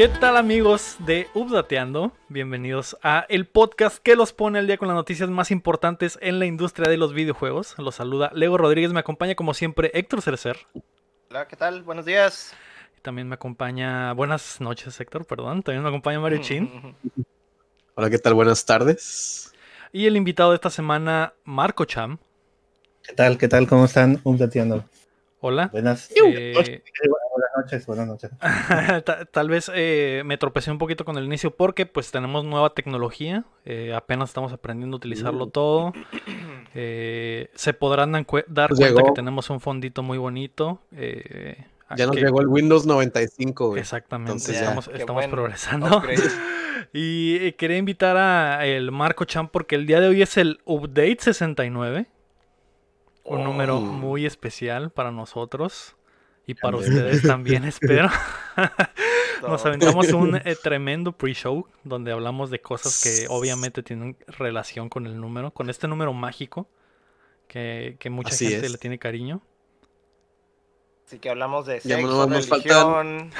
¿Qué tal amigos de Updateando? Bienvenidos a el podcast que los pone al día con las noticias más importantes en la industria de los videojuegos. Los saluda Lego Rodríguez, me acompaña como siempre Héctor Cerecer. Hola, ¿qué tal? Buenos días. También me acompaña, buenas noches Héctor, perdón. También me acompaña Mario Chin. Hola, ¿qué tal? Buenas tardes. Y el invitado de esta semana, Marco Cham. ¿Qué tal? ¿Qué tal? ¿Cómo están? Updateando. Hola. Buenas, Eh, noches, buenas noches. Buenas noches. Ta- Tal vez eh, me tropecé un poquito con el inicio porque pues tenemos nueva tecnología, eh, apenas estamos aprendiendo a utilizarlo todo. Eh, se podrán dar cuenta llegó. que tenemos un fondito muy bonito. eh, Ya nos que- llegó el Windows 95, güey. Exactamente, Entonces ya, estamos, progresando. Y quería invitar a el Marco Chan porque el día de hoy es el Update 69. Un Oh. número muy especial para nosotros y para También. ustedes también, espero. Nos No. aventamos un eh, tremendo pre-show donde hablamos de cosas que obviamente tienen relación con el número, con este número mágico que, que mucha Así gente es. le tiene cariño. Así que hablamos de sexo, no nos religión.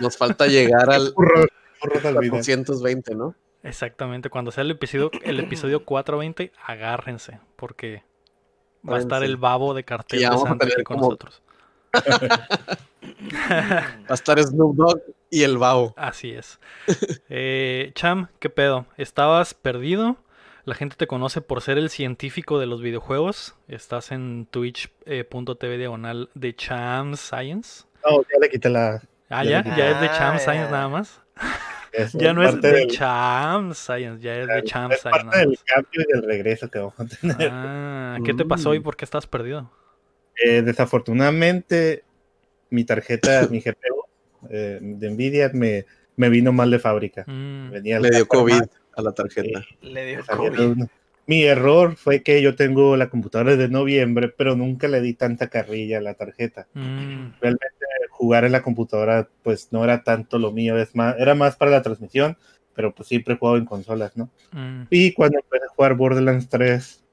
Nos falta llegar al Burro, burro del video. 420, ¿no? Exactamente, cuando sea el episodio, el episodio 420, agárrense, porque va a estar el babo de cartel de vamos a Santa aquí con como- nosotros. Va a estar Snoop Dogg y el Bao. Así es. Eh, Cham, ¿qué pedo? ¿Estabas perdido? La gente te conoce por ser el científico de los videojuegos. Estás en twitch.tv diagonal de Cham Science. No, ya le quité la. Ah, Ya ya, es de Ah, Cham ya. Science nada más. Es Ya no es de del- Cham Science, ya es de Cham es Science. parte del cambio y del regreso que vamos a tener. Ah, ¿qué te pasó y Mm. por qué estás perdido? Eh, desafortunadamente, mi tarjeta, mi GPU eh, de Nvidia me, me vino mal de fábrica. Mm, Venía Le dio COVID mal, a la tarjeta. Le dio COVID. uno. Mi error fue que yo tengo la computadora de noviembre, pero nunca le di tanta carrilla a la tarjeta. mm, realmente jugar en la computadora pues no era tanto lo mío, es más, era más para la transmisión, pero pues siempre he jugado en consolas, ¿no? mm. Y cuando empecé a jugar Borderlands 3,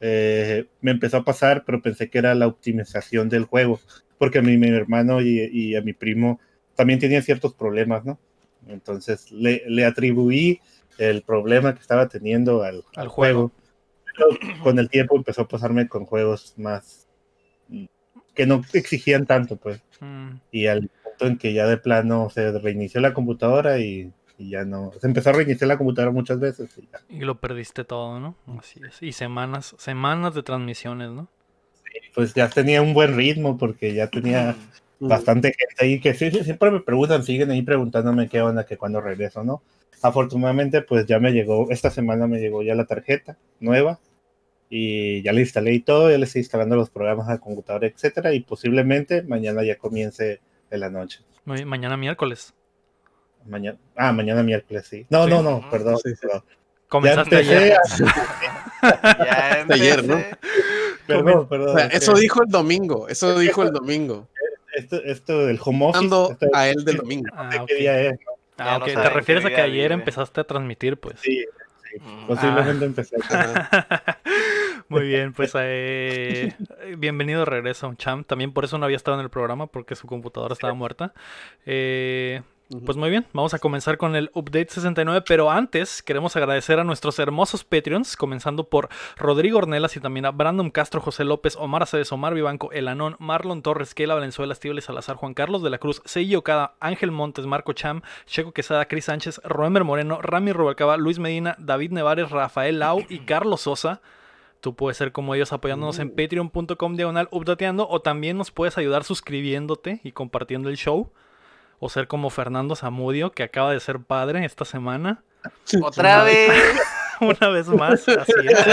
eh, me empezó a pasar, pero pensé que era la optimización del juego, porque a mi, mi hermano y, y a mi primo también tenían ciertos problemas, ¿no? Entonces le, le atribuí el problema que estaba teniendo al, Al al juego. juego. Con el tiempo empezó a pasarme con juegos más que no exigían tanto, pues Mm, y al punto en que ya de plano se reinició la computadora y, y ya no, se empezó a reiniciar la computadora muchas veces y ya. Y lo perdiste todo, ¿no? Así es. Y semanas, semanas de transmisiones, ¿no? pues ya tenía un buen ritmo porque ya tenía bastante gente ahí que sí, sí, siempre me preguntan, siguen ahí preguntándome qué onda, que cuando regreso, ¿no? Afortunadamente pues ya me llegó, esta semana me llegó ya la tarjeta nueva y ya la instalé y todo, ya le estoy instalando los programas a la computadora, etcétera, y posiblemente mañana ya comience en la noche. Mañana miércoles. Mañana, ah, mañana miércoles, sí. No, Sí. no, no, perdón. Sí, sí. Ya Comenzaste empecé ayer. a- Ya De ayer, ¿no? Perdón, perdón. O sea, es que eso dijo el domingo. Eso dijo el domingo. Esto, esto del home office. Dando esto- a él del domingo. Ah, ¿qué ok. día es? Ah, Ya ok. no Te refieres a que ayer vive. empezaste a transmitir, pues. Sí, Mm. posiblemente empecé. Ajá. Muy bien, pues eh, bienvenido de regreso, Cham. También por eso no había estado en el programa, porque su computadora estaba muerta. Eh, pues muy bien, vamos a comenzar con el Update 69, pero antes queremos agradecer a nuestros hermosos Patreons, comenzando por Rodrigo Ornelas y también a Brandon Castro, José López, Omar Aceves, Omar Vivanco, Elanón, Marlon Torres, Keila Valenzuela, Estíbal Salazar, Juan Carlos de la Cruz, Seiji Okada, Ángel Montes, Marco Cham, Checo Quesada, Cris Sánchez, Roemer Moreno, Rami Rubalcaba, Luis Medina, David Nevares, Rafael Lau y Carlos Sosa. Tú puedes ser como ellos apoyándonos en patreon.com diagonal updateando o también nos puedes ayudar suscribiéndote y compartiendo el show. O ser como Fernando Zamudio, que acaba de ser padre esta semana. Otra vez. Una vez más, así es.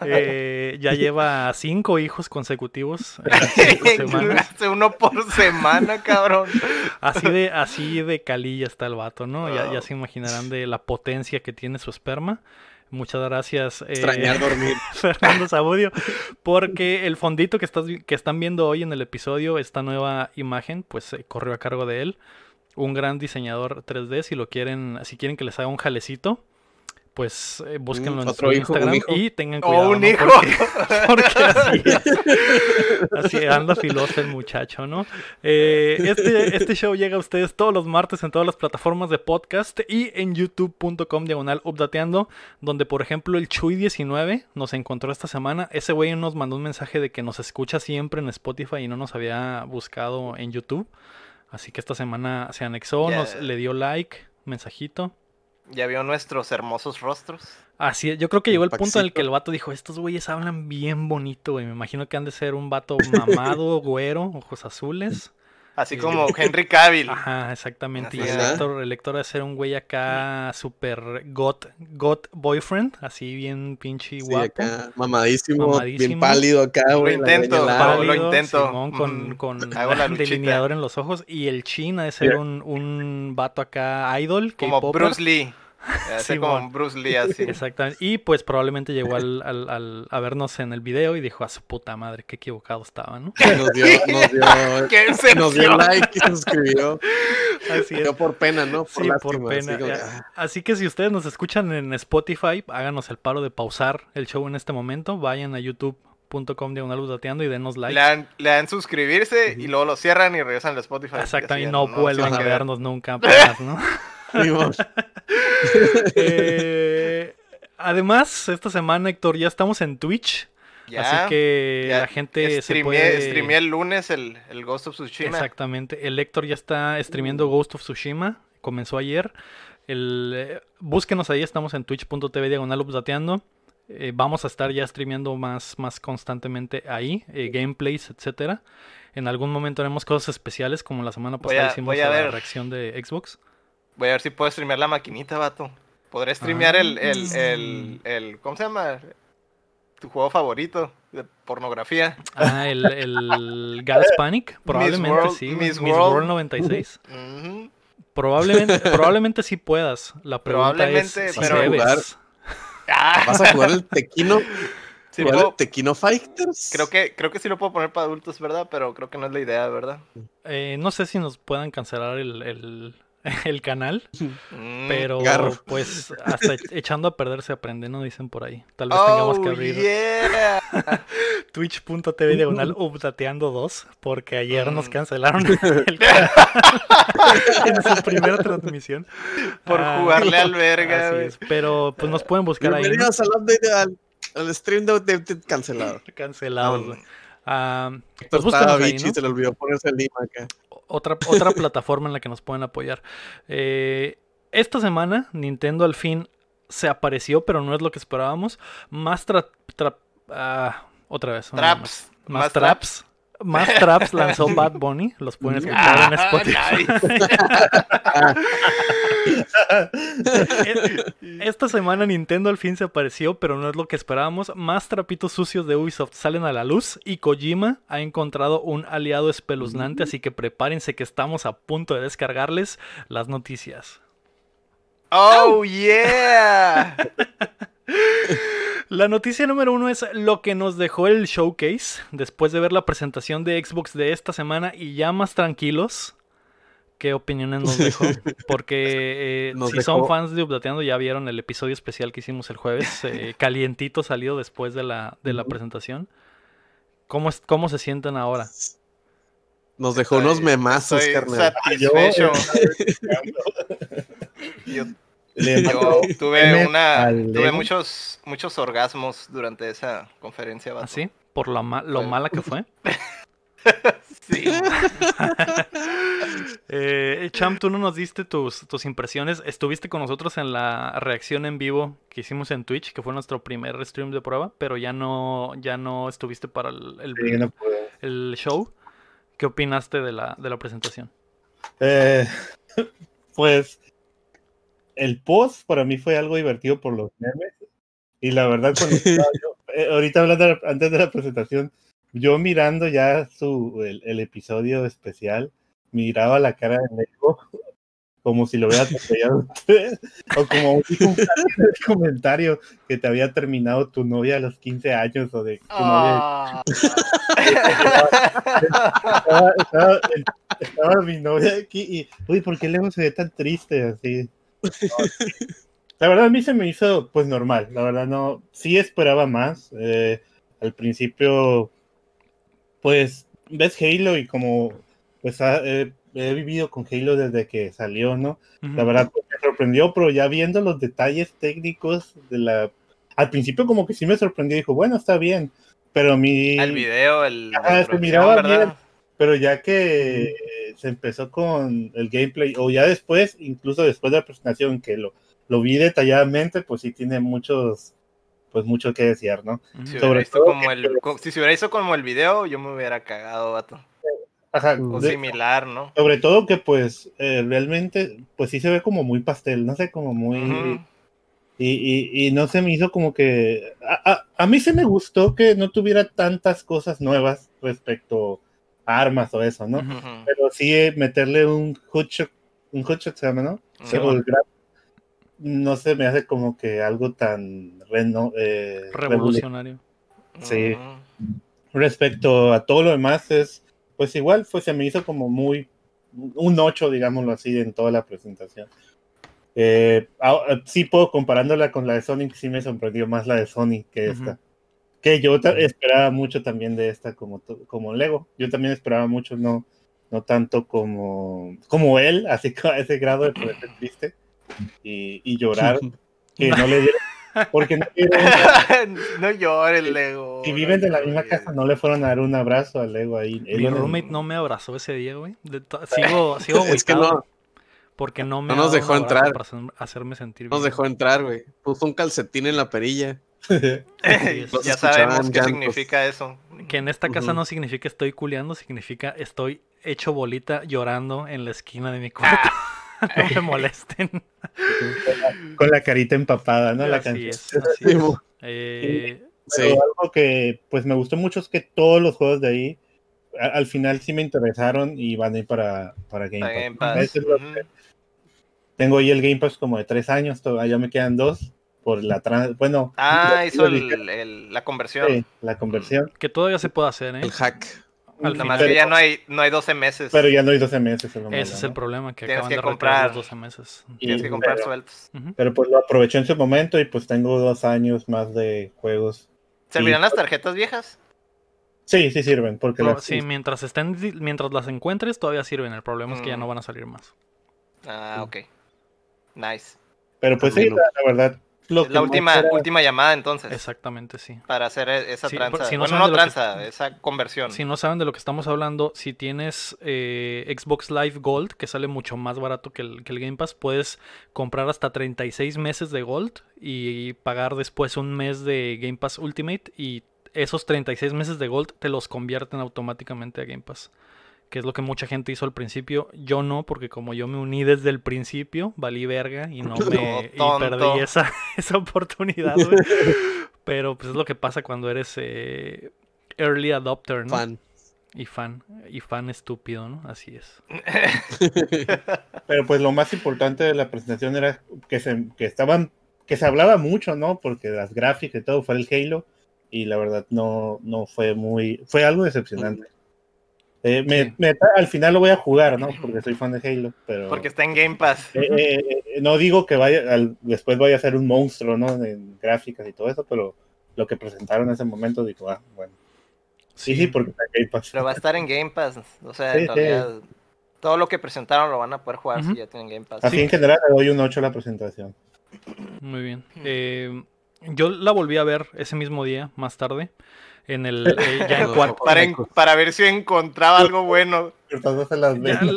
Eh, ya lleva cinco hijos consecutivos en cinco semanas. Hace uno por semana, cabrón. Así de, así de calilla está el vato, ¿no? Ya, ya se imaginarán de la potencia que tiene su esperma. Muchas gracias, eh, Extrañar dormir. Fernando Zamudio, porque el fondito que, estás, vi- que están viendo hoy en el episodio, esta nueva imagen, pues eh, corrió a cargo de él. Un gran diseñador 3D, si lo quieren, si quieren que les haga un jalecito, pues eh, búsquenlo en otro su un Instagram hijo. y tengan cuidado. un ¿no? hijo. Porque, porque así, es. Así anda filoso el muchacho, ¿no? Eh, este, este show llega a ustedes todos los martes en todas las plataformas de podcast y en youtube.com diagonal updateando, donde por ejemplo el Chuy19 nos encontró esta semana. Ese güey nos mandó un mensaje de que nos escucha siempre en Spotify y no nos había buscado en YouTube. Así que esta semana se anexó, nos le dio like, mensajito. Ya vio nuestros hermosos rostros. Así es, yo creo que llegó el El punto en el que el vato dijo, estos güeyes hablan bien bonito, güey. Me imagino que han de ser un vato mamado, güero, ojos azules. Así como Henry Cavill. Ajá, exactamente. Y el es. Héctor, el Héctor de ser un güey acá super got, got boyfriend, así bien pinche Sí, guapo. acá, mamadísimo, Mamadísimo. bien pálido acá, Lo güey. la intento, lo intento. Simón, con, Mm, con hago la luchita. delineador en los ojos. Y el Chin ha de ser un, un vato acá idol. Como. Bruce Lee. Simón. como Bruce Lee así. Exactamente. Y pues probablemente llegó al, al- al- a vernos en el video y dijo a su puta madre, qué equivocado estaba, ¿no? Nos dio, nos dio, ¡Qué nos dio like y se suscribió. Así es. Dio por pena, ¿no? Por Sí, lástima, por así pena. como, ah, Así que si ustedes nos escuchan en Spotify, háganos el paro de pausar el show en este momento. Vayan a youtube.com diagonal dateando y denos like. Le dan, le dan suscribirse y luego lo cierran y regresan al Spotify. Exacto, Así y no, vuelvan van a vernos nunca más, ¿no? Eh, además, esta semana, Héctor, ya estamos en Twitch. Ya, así que ya la gente se streameé, puede... streameé el lunes el, el Ghost of Tsushima. Exactamente. El Héctor ya está streamiendo Ghost of Tsushima. Comenzó ayer. El, eh, búsquenos ahí, estamos en twitch.tv diagonal updateando. Eh, vamos a estar ya streameando más, más constantemente ahí, eh, gameplays, etcétera. En algún momento haremos cosas especiales, como la semana pasada a- hicimos la ver. reacción de Xbox. Voy a ver si puedo streamear la maquinita, vato. Podré streamear Ah. el, el, el, el- ¿Cómo se llama? Tu juego favorito de pornografía. Ah, el, el Gas Panic, probablemente World- sí. Miss Miss, World. World 96. Ujú. Probablemente, probablemente sí puedas. La pregunta Probablemente, es si pero- debes. Ah, ¿Vas a jugar el Tequino? sí ¿Jugar puedo- el Tequino Fighters? creo, que, creo que sí lo puedo poner para adultos, ¿verdad? Pero creo que no es la idea, ¿verdad? Eh, no sé si nos puedan cancelar el, el, el canal, Mm. pero Garro. pues hasta ech- echando a perder se aprende, ¿no? Dicen por ahí. Tal vez tengamos que Oh, abrir yeah. twitch.tv diagonal updateando 2, porque ayer nos Mm. cancelaron el canal en su primera transmisión. Por Ah, jugarle al verga, así güey. es, pero pues nos pueden buscar ahí. Bienvenidos al, update, al, al stream de, de- de- cancelado. Cancelados. Mm. güey. Ah, pues estaba bichi, ¿no? se le olvidó ponerse el lima acá. Otra, otra plataforma en la que nos pueden apoyar. Eh, esta semana Nintendo al fin se apareció, pero no es lo que esperábamos. Más tra- tra- ah, otra vez. Traps. Más, Más traps. Más traps lanzó Bad Bunny. Los pueden escuchar Ah, en Spotify. Esta semana Nintendo al fin se apareció, pero no es lo que esperábamos. Más trapitos sucios de Ubisoft salen a la luz y Kojima ha encontrado un aliado espeluznante, así que prepárense que estamos a punto de descargarles las noticias. Oh, yeah. La noticia número uno es lo que nos dejó el showcase después de ver la presentación de Xbox de esta semana y ya más tranquilos. ¿Qué opiniones nos dejó? Porque eh, Nos si son dejó- fans de Updateando ya vieron el episodio especial que hicimos el jueves, eh, calientito salido después de la, de la presentación. ¿Cómo, es- ¿Cómo se sienten ahora? Nos dejó unos Estoy- memazos, estoy carnal. satisfecho. Yo, tuve una, tuve muchos, muchos orgasmos durante esa conferencia. ¿Así? ¿Por la ma- lo mala que fue? Sí. Eh, Cham, tú no nos diste tus, tus impresiones. Estuviste con nosotros en la reacción en vivo que hicimos en Twitch, que fue nuestro primer stream de prueba, pero ya no, ya no estuviste para el, el- Sí, no pude. el show. ¿Qué opinaste de la, de la presentación? Eh, pues el post para mí fue algo divertido por los memes. Y la verdad, cuando estaba yo- eh, ahorita hablando antes de la presentación, yo mirando ya su, el, el episodio especial, miraba la cara de Lego como si lo hubiera atropellado usted, o como un comentario que te había terminado tu novia a los 15 años o de tu novia Ah. estaba, estaba- estaba mi novia aquí y, uy, ¿por qué Lego se ve tan triste así? La verdad a mí se me hizo pues normal, la verdad no, sí esperaba más. Eh, al principio, pues ves Halo y como pues he vivido con Halo desde que salió, ¿no? La verdad pues, me sorprendió, pero ya viendo los detalles técnicos de la... Al principio como que sí me sorprendió, dijo, bueno, está bien, pero mi... El video, el... se miraba bien, pero ya que se empezó con el gameplay, o ya después, incluso después de la presentación, que lo, lo vi detalladamente, pues sí tiene muchos, pues mucho que decir, ¿no? Si Sobre todo como el, si se hubiera hecho como el video, yo me hubiera cagado, vato. Ajá, o similar, ¿no? Sobre todo que pues eh, realmente, pues sí se ve como muy pastel, no sé, como muy... y, y, y, no se me hizo como que... A, a, a, mí se me gustó que no tuviera tantas cosas nuevas respecto a armas o eso, ¿no? Pero sí eh, meterle un hoodshot, un hoodshot se llama, ¿no? No se me hace como que algo tan reno, eh, revolucionario. Sí. Respecto a todo lo demás es, pues igual, pues se me hizo como muy, un 8, digámoslo así, en toda la presentación. Eh, sí puedo comparándola con la de Sonic, sí me sorprendió más la de Sonic que esta. Que yo esperaba mucho también de esta como, como Lego. Yo también esperaba mucho, no, no tanto como, como él, así que a ese grado de poder ser triste y, y llorar que no le dieron porque no, no llore el Lego. Si viven de la misma casa, no le fueron a dar un abrazo al Lego ahí. Mi roommate no me abrazó ese día, güey. Sigo, sigo es que no. Porque no me no nos dejó entrar. Para hacerme sentir Nos dejó entrar, güey. Puso un calcetín en la perilla. ya sabemos qué significa eso. Que en esta casa no significa estoy culeando, significa estoy hecho bolita llorando en la esquina de mi cuarto. Ah. no me molesten. Con la carita empapada, ¿no? La canción. Eh, algo que pues me gustó mucho es que todos los juegos de ahí al final sí me interesaron y van a ir para, para Game Pass. Tengo ahí el Game Pass como de tres años, todavía me quedan dos por la bueno. Ah, hizo la conversión. la conversión. Que todavía se puede hacer, ¿eh? El hack. Nada más que ya no hay, no hay 12 meses. Pero ya no hay 12 meses. Ese es el problema, que Tienes acaban que de comprar los 12 meses. Tienes que comprar sueltos. Pero pues lo aproveché en su momento y pues tengo dos años más de juegos. ¿Servirán las tarjetas viejas? Sí, sí sirven. Porque las... Sí, mientras, estén, mientras las encuentres todavía sirven. El problema es que ya mm. no van a salir más. Ah, ok. Nice. Pero pues sí, la verdad, la última, última llamada entonces. Exactamente, sí. Para hacer e-, esa tranza. Si no bueno, no tranza, esa conversión. Si no saben de lo que estamos hablando, si tienes eh, Xbox Live Gold, que sale mucho más barato que el, que el Game Pass, puedes comprar hasta 36 meses de Gold y pagar después un mes de Game Pass Ultimate y esos 36 meses de Gold te los convierten automáticamente a Game Pass que es lo que mucha gente hizo al principio. Yo no, porque como yo me uní desde el principio, valí verga y no me y perdí esa, esa oportunidad, Pero pues es lo que pasa cuando eres eh, early adopter, ¿no? Fan. Y fan, y fan estúpido, ¿no? Así es. Pero pues lo más importante de la presentación era que se, que estaban, que se hablaba mucho, ¿no? Porque las gráficas y todo fue el Halo, y la verdad no, no fue muy, fue algo decepcionante. Eh, me, al final lo voy a jugar, ¿no? Porque soy fan de Halo, pero... Porque está en Game Pass. Eh, eh, no digo que vaya, después vaya a ser un monstruo, ¿no? En gráficas y todo eso, pero lo que presentaron en ese momento, digo, ah, bueno. Sí, sí, porque está en Game Pass. Pero va a estar en Game Pass, o sea, todo lo que presentaron lo van a poder jugar si ya tienen Game Pass. Así en general le doy un 8 a la presentación. Muy bien. yo la volví a ver ese mismo día, más tarde en el eh, para, ver si encontraba algo bueno.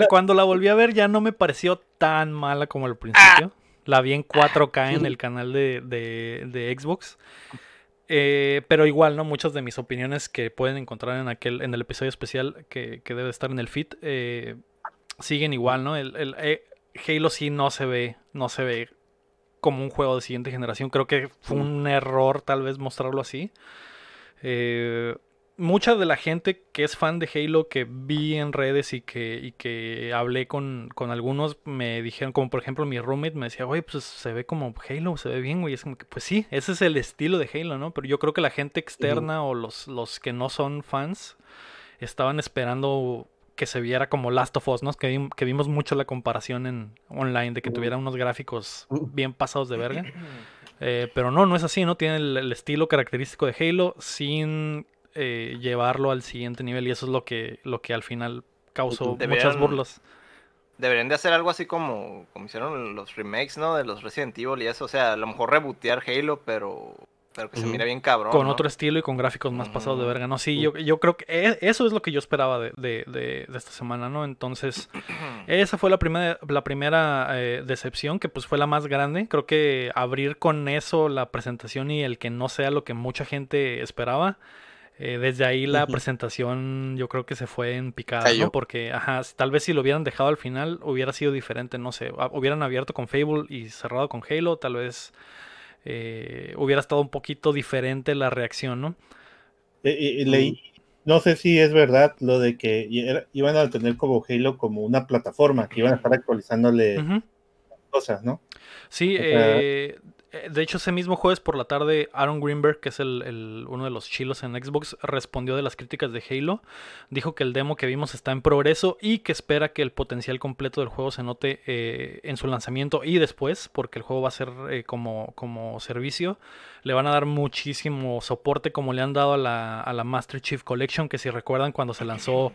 cuando la volví a ver ya no me pareció tan mala como al principio. La vi en 4K en el canal de, de, Xbox. Eh, pero igual, ¿no? Muchas de mis opiniones que pueden encontrar en aquel, en el episodio especial que, debe estar en el feed, eh, siguen igual, ¿no? El, el Halo sí no se ve, no se ve como un juego de siguiente generación. Creo que fue un error tal vez mostrarlo así. Eh, mucha de la gente que es fan de Halo que vi en redes y que, y que hablé con, con, algunos me dijeron, como por ejemplo mi roommate me decía, güey, pues se ve como Halo, se ve bien, güey. Es como que, pues sí, ese es el estilo de Halo, ¿no? Pero yo creo que la gente externa o los, los que no son fans estaban esperando que se viera como Last of Us, ¿no? Que, que vimos mucho la comparación en online de que tuviera unos gráficos bien pasados de verga. Eh, pero no, no es así, ¿no? Tiene el, el estilo característico de Halo sin eh, llevarlo al siguiente nivel y eso es lo que, lo que al final causó muchas burlas. Deberían de hacer algo así como, como hicieron los remakes, ¿no? De los Resident Evil y eso. O sea, a lo mejor rebotear Halo, pero, pero que se mire bien cabrón. Con ¿no? otro estilo y con gráficos más pasados de verga, ¿no? Sí, yo, yo creo que e- eso es lo que yo esperaba de, de- de- de esta semana, ¿no? Entonces, esa fue la primera, la primera eh, decepción, que pues fue la más grande. Creo que abrir con eso la presentación y el que no sea lo que mucha gente esperaba. eh, desde ahí la Ujú. presentación yo creo que se fue en picada, Cayó. ¿no? Porque, ajá, tal vez si lo hubieran dejado al final hubiera sido diferente, no sé. a- Hubieran abierto con Fable y cerrado con Halo, tal vez eh, hubiera estado un poquito diferente la reacción, ¿no? Eh, eh, leí, no sé si es verdad lo de que era- iban a tener como Halo como una plataforma, que iban a estar actualizándole Ujú. cosas, ¿no? Sí, O sea- eh, eh, de hecho ese mismo jueves por la tarde Aaron Greenberg, que es el, uno de los chilos en Xbox, respondió de las críticas de Halo, dijo que el demo que vimos está en progreso y que espera que el potencial completo del juego se note eh, en su lanzamiento y después, porque el juego va a ser eh, como, como servicio, le van a dar muchísimo soporte como le han dado a la, a la Master Chief Collection, que si recuerdan cuando se lanzó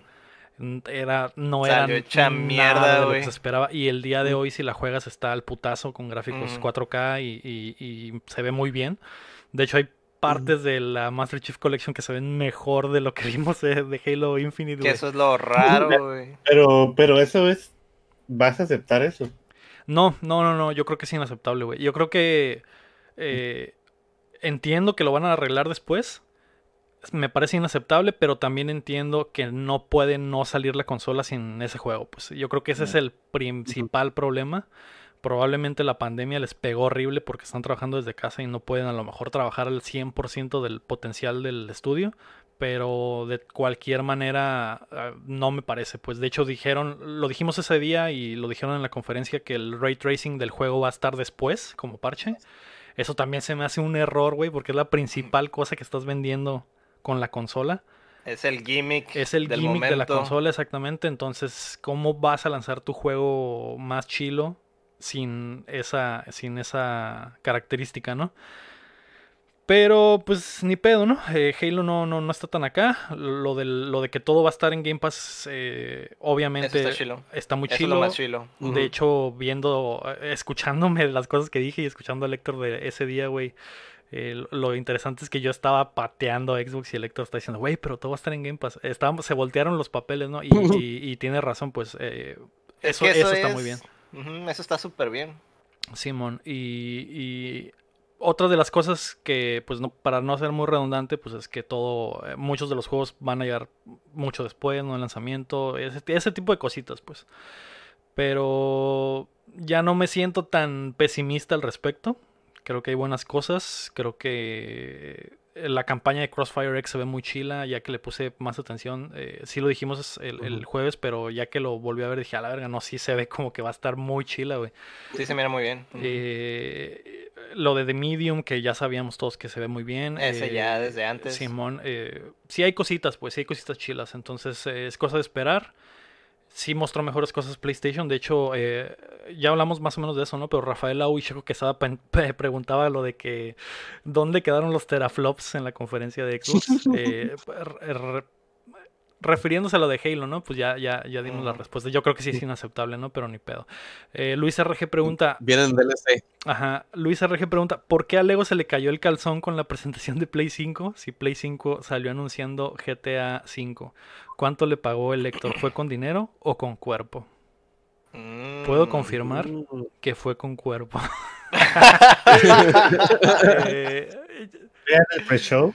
era no era Salió hecha nada mierda, de lo que se esperaba y el día de hoy si la juegas está al putazo con gráficos Ujú. 4K y, y- y se ve muy bien. De hecho hay partes de la Master Chief Collection que se ven mejor de lo que vimos de, de Halo Infinite. Que eso es lo raro, güey. Pero, pero eso es, vas a aceptar eso. No, no, no, no, yo creo que es inaceptable, güey. Yo creo que eh, entiendo que lo van a arreglar después. Me parece inaceptable, pero también entiendo que no puede no salir la consola sin ese juego. Pues yo creo que ese es el principal problema. Probablemente la pandemia les pegó horrible porque están trabajando desde casa y no pueden a lo mejor trabajar al 100% del potencial del estudio. Pero de cualquier manera ah, no me parece. Pues de hecho dijeron, lo dijimos ese día y lo dijeron en la conferencia que el ray tracing del juego va a estar después como parche. Eso también se me hace un error, güey, porque es la principal cosa que estás vendiendo con la consola. Es el gimmick. Es el del gimmick de la consola, exactamente. Entonces, ¿cómo vas a lanzar tu juego más chilo sin esa, sin esa característica, no? Pero, pues, ni pedo, ¿no? Eh, Halo no, no, no está tan acá. Lo, del, lo de que todo va a estar en Game Pass, eh, obviamente, Eso está chilo. está muy Eso es chilo. lo más chilo. De hecho, viendo, eh, escuchándome las cosas que dije y escuchando a Héctor de ese día, güey, eh, lo interesante es que yo estaba pateando a Xbox y el Héctor está diciendo, güey, pero todo va a estar en Game Pass. Estábamos- se voltearon los papeles, ¿no? Y, y- y tiene razón, pues, eh, Es eso, que eso está es- muy bien. Eso está súper bien. Simón, y, y otra de las cosas que, pues, no, para no ser muy redundante, pues es que todo, eh, muchos de los juegos van a llegar mucho después, ¿no? El lanzamiento, ese, ese tipo de cositas, pues. Pero ya no me siento tan pesimista al respecto. Creo que hay buenas cosas. Creo que eh, la campaña de Crossfire X se ve muy chila, ya que le puse más atención. Eh, sí lo dijimos el, jueves, pero ya que lo volví a ver dije, a la verga, no, sí se ve como que va a estar muy chila, güey. Sí, se mira muy bien. Eh, lo de The Medium, que ya sabíamos todos que se ve muy bien. Ese ya eh, desde antes. Simón, eh, sí hay cositas, pues sí hay cositas chilas. Entonces eh, es cosa de esperar. Sí mostró mejores cosas PlayStation. De hecho, eh, ya hablamos más o menos de eso, ¿no? Pero Rafael Lau y Checo Quesada preguntaba lo de que dónde quedaron los teraflops en la conferencia de Xbox. Eh, refiriéndose a lo de Halo, ¿no? Pues ya, ya, ya dimos la respuesta. Yo creo que sí es inaceptable, ¿no? Pero ni pedo. Eh, Luis RG pregunta, Vienen DLC. Ajá, Luis RG pregunta, ¿por qué a Lego se le cayó el calzón con la presentación de Play 5 si Play 5 salió anunciando GTA 5? ¿Cuánto le pagó el lector? ¿Fue con dinero o con cuerpo? Puedo Mm. confirmar que fue con cuerpo. Eh, Vean el pre-show.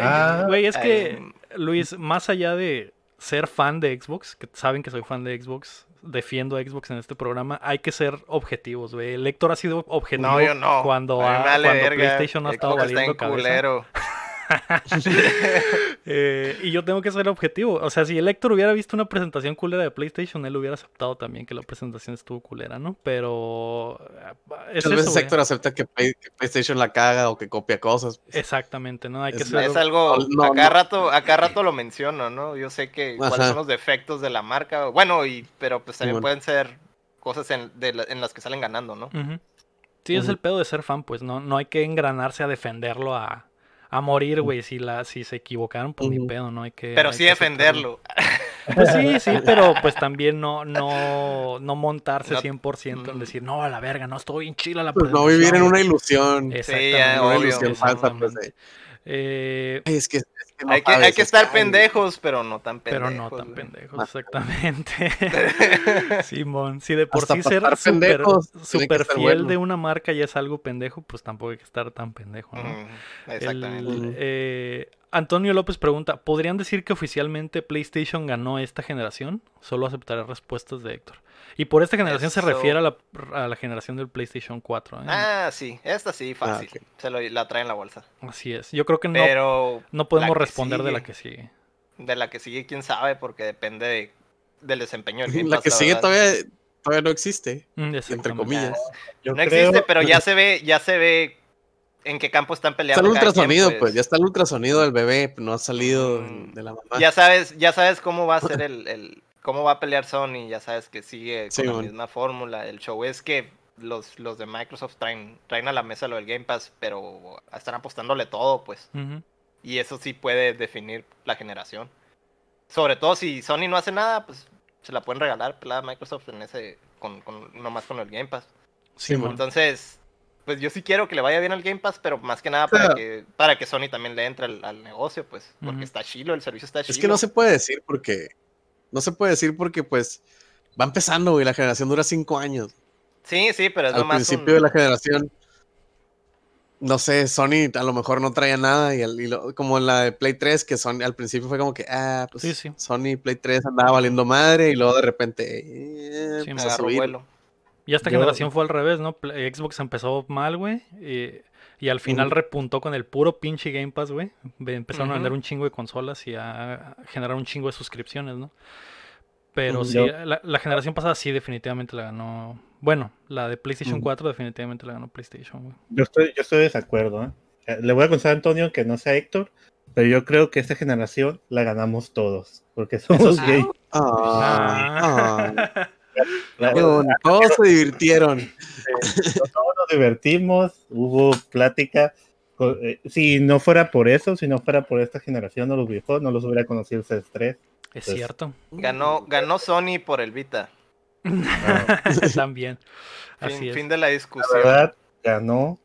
Ah. Güey, es que, Luis, más allá de ser fan de Xbox, que saben que soy fan de Xbox, defiendo a Xbox en este programa, hay que ser objetivos, güey. El lector ha sido objetivo No, yo no. cuando, A cuando verga. PlayStation ha estado Xbox está valiendo en cabeza. culero. Eh, y yo tengo que ser objetivo. O sea, si el Héctor hubiera visto una presentación culera de PlayStation, él hubiera aceptado también que la presentación estuvo culera, ¿no? Pero. eh, Es Muchas veces. Héctor acepta que, Play- que PlayStation la caga o que copia cosas. pues. Exactamente, ¿no? Hay que Es- ser. Es algo, No, a, cada no. rato, a cada rato lo menciono, ¿no? Yo sé que cuáles son los defectos de la marca. Bueno, y pero pues también pueden ser cosas en, de la- en las que salen ganando, ¿no? Ujú. Sí, es el pedo de ser fan, pues no, no hay que engranarse a defenderlo a, a morir, güey. Si la, si se equivocaron, pues ni pedo, no hay que. Pero hay sí que defenderlo. Pues sí, sí, pero pues también no, no, no montarse No- 100% en decir, no, a la verga, no estoy bien chila la Pues no vivir en presentación". una ilusión. Exactamente. ya, una obvio. ilusión falsa, pues. Eh, "Ay, es que, es que no hay que, hay estar pendejos, pero no tan pero pendejos. no tan pendejos, exactamente. Simón, si de por Hasta sí ser súper estar fiel bueno. de una marca ya es algo pendejo, pues tampoco hay que estar tan pendejo, ¿no? El- Exactamente. Eh, Antonio López pregunta, ¿podrían decir que oficialmente PlayStation ganó esta generación? Solo aceptaré respuestas de Héctor. Y por esta generación se refiere a la, a la generación del PlayStation 4. ¿eh? Ah, sí, esta sí, fácil. ok. Se lo, la trae en la bolsa. Así es. Yo creo que no, Pero no podemos responder de la sigue. que sigue. de la que sigue, quién sabe, porque depende de- del desempeño del Game La Pass, que sigue verdad. todavía, todavía no existe. Mm, Entre comillas. Yo No creo- existe, pero ya se ve, ya se ve en qué campo están Está peleando. el cada ultrasonido, quien, pues. Ya está el ultrasonido del bebé, no ha salido Mm. de la mamá. Ya sabes, ya sabes cómo va a ser el, el- cómo va a pelear Sony, ya sabes que sigue con Sí, la bueno. misma fórmula. El show es que los, los de Microsoft traen, traen a la mesa lo del Game Pass, pero están apostándole todo, pues. Y eso sí puede definir la generación. Sobre todo si Sony no hace nada, pues se la pueden regalar pelada a Microsoft en ese, con, con, nomás con el Game Pass. Sí. Entonces, pues yo sí quiero que le vaya bien al Game Pass, pero más que nada Claro. para que, para que Sony también le entre al, al negocio, pues, porque está chilo, el servicio está chilo. Es que no se puede decir porque. No se puede decir porque, pues. Va empezando, güey. La generación dura cinco años. Sí, sí, pero es Al nomás principio un- de la generación. No sé, Sony a lo mejor no traía nada. Y, lo- como en la de Play 3, que Sony al principio fue como que, ah, pues Sí, sí. Sony Play 3 andaba valiendo madre. Y luego de repente. Eh, Sí, a agarró subir. vuelo. Y esta Yo- generación fue al revés, ¿no? Play- Xbox empezó mal, güey. Y, y al final repuntó con el puro pinche Game Pass, güey. Empezaron a vender un chingo de consolas y a generar un chingo de suscripciones, ¿no? Pero sí, Yo- la, la generación pasada sí definitivamente la ganó. Bueno, la de PlayStation Ujú. 4 definitivamente la ganó PlayStation, güey. Yo estoy, yo estoy de desacuerdo. ¿eh? Eh, Le voy a contar a Antonio que no sea Héctor, pero yo creo que esta generación la ganamos todos, porque somos sí. gay. Ah, ah, La-. Todos se divirtieron. todos nos divertimos, hubo plática. Eh, Si no fuera por eso, si no fuera por esta generación, no los viejos, no los hubiera conocido ustedes tres. Es Pues- cierto. Ganó, ganó Sony por el Vita. También. Así Fin, es. fin de la La discusión. verdad, ganó,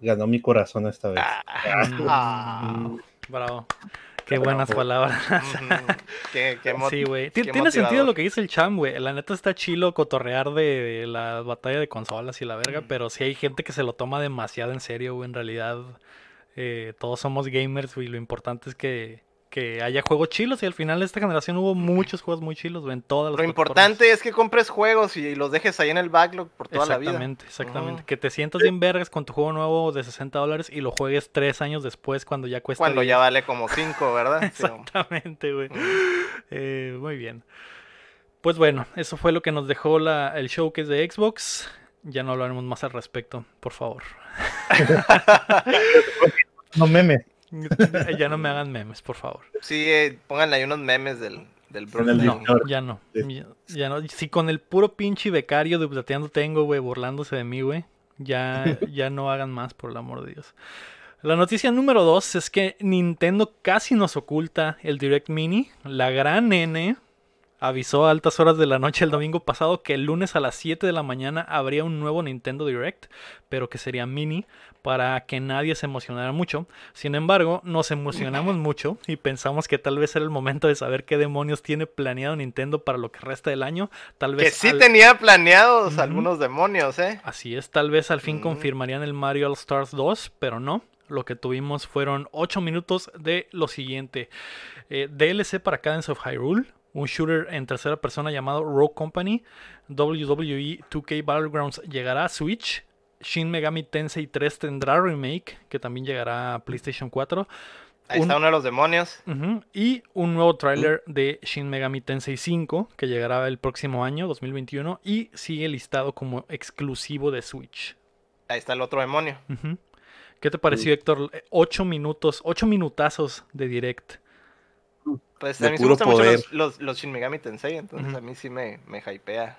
ganó mi corazón esta vez. Ah, Bravo. Qué buenas palabras. Qué- qué Sí, güey. Tiene sentido lo que dice el Cham, güey. La neta está chilo cotorrear de, de la batalla de consolas y la verga, Mm. pero sí hay gente que se lo toma demasiado en serio, güey. En realidad, eh, todos somos gamers, güey. Lo importante es que, que haya juegos chilos y al final de esta generación hubo muchos juegos muy chilos, en todas las Lo importante es que compres juegos y los dejes ahí en el backlog por toda la vida. Exactamente, exactamente. Ujú. Que te sientas bien vergas con tu juego nuevo de 60 dólares y lo juegues tres años después cuando ya cuesta Cuando 10. ya vale como 5, ¿verdad? Exactamente, güey. Ujú. Eh, muy bien. Pues bueno, eso fue lo que nos dejó la, el showcase de Xbox. Ya no hablaremos más al respecto, por favor. No memes. ya no me hagan memes, por favor. Sí, eh, pónganle ahí unos memes del, del Bros. el No, ya no. Sí. Ya, ya no. Si con el puro pinche becario de Plateando tengo, güey, burlándose de mí, güey. Ya, ya no hagan más, por el amor de Dios. La noticia número dos es que Nintendo casi nos oculta el Direct Mini. La gran N avisó a altas horas de la noche el domingo pasado que el lunes a las 7 de la mañana habría un nuevo Nintendo Direct, pero que sería mini, para que nadie se emocionara mucho. Sin embargo, nos emocionamos mucho y pensamos que tal vez era el momento de saber qué demonios tiene planeado Nintendo para lo que resta del año. Tal vez Que sí al- tenía planeados algunos demonios, ¿eh? Así es, tal vez al fin Mm. confirmarían el Mario All Stars 2, pero no. Lo que tuvimos fueron 8 minutos de lo siguiente. Eh, DLC para Cadence of Hyrule, un shooter en tercera persona llamado Rogue Company, WWE 2K Battlegrounds llegará a Switch, Shin Megami Tensei 3 tendrá remake, que también llegará a PlayStation 4. Ahí Un- está uno de los demonios. Y un nuevo tráiler de Shin Megami Tensei 5, que llegará el próximo año, 2021, y sigue listado como exclusivo de Switch. Ahí está el otro demonio. ¿Qué te pareció, Héctor? Eh, Ocho minutos, ocho minutazos de direct. Pues De a mí sí puro me gustan mucho poder. los, los, los Shin Megami Tensei, entonces Ujú. a mí sí me, me hypea.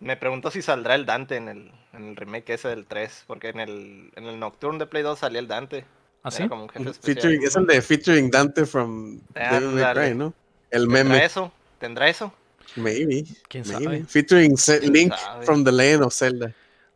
Me pregunto si saldrá el Dante en el, en el remake ese del 3, porque en el, en el Nocturne de Play 2 salía el Dante. ¿Así? Era como un jefe especial. Featuring, es el de featuring Dante from Devil May. Cry, ¿no? El ¿Tendrá meme. eso? ¿Tendrá eso? Maybe. ¿Quién maybe. sabe? Featuring Ce- ¿Quién Link sabe? from the Legend of Zelda.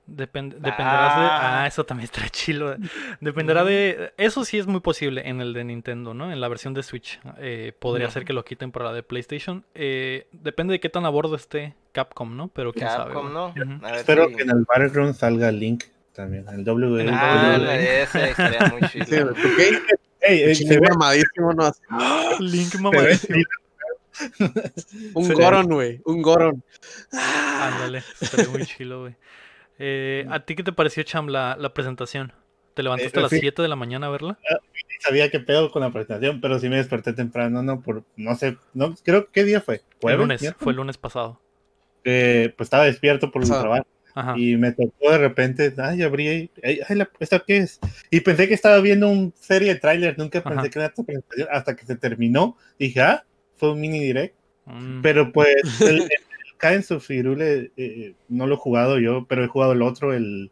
Depend- dependerá de. Ah. Ah, eso también está chilo. Dependerá de. Eso sí es muy posible en el de Nintendo, ¿no? En la versión de Switch. Eh, podría ser que lo quiten para la de PlayStation. Eh, depende de qué tan a bordo esté Capcom, ¿no? Pero quién sabe. Capcom, güey. ¿no? Espero si- que en el Battleground salga Link también. El W. En el Ah, WWE. ese estaría muy Sí, chido. ve- mamadísimo, Link mamadísimo. Un Goron, güey. Un Goron. Ándale, estaría muy chilo, güey. Eh, ¿A ti qué te pareció, Cham, la, la presentación? ¿Te levantaste Eh, a las sí. 7 de la mañana a verla? ni sabía qué pedo con la presentación, pero sí me desperté temprano, no por, no sé, no creo qué día fue. El ¿Jueves? lunes, fue el lunes pasado. Eh, pues estaba despierto por el Pasado. trabajo Ajá. y me tocó de repente, ay, abrí, ahí, ay, ay, la- ¿esto qué es? Y pensé que estaba viendo una serie de trailers, nunca pensé Ajá. que era esta presentación, hasta que se terminó, dije, ah, fue un mini direct, Mm, pero pues el, el, Kains of Hyrule, eh, no lo he jugado yo, pero he jugado el otro, el,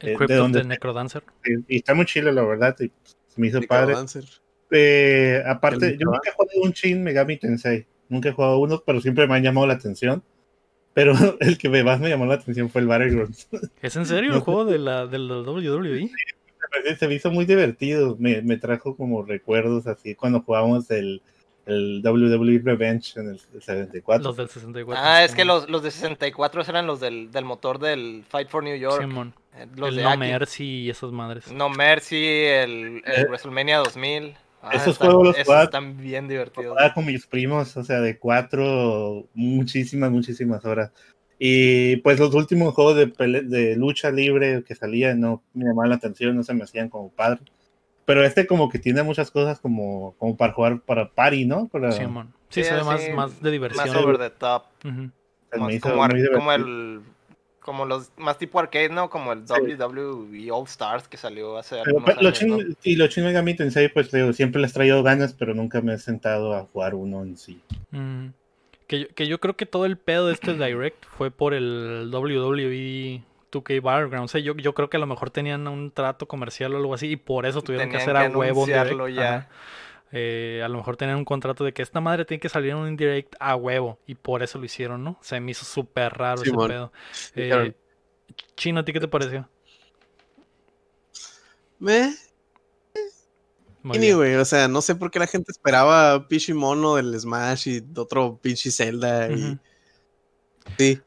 el eh, Crypt ¿de the Necrodancer. y está muy chido la verdad, y se me hizo padre. Necrodancer. Eh, aparte, El yo nunca he jugado un Shin Megami Tensei. Nunca he jugado uno, pero siempre me han llamado la atención. Pero el que me- más me llamó la atención fue el Battlegrounds. ¿Es en serio el juego de la, de la WWE? Se me hizo muy divertido. Me, me trajo como recuerdos así cuando jugábamos el, el WWE Revenge en el 74. Los del 64. Ah, es que los, los de 64 eran los del, del motor del Fight for New York. Simón. eh, Los el de No Aki. Mercy y esas madres. No Mercy, el, el Eh, WrestleMania 2000. Ah, esos están- juegos los esos jugaba- están bien divertidos. Jugaba con mis primos, o sea, de cuatro, muchísimas, muchísimas horas. Y pues los últimos juegos de, pele- de lucha libre que salían no me llamaban la atención, no se me hacían como padre. Pero este como que tiene muchas cosas como, como para jugar para party, ¿no? Para. Sí, Sí, se ve más, de diversión. Más over the top. Más como, como el. Como los más tipo arcade, ¿no? Como el Sí. WWE All Stars que salió hace Pero, algunos años, ¿no? Y los Shin Megami Tensei, pues digo, siempre les he traído ganas, pero nunca me he sentado a jugar uno en sí. Mm. Que, yo, que yo creo que todo el pedo de este Direct fue por el WWE 2K Battlegrounds. O sea, yo, yo creo que a lo mejor tenían un trato comercial o algo así y por eso tuvieron que hacer que a huevo un ya. Eh, a lo mejor tenían un contrato de que esta madre tiene que salir en un direct a huevo y por eso lo hicieron, ¿no? Se me hizo súper raro ese pedo. Eh, Chino, ¿a ti qué te pareció? Meh, Muy bien. güey, o sea, no sé por qué la gente esperaba pinche mono del Smash y otro pinche Zelda y... Sí.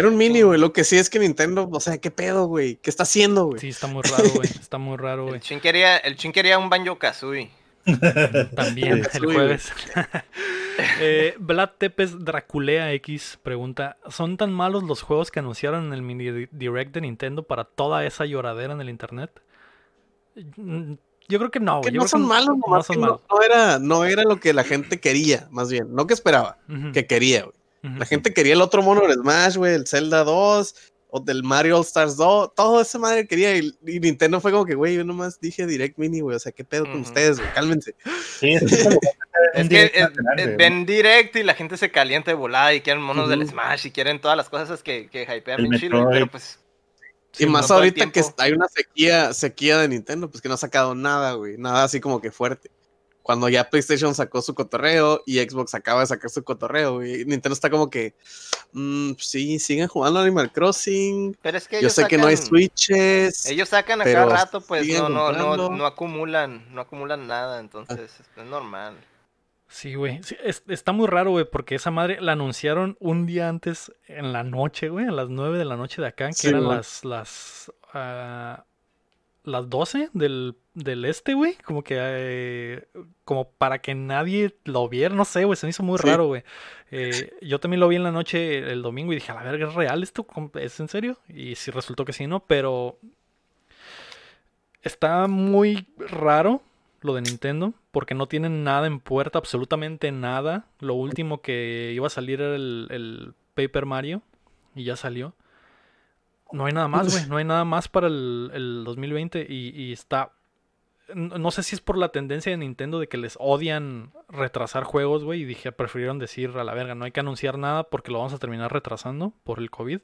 Era un mini, güey, lo que sí es que Nintendo, o sea, ¿qué pedo, güey? ¿Qué está haciendo, güey? Sí, está muy raro, güey. Está muy raro, El güey. chin quería, el chin quería un Banjo Kazooie. También el jueves. eh, Vlad Tepes Draculea X pregunta: ¿Son tan malos los juegos que anunciaron en el mini di- direct de Nintendo para toda esa lloradera en el internet? Mm, Yo creo que no, Que no son que malos, no nomás son que no, malos. no era, no era lo que la gente quería, más bien. No que esperaba, que quería, güey. La gente quería el otro mono del Smash, güey, el Zelda 2, o del Mario All Stars 2, todo esa madre quería. Y, y Nintendo fue como que, güey, yo nomás dije Direct Mini, güey, o sea, ¿qué pedo con ustedes, güey? Cálmense. Sí, es, Es que güey. ven direct y la gente se calienta de volada y quieren monos del Ujú. Smash y quieren todas las cosas que, que hypean El bien chido, pero pues Sí, y más ahorita que hay una sequía, sequía de Nintendo, pues que no ha sacado nada, güey. Nada así como que fuerte. Cuando ya PlayStation sacó su cotorreo y Xbox acaba de sacar su cotorreo, güey. Nintendo está como que, mm, sí, siguen jugando Animal Crossing. pero es que Yo sé que no hay Switches. Ellos sacan a cada rato, pues no, no, no, no acumulan, no acumulan nada, entonces es normal. Sí, güey. Sí, es- está muy raro, güey, porque esa madre la anunciaron un día antes en la noche, güey, a las 9 de la noche de acá, que Sí, eran las las ah, las 12 del del este, güey. Como que, eh, como para que nadie lo viera, no sé, güey, se me hizo muy Sí. raro, güey. Eh, yo también lo vi en la noche el domingo y dije, a la verga, ¿es real esto? ¿Com- ¿Es en serio? Y sí resultó que sí, ¿no? Pero está muy raro lo de Nintendo, porque no tienen nada en puerta, absolutamente nada. Lo último que iba a salir era el, el Paper Mario, y ya salió. No hay nada más, güey. No hay nada más para el, el 2020 y, y está... No sé si es por la tendencia de Nintendo de que les odian retrasar juegos, güey. Y dije, prefirieron decir a la verga, no hay que anunciar nada porque lo vamos a terminar retrasando por el COVID.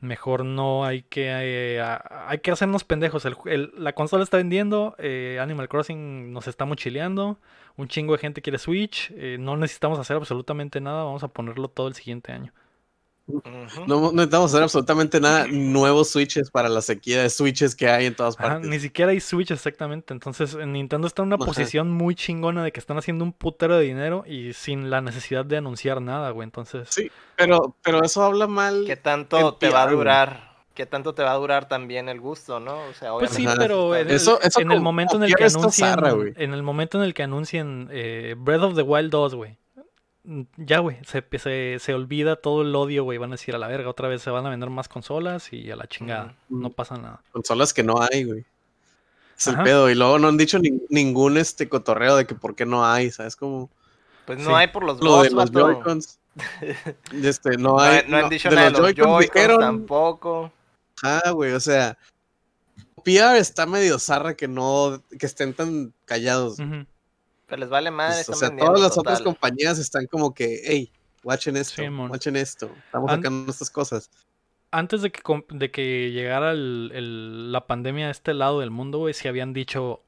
Mejor no hay que... eh, hay que hacernos pendejos. La consola está vendiendo, eh, Animal Crossing nos está mochileando, un chingo de gente quiere Switch, eh, no necesitamos hacer absolutamente nada, vamos a ponerlo todo el siguiente año. No no necesitamos hacer absolutamente nada. Nuevos switches para la sequía de switches que hay en todas Ajá, partes. ni siquiera hay Switch exactamente. Entonces, en Nintendo está en una Ajá. posición muy chingona de que están haciendo un putero de dinero y sin la necesidad de anunciar nada, güey. Entonces, Sí, pero, pero eso habla mal. ¿Qué tanto te va a durar? ¿Qué tanto te va a durar también el gusto, no? O sea, pues sí, pero en el, Eso- eso en el como- momento en el que anuncien, zarra, en el momento en el que anuncien eh, Breath of the Wild 2, güey. Mm, Ya, güey, se, se, se olvida todo el odio, güey. Van a decir a la verga, otra vez se van a vender más consolas y a la chingada. No pasa nada. Consolas que no hay, güey. Es el pedo. Y luego no han dicho ni- ningún este cotorreo de que por qué no hay, ¿sabes? Como Pues Sí. no hay por los lo de los. Joy-Cons. Este, no No, hay. hay- no han dicho de nada de los Joy-Cons tampoco. Ah, güey, o sea. PR está medio zarra que no. que estén tan callados. Ujú. Pero les vale madre. Pues, o sea, todas las otras compañías están como que, hey, watchen esto, Sí, watchen esto. Estamos An- sacando estas cosas. antes de que, de que llegara el- el- la pandemia a este lado del mundo, güey, sí habían dicho,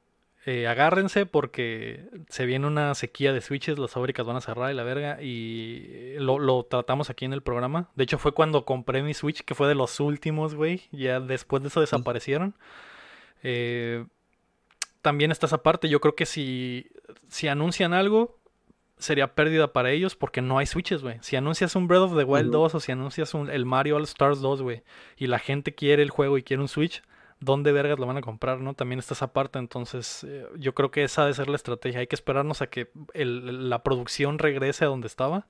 eh, agárrense porque se viene una sequía de switches, las fábricas van a cerrar y la verga, y lo, lo tratamos aquí en el programa. De hecho, fue cuando compré mi Switch, que fue de los últimos, güey, ya después de eso desaparecieron. Eh, también está esa parte, yo creo que si, si anuncian algo, sería pérdida para ellos porque no hay switches, güey. Si anuncias un Breath of the Wild Ujú. 2 o si anuncias un, el Mario All Stars 2, güey, y la gente quiere el juego y quiere un Switch, ¿dónde vergas lo van a comprar, no? También está esa parte, entonces eh, yo creo que esa debe ser la estrategia. Hay que esperarnos a que el- la producción regrese a donde estaba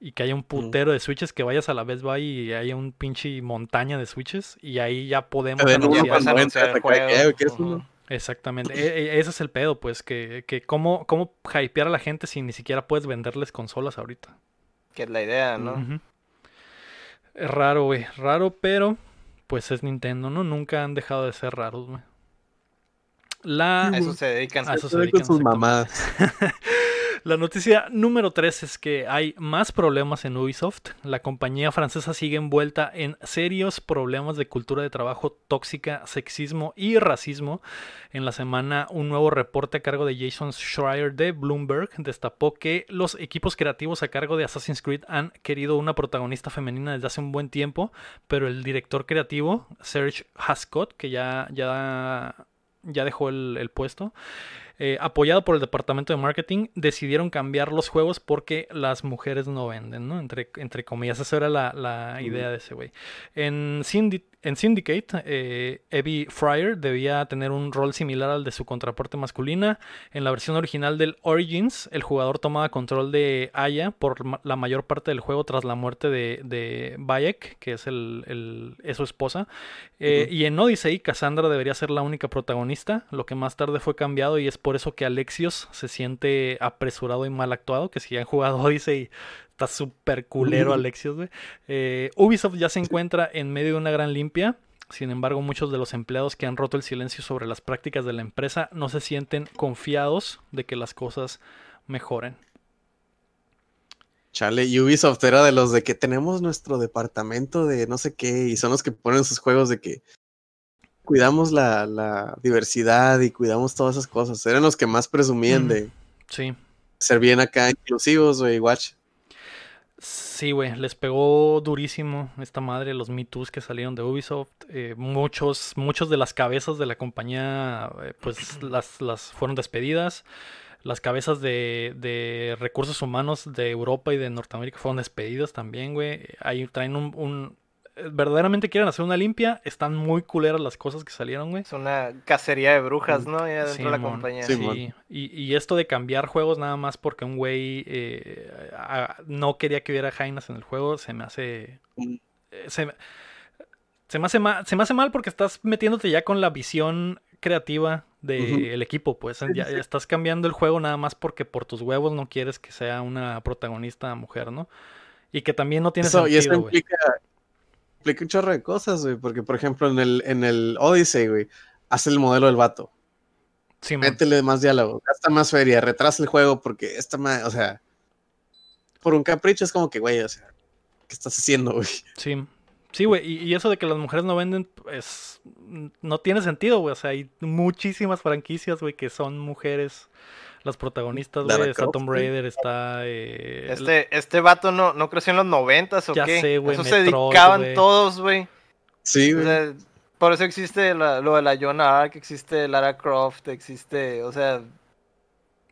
y que haya un putero de switches, que vayas a la Best Buy y haya un pinche montaña de switches y ahí ya podemos uno Ya anunciar. puedes cuando anunciar entra, el te cae, juego. "Eh, ¿quieres Ujú. Uno?" Exactamente, E- e- ese es el pedo, pues, que, que cómo, cómo hypear a la gente si ni siquiera puedes venderles consolas ahorita. Que es la idea, ¿no? Es raro, güey, raro, pero pues es Nintendo, ¿no? Nunca han dejado de ser raros, güey. La, A eso se dedican. A eso se Con dedican, sus mamadas. La noticia número 3 es que hay más problemas en Ubisoft. La compañía francesa sigue envuelta en serios problemas de cultura de trabajo tóxica, sexismo y racismo. En la semana, un nuevo reporte a cargo de Jason Schreier de Bloomberg destapó que los equipos creativos a cargo de Assassin's Creed han querido una protagonista femenina desde hace un buen tiempo, pero el director creativo, Serge Hascott, que ya, ya, ya dejó el, el puesto, eh, apoyado por el departamento de marketing, decidieron cambiar los juegos porque las mujeres no venden, ¿no? Entre, entre comillas, esa era la, la idea de ese güey. En, Syndi- en Syndicate, eh, Evie Fryer debía tener un rol similar al de su contraparte masculina. En la versión original del Origins, el jugador tomaba control de Aya por la mayor parte del juego tras la muerte de, de Bayek, que es, el, el- es su esposa. Eh. Y en Odyssey, Cassandra debería ser la única protagonista, lo que más tarde fue cambiado y es por eso que Alexios se siente apresurado y mal actuado, que si han jugado Odyssey está súper culero. Alexios, güey. Eh, Ubisoft ya se encuentra en medio de una gran limpia. Sin embargo, muchos de los empleados que han roto el silencio sobre las prácticas de la empresa no se sienten confiados de que las cosas mejoren. Chale, y Ubisoft era de los de que tenemos nuestro departamento de no sé qué, y son los que ponen sus juegos de que cuidamos la, la diversidad y cuidamos todas esas cosas. Eran los que más presumían Mm. de Sí. ser bien acá inclusivos, güey, watch. Sí, güey, les pegó durísimo esta madre, los Me Too's que salieron de Ubisoft. Eh, muchos, muchos de las cabezas de la compañía, eh, pues las, las fueron despedidas. Las cabezas de, de recursos humanos de Europa y de Norteamérica fueron despedidas también, güey. Ahí traen un, un- verdaderamente quieren hacer una limpia, están muy culeras las cosas que salieron, güey. Es una cacería de brujas, ¿no? Ya dentro de la compañía. Sí, Sí, y, y esto de cambiar juegos nada más porque un güey eh, a- no quería que hubiera Jainas en el juego, se me hace... Mm. eh, Se, me- se me hace mal, se me hace mal porque estás metiéndote ya con la visión creativa del Ujú. equipo, pues ya estás cambiando el juego nada más porque por tus huevos no quieres que sea una protagonista mujer, ¿no? Y que también no tiene Eso, y eso sentido, güey. implica, implica un chorro de cosas, güey. Porque, por ejemplo, en el, en el Odyssey, güey, hace el modelo del vato. Simón. Métele más diálogo, gasta más feria, retrasa el juego porque esta más, o sea, por un capricho es como que, güey, o sea, ¿qué estás haciendo, güey? Sí, sí, güey. Y, y eso de que las mujeres no venden, pues, no tiene sentido, güey. O sea, hay muchísimas franquicias, güey, que son mujeres las protagonistas, güey. Está Tomb. Raider, está... eh, Este, este vato no, no creció en los noventas o Ya qué. sé, güey, Eso se dedicaban todos, güey. Sí, O güey. sea, por eso existe la- lo de la Jonah Ark, existe Lara Croft, existe, o sea,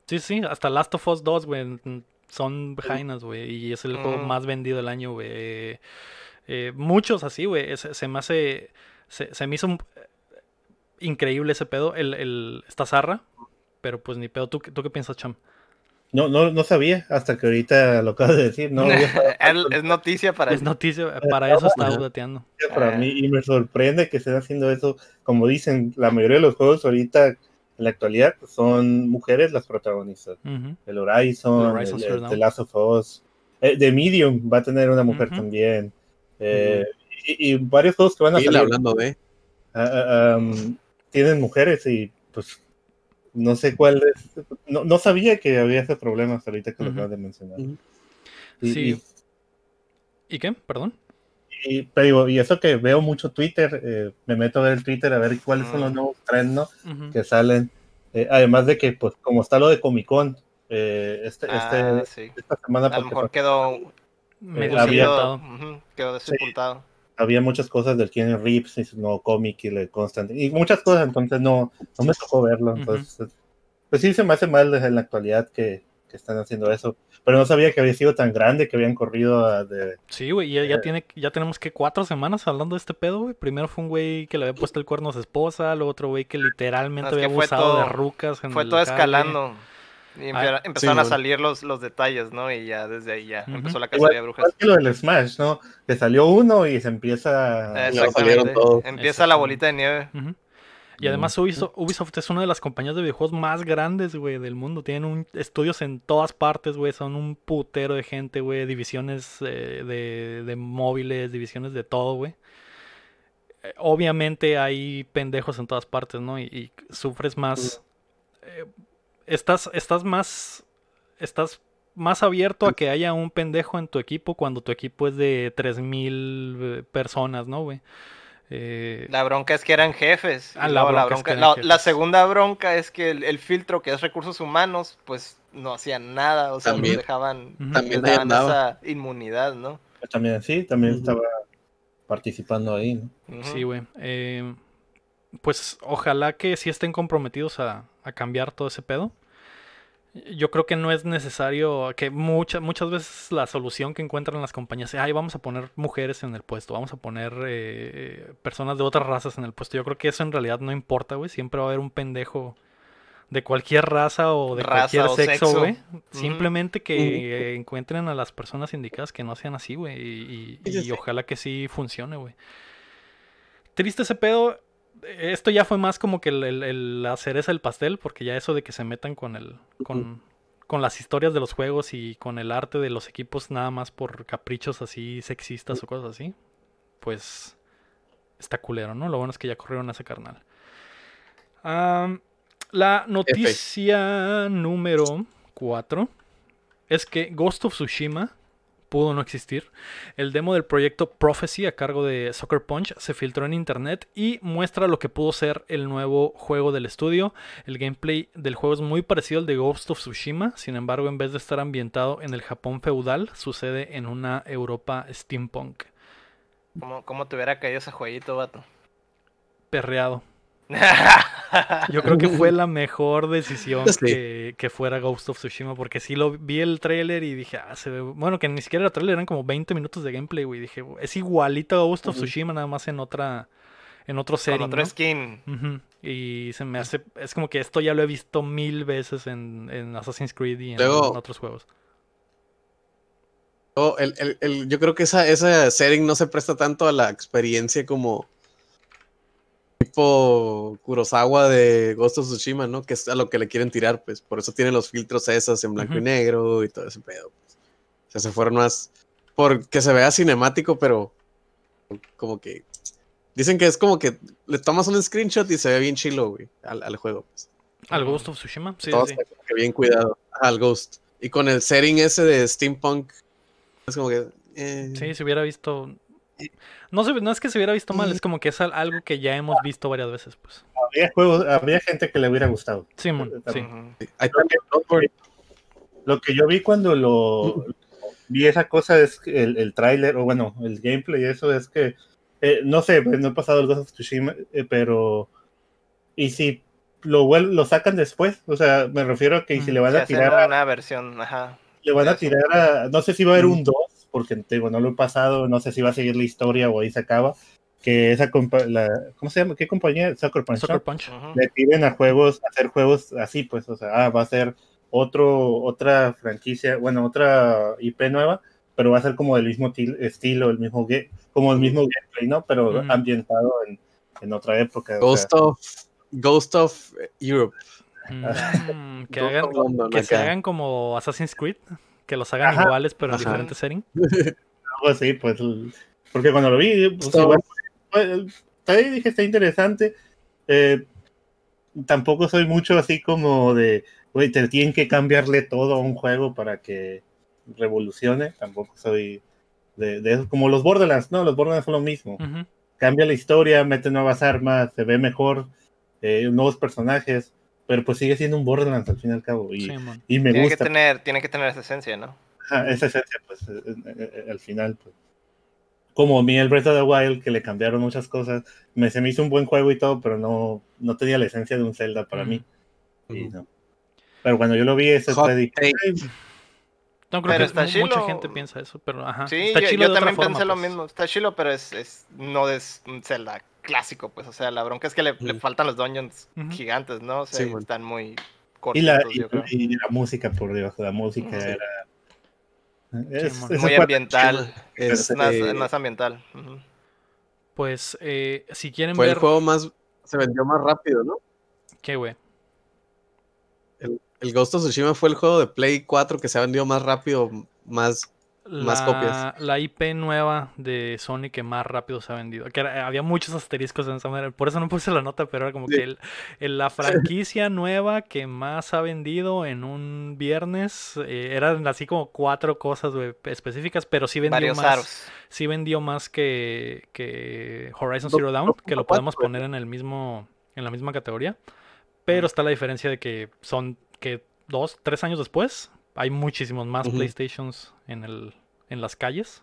Sí, sí, hasta Last of Us 2, güey. mm, Son jainas, güey. Y es el juego más vendido del año, güey. Eh, eh, muchos así, güey. Se, me hace... Se, se me hizo un- increíble ese pedo. El, el, esta zarra. Pero pues ni pedo. ¿Tú, qué- ¿Tú qué piensas, Cham? No, no, no sabía hasta que ahorita lo acabas de decir. No, había es, es noticia para Es noticia, para eso está Ajá. updateando. para mí y me sorprende que estén haciendo eso. Como dicen, la mayoría de los juegos ahorita en la actualidad pues, son mujeres las protagonistas. El Horizon, El Horizon el, el. The Last of Us, eh, The Medium va a tener una mujer también. eh, y, y varios juegos que van a salir hablando de. ah, ah, um, tienen mujeres y pues no sé cuál es. No, no sabía que había ese problema hasta ahorita que lo Ujú. acabas de mencionar. Y- Sí. y- ¿Y qué? Perdón. Y, pero digo, y eso que veo mucho Twitter, eh, me meto a ver el Twitter a ver cuáles son los Mm. nuevos trends que salen. Eh, además de que, pues, como está lo de Comic Con, eh, este, Ah, este, sí. esta semana, A lo mejor quedó Medio había- quedó sepultado. Había muchas cosas del Keanu Reeves y su nuevo cómic y el Constantine, y muchas cosas, entonces no, no me tocó verlo. Entonces, pues sí, se me hace mal desde la actualidad que, que están haciendo eso. Pero no sabía que había sido tan grande que habían corrido a de. Sí, güey, ya, ya, Eh. tiene, ya tenemos que cuatro semanas hablando de este pedo, güey. Primero fue un güey que le había puesto el cuerno a su esposa, luego otro güey que literalmente había que abusado de rucas. En Fue el todo escalando. Y Ah, empe- empezaron a salir los, los detalles, ¿no? Y ya desde ahí ya empezó la cacería de brujas. igual que lo del Smash, ¿no? Que salió uno y se empieza. Exactamente. salieron todos. Empieza la bolita de nieve. Y además Ubisoft, Ubisoft es una de las compañías de videojuegos más grandes, güey, del mundo. Tienen un, estudios en todas partes, güey. Son un putero de gente, güey. Divisiones eh, de, de móviles, divisiones de todo, güey. Eh, Obviamente hay pendejos en todas partes, ¿no? Y, y sufres más... eh, estás, estás más... Estás más abierto a que haya un pendejo en tu equipo cuando tu equipo es de 3000 eh, personas, ¿no, güey? Eh, La bronca es que eran jefes. Ah, la bronca es que bronca, eran la, jefes. la segunda bronca es que el, el filtro que es recursos humanos, pues no hacían nada. O sea, También. nos dejaban. También les daban esa inmunidad, ¿no? También, sí, también estaba participando ahí, ¿no? Sí, güey. Eh, pues ojalá que sí estén comprometidos a, a cambiar todo ese pedo. Yo creo que no es necesario que muchas muchas veces la solución que encuentran las compañías es, ay, vamos a poner mujeres en el puesto, vamos a poner eh, personas de otras razas en el puesto. Yo creo que eso en realidad no importa, güey. Siempre va a haber un pendejo de cualquier raza o de Raza cualquier o sexo, güey. Simplemente que eh, encuentren a las personas indicadas que no sean así, güey. Y, ojalá que sí funcione, güey. Triste ese pedo. Esto ya fue más como que el, el- el- la cereza del pastel, porque ya eso de que se metan con el. con, con las historias de los juegos y con el arte de los equipos nada más por caprichos así sexistas o cosas así. Pues está culero, ¿no? Lo bueno es que ya corrieron a ese carnal. La noticia número 4 es que Ghost of Tsushima pudo no existir. El demo del proyecto Prophecy a cargo de Soccer Punch se filtró en internet y muestra lo que pudo ser el nuevo juego del estudio. El gameplay del juego es muy parecido al de Ghost of Tsushima, sin embargo, en vez de estar ambientado en el Japón feudal, sucede en una Europa steampunk. ¿Cómo, ¿Cómo te hubiera caído ese jueguito, vato? Perreado. Yo creo que fue la mejor decisión Sí. que, que fuera Ghost of Tsushima, porque sí lo vi el tráiler y dije, ah, se ve... Bueno, que ni siquiera era trailer, eran como 20 minutos de gameplay, güey. Dije, es igualito a Ghost of. Tsushima, nada más en otra... En otro Con setting, otro ¿no? skin. Y se me hace... Es como que esto ya lo he visto mil veces en, en Assassin's Creed y en, Luego- en otros juegos. Oh, el- el- el- yo creo que esa, esa setting no se presta tanto a la experiencia como tipo Kurosawa de Ghost of Tsushima, ¿no? Que es a lo que le quieren tirar, pues. Por eso tienen los filtros esas en blanco y negro y todo ese pedo. pues. O sea, se fueron más porque se vea cinemático, pero como que dicen que es como que le tomas un screenshot y se ve bien chilo, güey, al, al juego. Pues. ¿Al. Ghost of Tsushima? Sí, Todo sí. está como que bien cuidado al Ghost. Y con el setting ese de steampunk, es como que... eh, Sí, se hubiera visto... No, se- no es que se hubiera visto mal, es como que es al- algo que ya hemos visto varias veces, pues. Había juegos, había gente que le hubiera gustado. Sí. El Bloodborne. Lo que yo vi cuando lo vi esa cosa es que el, el tráiler, o bueno, el gameplay, eso es que, eh, no sé, pues, no he pasado el Ghost of Tsushima, eh, pero, y si lo, lo sacan después, o sea, me refiero a que si le van a tirar, a- una versión, ajá. le van a tirar a, no sé si va a haber un 2, porque te digo, no lo he pasado, no sé si va a seguir la historia o ahí se acaba, que esa, la, ¿cómo se llama? ¿Qué compañía? Sucker Punch. Sucker Punch. Le tiren a juegos, a hacer juegos así, pues, o sea, ah, va a ser otro, otra franquicia, bueno, otra IP nueva, pero va a ser como del mismo til- estilo, el mismo como el mismo gameplay, ¿no? Pero Mm. ambientado en, en otra época. o Ghost sea, of Ghost of Europe. Mm, que hagan, London, que se hagan como Assassin's Creed, que los hagan Ajá. iguales pero en Ajá. diferentes setting. algo así, pues, porque cuando lo vi, pues, Está igual, pues, ahí dije, está interesante. Eh, tampoco soy mucho así como de, güey, te tienen que cambiarle todo a un juego para que revolucione. Tampoco soy de, de eso. Como los Borderlands, no, los Borderlands son lo mismo. Cambia la historia, mete nuevas armas, se ve mejor, eh, nuevos personajes, pero pues sigue siendo un Borderlands al fin y al cabo. Y, Simón. y me Tiene que gusta tener, tiene que tener esa esencia, ¿no? Ajá, esa esencia, pues, eh, eh, eh, al final, pues. Como a mí el Breath of the Wild, que le cambiaron muchas cosas, me, se me hizo un buen juego y todo, pero no, no tenía la esencia de un Zelda para Ujú. mí. Y Ujú. no. Pero cuando yo lo vi, ese fue dije, take. "Ay, No creo Pero que está mu- mucha chilo. gente piensa eso, pero ajá. Sí, está yo, chilo yo también forma, pensé lo pues. mismo. Está chilo, pero es, es no es un Zelda clásico, pues. O sea, la bronca es que le, le faltan los dungeons gigantes, ¿no? O sea, Sí, y están muy y, cortitos, la, y, yo creo. y la música, por Dios, la música Sí. era... Es, Muy ambiental. Es, Es más, eh, más ambiental. Pues, eh, si quieren fue el juego más. Se vendió más rápido, ¿no? ¿Qué, güey? El Ghost of Tsushima fue el juego de Play 4 que se ha vendido más rápido, más. Más La, copias. la IP nueva de Sony que más rápido se ha vendido. Que era- había muchos asteriscos en esa manera. Por eso no puse la nota, pero era como Sí. que el- el- la franquicia nueva que más ha vendido en un viernes eh, eran así como cuatro cosas específicas, pero sí vendió Varios más. aros. Sí vendió más que, que Horizon Zero Dawn, que lo 2.4, podemos poner en el mismo, en la misma categoría. Pero está la diferencia de que son que dos, tres años después hay muchísimos más. PlayStations en el, en las calles.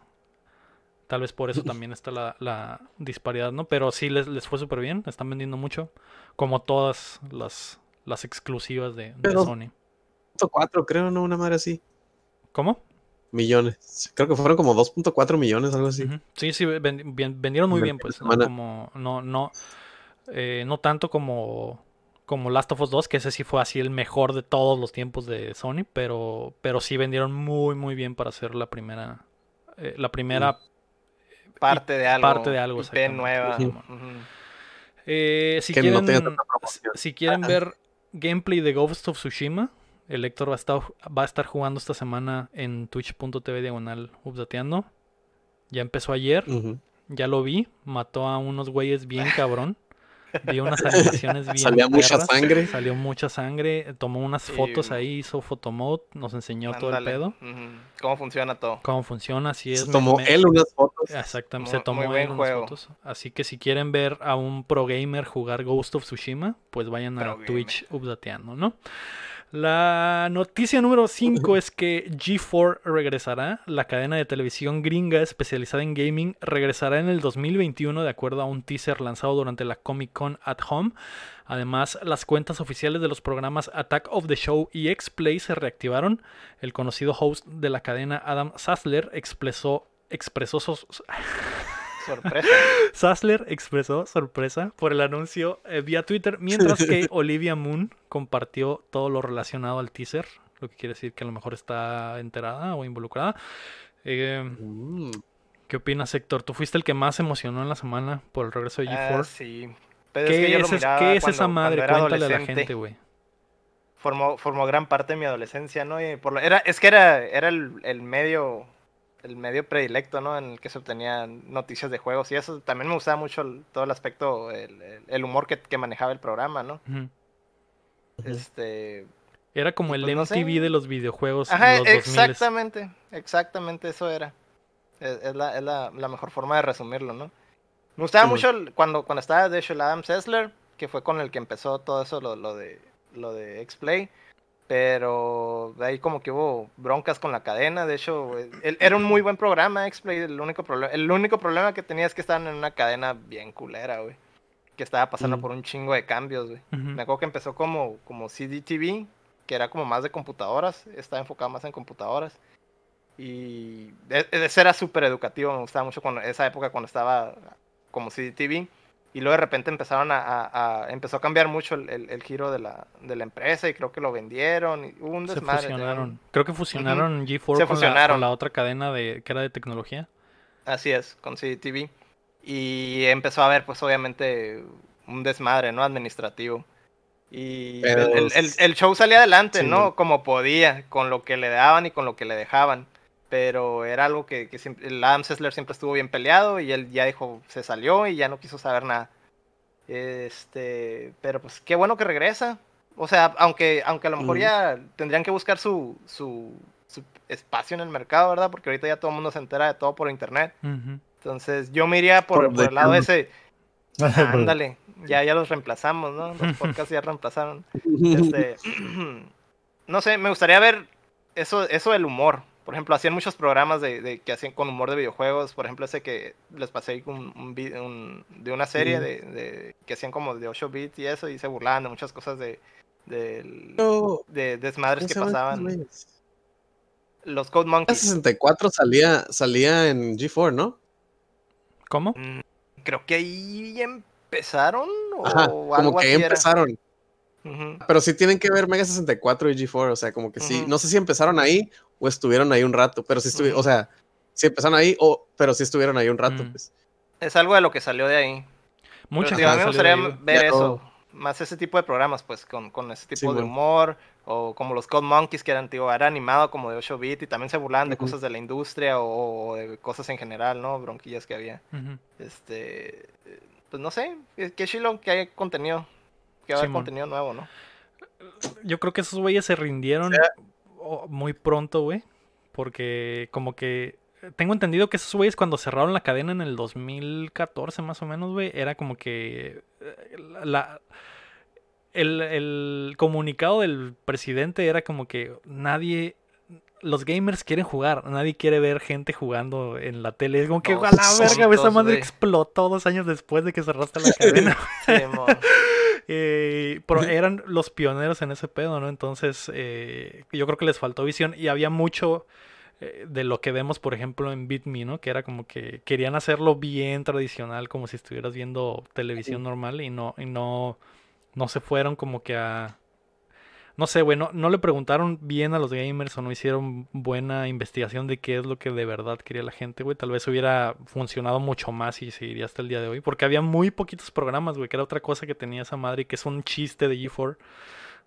Tal vez por eso también está la, la disparidad, ¿no? Pero sí les, les fue súper bien, están vendiendo mucho, como todas las, las exclusivas de, Sony. 2.4, creo, ¿no? Una madre así. ¿Cómo? Millones. Creo que fueron como 2.4 millones, algo así. Sí, sí, vendieron muy bien, pues. No, como, no, no, eh, no tanto como, como Last of Us 2, que ese sí fue así el mejor de todos los tiempos de Sony, pero, pero sí vendieron muy, muy bien para ser la primera, eh, la primera. Parte de algo. parte de algo, IP nueva. Sí. Eh, si no quieren, si quieren ver gameplay de Ghost of Tsushima, el Héctor va a estar, va a estar jugando esta semana en twitch.tv diagonal updateando. Ya empezó ayer. Ya lo vi, mató a unos güeyes bien cabrón. Vi unas animaciones bien Salía mucha perras, sangre. Salió mucha sangre, tomó unas Sí. fotos ahí, hizo photomode, nos enseñó todo el pedo. ¿Cómo funciona todo? cómo funciona, así es. Se tomó me- él unas fotos. Exactamente, Muy- se tomó buen él unas juego. fotos. Así que si quieren ver a un pro gamer jugar Ghost of Tsushima, pues vayan a Pro gamer. Twitch updateando, ¿no? La noticia número 5 es que G4 regresará. La cadena de televisión gringa especializada en gaming regresará en el 2021 de acuerdo a un teaser lanzado durante la Comic Con at Home. Además, las cuentas oficiales de los programas Attack of the Show y X-Play se reactivaron. El conocido host de la cadena Adam Sassler expresó, expresó sus- Sorpresa. Sassler expresó sorpresa por el anuncio eh, vía Twitter, mientras que Olivia Moon compartió todo lo relacionado al teaser, lo que quiere decir que a lo mejor está enterada o involucrada. Eh, Mm. ¿Qué opinas, Héctor? Tú fuiste el que más emocionó en la semana por el regreso de Ah, G4. sí. Pero ¿Qué, es que yo lo es, es- miraba qué es cuando- esa madre? Cuéntale a la gente, güey. formó, formó gran parte de mi adolescencia, ¿no? Y por lo- era, es que era, era el, el medio el medio predilecto, ¿no? En el que se obtenían noticias de juegos y eso también me gustaba mucho el- todo el aspecto, el, el- el humor que, que manejaba el programa, ¿no? Ujú. Este, Era como Y el pues no sé. MTV de los videojuegos. en ajá, los 2000s. exactamente, exactamente eso era. Es, es la, es la, la mejor forma de resumirlo, ¿no? Me gustaba Sí, mucho el- cuando, cuando estaba, de hecho, el Adam Sessler, que fue con el que empezó todo eso, lo, lo de lo de X-Play. Pero de ahí como que hubo broncas con la cadena. De hecho, él- era un muy buen programa, X-Play. El único, problema, el único problema que tenía es que estaban en una cadena bien culera, güey. Que estaba pasando Mm. por un chingo de cambios, güey. Me acuerdo que empezó como, como CDTV, que era como más de computadoras, estaba enfocado más en computadoras. Y e- ese era súper educativo, me gustaba mucho cuando, esa época cuando estaba como CDTV. Y luego de repente empezaron a, a- a- empezó a cambiar mucho el, el- el giro de la, de la empresa y creo que lo vendieron. Y hubo un Se desmadre. fusionaron. Creo que fusionaron G4 Se con, la, fusionaron. con la otra cadena de, que era de tecnología. Así es, con CDTV. Y empezó a haber, pues obviamente, un desmadre, ¿no? Administrativo. Y Pero el, el- show salía adelante, Sí. ¿no? Como podía, con lo que le daban y con lo que le dejaban. Pero era algo que, que siempre, el Adam Sessler siempre estuvo bien peleado y él ya dijo, se salió y ya no quiso saber nada. Este, pero pues qué bueno que regresa. O sea, aunque, aunque a lo mejor ya tendrían que buscar su, su, su espacio en el mercado, ¿verdad? Porque ahorita ya todo el mundo se entera de todo por internet. Entonces yo me iría por, Por por el lado ese. Ándale, ya, ya los reemplazamos, ¿no? Los podcasts ya reemplazaron. Este, no sé, me gustaría ver eso, eso del humor. Por ejemplo, hacían muchos programas de, de- que hacían con humor de videojuegos. Por ejemplo, ese que les pasé un, un de una serie de, de- que hacían como de 8 bits y eso, y se burlaban de muchas cosas de, desmadres ¿cómo que pasaban. Los Code Monkeys. 64 salía, salía en G4, ¿no? ¿Cómo? Mm, Creo que ahí empezaron o Ajá, algo como que así era. Pero sí tienen que ver Mega 64 y G4, o sea, como que sí. No sé si empezaron ahí o estuvieron ahí un rato, pero sí estuvieron, Ujú. o sea, sí empezaron ahí, o, pero sí estuvieron ahí un rato, pues. Es algo de lo que salió de ahí. Mucha Pero, digo, a mí me gustaría ver Ya eso. Más ese tipo de programas, pues, con, con ese tipo Sí, de bueno. humor. O como los Code Monkeys, que eran, tío, era animado como de 8 bit y también se burlaban de cosas de la industria o, o de cosas en general, ¿no? Bronquillas que había. Este. Pues no sé, qué qué chilo que hay contenido. Que va a haber contenido nuevo, ¿no? Yo creo que esos güeyes se rindieron muy pronto, güey. Porque como que... Tengo entendido que esos güeyes cuando cerraron la cadena en el 2014 más o menos, güey, era como que... eh, La, el, el comunicado del presidente era como que nadie... Los gamers quieren jugar, nadie quiere ver gente jugando en la tele. Es como que, a la verga, esa madre explotó dos años después de que cerraste la cadena. Eh, pero eran los pioneros en ese pedo, ¿no? Entonces, eh, yo creo que les faltó visión y había mucho eh, de lo que vemos, por ejemplo, en BitMe, ¿no? Que era como que querían hacerlo bien tradicional, como si estuvieras viendo televisión normal y no, y no, no se fueron como que a... No sé, güey, no, le preguntaron bien a los gamers o no hicieron buena investigación de qué es lo que de verdad quería la gente, güey. Tal vez hubiera funcionado mucho más y seguiría hasta el día de hoy. Porque había muy poquitos programas, güey, que era otra cosa que tenía esa madre y que es un chiste de G4.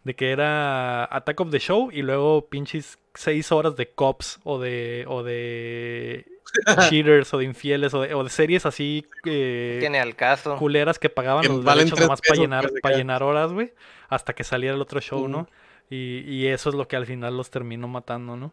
De que era Attack of the Show y luego pinches seis horas de cops o de, o de cheaters o de infieles o de, o de series así eh, Tiene al caso. culeras que pagaban Que los derechos nomás para llenar, para llenar horas, güey. Hasta que saliera el otro show, ¿no? Ujú. Y, y eso es lo que al final los terminó matando, ¿no?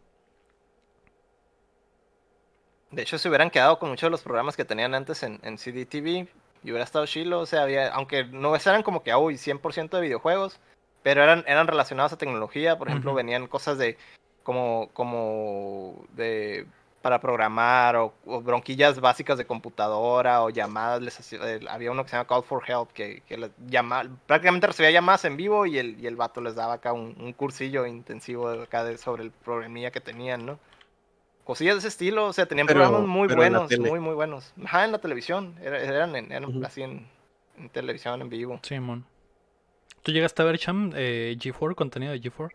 De hecho, se hubieran quedado con muchos de los programas que tenían antes en, en CDTV y hubiera estado chilo. O sea, había, aunque no eran como que hoy 100% de videojuegos, pero eran, eran relacionados a tecnología. Por ejemplo, venían cosas de como, como de para programar o, bronquillas básicas de computadora o llamadas. Les eh, había uno que se llama Call for Help que, que les llama, prácticamente recibía llamadas en vivo y el, y el vato les daba acá un, cursillo intensivo acá de, sobre el programilla que tenían, ¿no? Cosillas de ese estilo, o sea, tenían programas muy buenos, muy, muy buenos. Ajá, en la televisión, eran, eran, así en, en, televisión en vivo. Sí, mon. ¿Tú llegaste a ver, Cham, eh, G4, contenido de G4?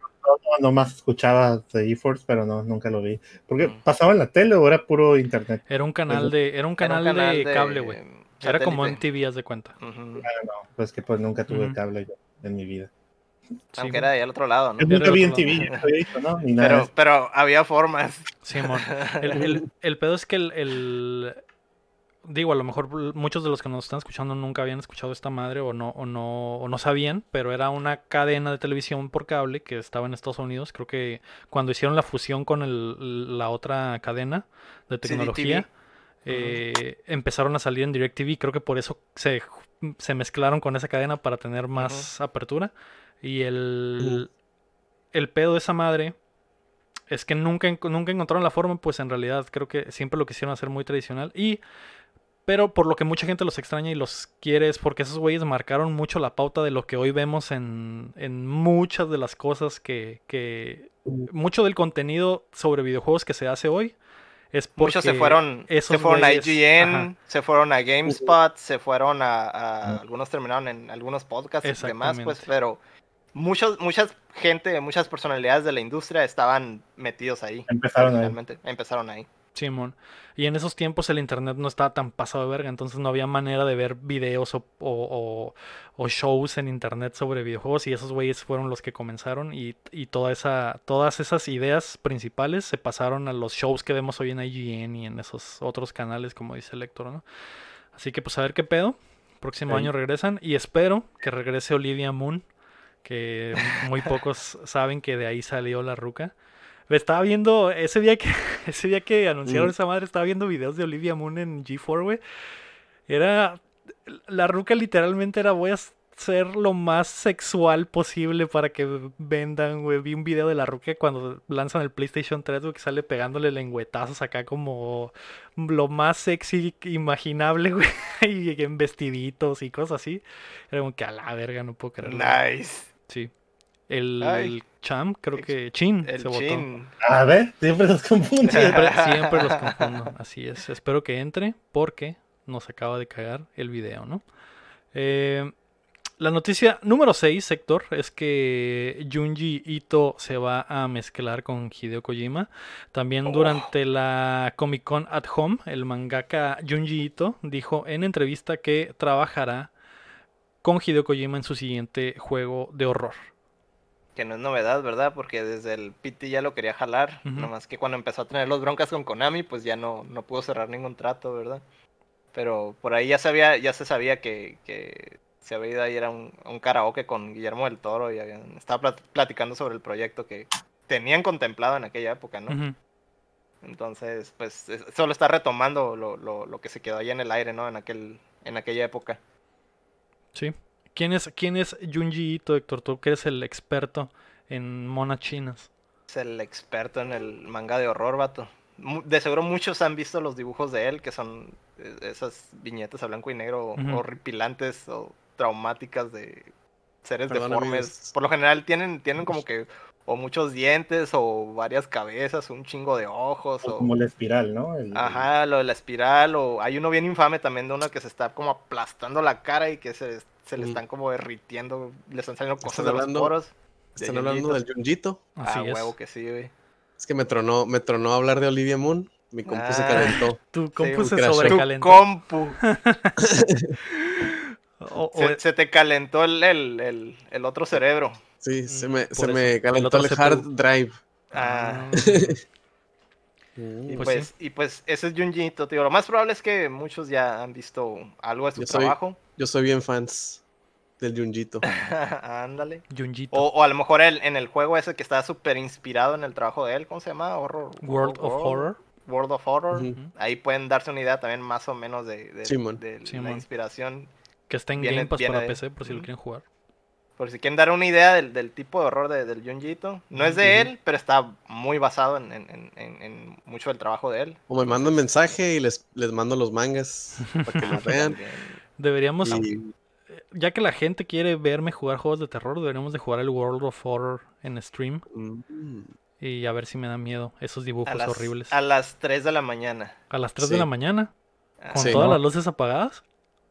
No, más escuchaba de GeForce, pero no, nunca lo vi. Porque pasaba en la tele o era puro internet. Era un canal de, era un canal, de, cable, güey. Era como en TV, haz de cuenta. Uh no, pues que pues nunca tuve cable yo en mi vida. Aunque era de al otro lado, ¿no? Yo nunca vi en TV, ¿no? Ni nada pero, pero había formas. Sí, el, el, el, pedo es que el, digo, a lo mejor muchos de los que nos están escuchando nunca habían escuchado esta madre o no, o no, o no sabían, pero era una cadena de televisión por cable que estaba en Estados Unidos. Creo que cuando hicieron la fusión con el, la otra cadena de tecnología, eh, empezaron a salir en DirecTV. Creo que por eso se, se mezclaron con esa cadena para tener más apertura. Y el, el pedo de esa madre es que nunca, nunca encontraron la forma, pues en realidad creo que siempre lo quisieron hacer muy tradicional. Y pero por lo que mucha gente los extraña y los quiere es porque esos güeyes marcaron mucho la pauta de lo que hoy vemos en, en muchas de las cosas que, que... Mucho del contenido sobre videojuegos que se hace hoy es porque Muchos se fueron, se fueron a IGN, se fueron a GameSpot, se fueron a, algunos terminaron en algunos podcasts y demás, pues, pero muchos, muchas gente, muchas personalidades de la industria estaban metidos ahí. Empezaron ahí. Empezaron ahí. Simón. Y en esos tiempos el internet no estaba tan pasado de verga, entonces no había manera de ver videos o, shows en internet sobre videojuegos y esos güeyes fueron los que comenzaron y, toda esa, todas esas ideas principales se pasaron a los shows que vemos hoy en IGN y en esos otros canales, como dice el lector, ¿no? Así que pues a ver qué pedo. Próximo año regresan y espero que regrese Olivia Moon, que muy pocos saben que de ahí salió la ruca estaba viendo, ese día que, ese día que anunciaron mm. esa madre, estaba viendo videos de Olivia Moon en G4, güey. Era, la ruca literalmente era, voy a ser lo más sexual posible para que vendan, güey. Vi un video de la ruca cuando lanzan el PlayStation 3, güey, que sale pegándole lengüetazos acá como lo más sexy imaginable, güey. y en vestiditos y cosas así. Era como que a la verga, no puedo creerlo. Nice. Sí. El, Cham, creo que Chin el se votó. A ver, siempre los confundo. Siempre, los confundo, así es. Espero que entre porque nos acaba de cagar el video, ¿no? Eh, la noticia número 6, sector, es que Junji Ito se va a mezclar con Hideo Kojima. También oh. durante la Comic Con at Home, el mangaka Junji Ito dijo en entrevista que trabajará con Hideo Kojima en su siguiente juego de horror que no es novedad, ¿verdad? Porque desde el PT ya lo quería jalar, nomás que cuando empezó a tener los broncas con Konami, pues ya no, no pudo cerrar ningún trato, ¿verdad? Pero por ahí ya sabía, ya se sabía que, que se había ido a ir a un, karaoke con Guillermo del Toro y habían, estaba platicando sobre el proyecto que tenían contemplado en aquella época, ¿no? Entonces, pues solo está retomando lo, lo, lo, que se quedó ahí en el aire, ¿no? En, aquel, en aquella época. Sí. ¿Quién es, quién es Junji Ito, Héctor? Tú que eres el experto en monas chinas. Es el experto en el manga de horror, vato. De seguro muchos han visto los dibujos de él, que son eh, esas viñetas a blanco y negro horripilantes o traumáticas de seres deformes. Por lo general tienen, tienen como que o muchos dientes o varias cabezas, un chingo de ojos. O, como la espiral, ¿no? Ajá, lo de la espiral. O hay uno bien infame también de uno que se está como aplastando la cara y que se se le están como derritiendo, le están saliendo cosas de los poros. ¿Están hablando del Junjito? Ah, huevo que sí, güey. Es que me tronó, me tronó hablar de Olivia Moon. Mi compu se ah. calentó. Tu compu se sobrecalentó. Tu compu. se, te calentó el, el, el, otro cerebro. Sí, se me, se me calentó el, hard drive. Ah. y, pues, pues y pues ese es Junjito, tío. Lo más probable es que muchos ya han visto algo de su trabajo. Yo soy bien fans del Junjito. Ándale. Junjito. O, a lo mejor él, en el juego ese que está súper inspirado en el trabajo de él, ¿cómo se llama? Horror, World, of Horror. World of Horror. Ahí pueden darse una idea también más o menos de, de, la inspiración. Que está en Game Pass para PC por si lo quieren jugar. Por si quieren dar una idea del, del tipo de horror de, del Junjito. No es de él, pero está muy basado en, en- en- en mucho del trabajo de él. O me mandan mensaje y les, les mando los mangas para que los vean. Deberíamos, Y- ya que la gente quiere verme jugar juegos de terror, deberíamos de jugar el World of Horror en stream Mm. y a ver si me da miedo esos dibujos A las, horribles. a las 3 de la mañana. A las 3 de la mañana, Ah, con Sí. todas No. las luces apagadas,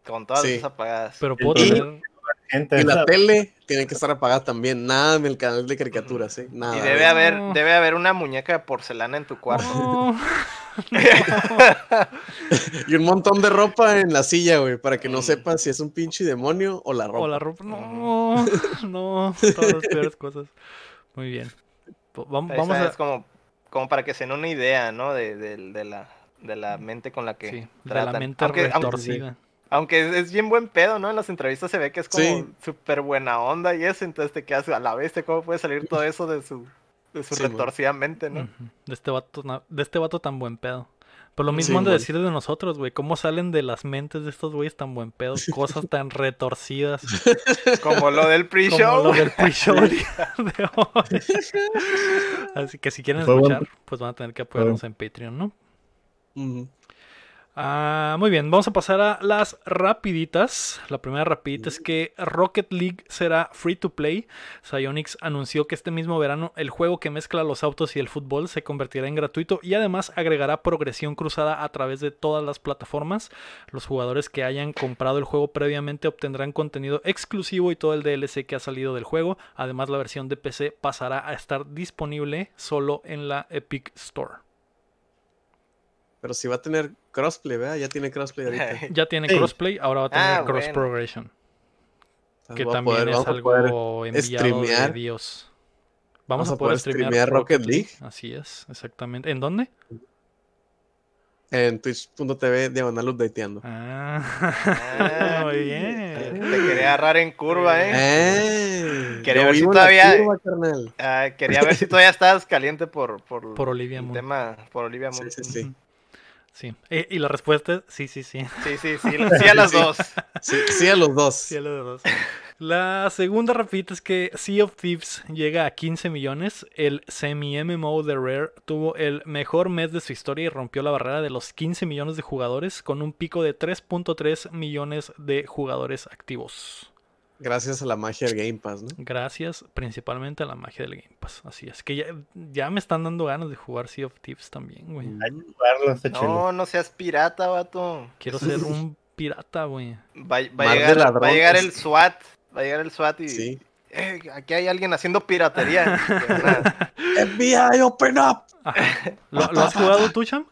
Con todas Sí. las apagadas. pero puedo Y- tener... Gente, Y la tele tiene que estar apagada también. Nada en el canal de caricaturas, ¿eh? Nada. Y debe haber, No. debe haber una muñeca de porcelana en tu cuarto. No. Y un montón de ropa en la silla, güey, para que no sepas si es un pinche demonio o la ropa. O la ropa. No, no, todas las peores cosas. Muy bien. Vamos está, a. Es como, como para que se den una idea, ¿no? De, de- de la, de la mente con la que Sí, de la mente aunque, aunque- retorcida. aunque es, es bien buen pedo, ¿no? En las entrevistas se ve que es como Sí. súper buena onda y eso, entonces te quedas a la vez, ¿cómo puede salir todo eso de su, de su Sí, retorcida mente, ¿no? De este vato, de este vato tan buen pedo. Por lo Sí, mismo han de decir de nosotros, güey. ¿Cómo salen de las mentes de estos güeyes tan buen pedo? Cosas tan retorcidas. Como lo del como pre-show. lo del pre-show de hoy. Así que si quieren escuchar, pues van a tener que apoyarnos en Patreon, ¿no? Ujú. Ah, muy bien, vamos a pasar a las rapiditas. La primera rapidita es que Rocket League será free to play. Psyonix anunció que este mismo verano el juego que mezcla los autos y el fútbol se convertirá en gratuito y además agregará progresión cruzada a través de todas las plataformas. Los jugadores que hayan comprado el juego previamente obtendrán contenido exclusivo y todo el DLC que ha salido del juego. Además, la versión de PC pasará a estar disponible solo en la Epic Store. Pero si va a tener crossplay, ¿verdad? Ya tiene crossplay ahorita. Ya tiene Sí. crossplay, ahora va a tener Ah, cross bueno. progression. Que también poder- es algo poder enviado de streamear. Dios. Vamos, a poder, streamear, streamear Rocket League. Así es, exactamente. ¿En dónde? En twitch.tv diagonal updateando. Ah, Ah, muy Te bien. quería agarrar en curva, ¿eh? ¡Eh! Quería ver si todavía- curva. Ah, quería ver si todavía estabas caliente por, por, Por Olivia el Moon. tema, por Olivia Moon. sí, sí. Sí. Eh, y la respuesta es sí, sí, sí. Sí, sí, sí, sí a las Sí. dos. Sí, sí a los dos. Sí, a los dos. La segunda rapidita es que Sea of Thieves llega a 15 millones. El semi-MMO de Rare tuvo el mejor mes de su historia y rompió la barrera de los 15 millones de jugadores con un pico de 3.3 millones de jugadores activos. Gracias a la magia del Game Pass, ¿no? Gracias principalmente a la magia del Game Pass. Así es que ya, ya me están dando ganas de jugar Sea of Thieves también, güey. Jugarlo, está chido. No, no seas pirata, vato. Quiero ser un pirata, güey. Va, a llegar, va a ladrones. llegar el SWAT. Va a llegar el SWAT y. Sí. "Eh, aquí hay alguien haciendo piratería. FBI, open up. ¿Lo, lo has jugado tú, Cham?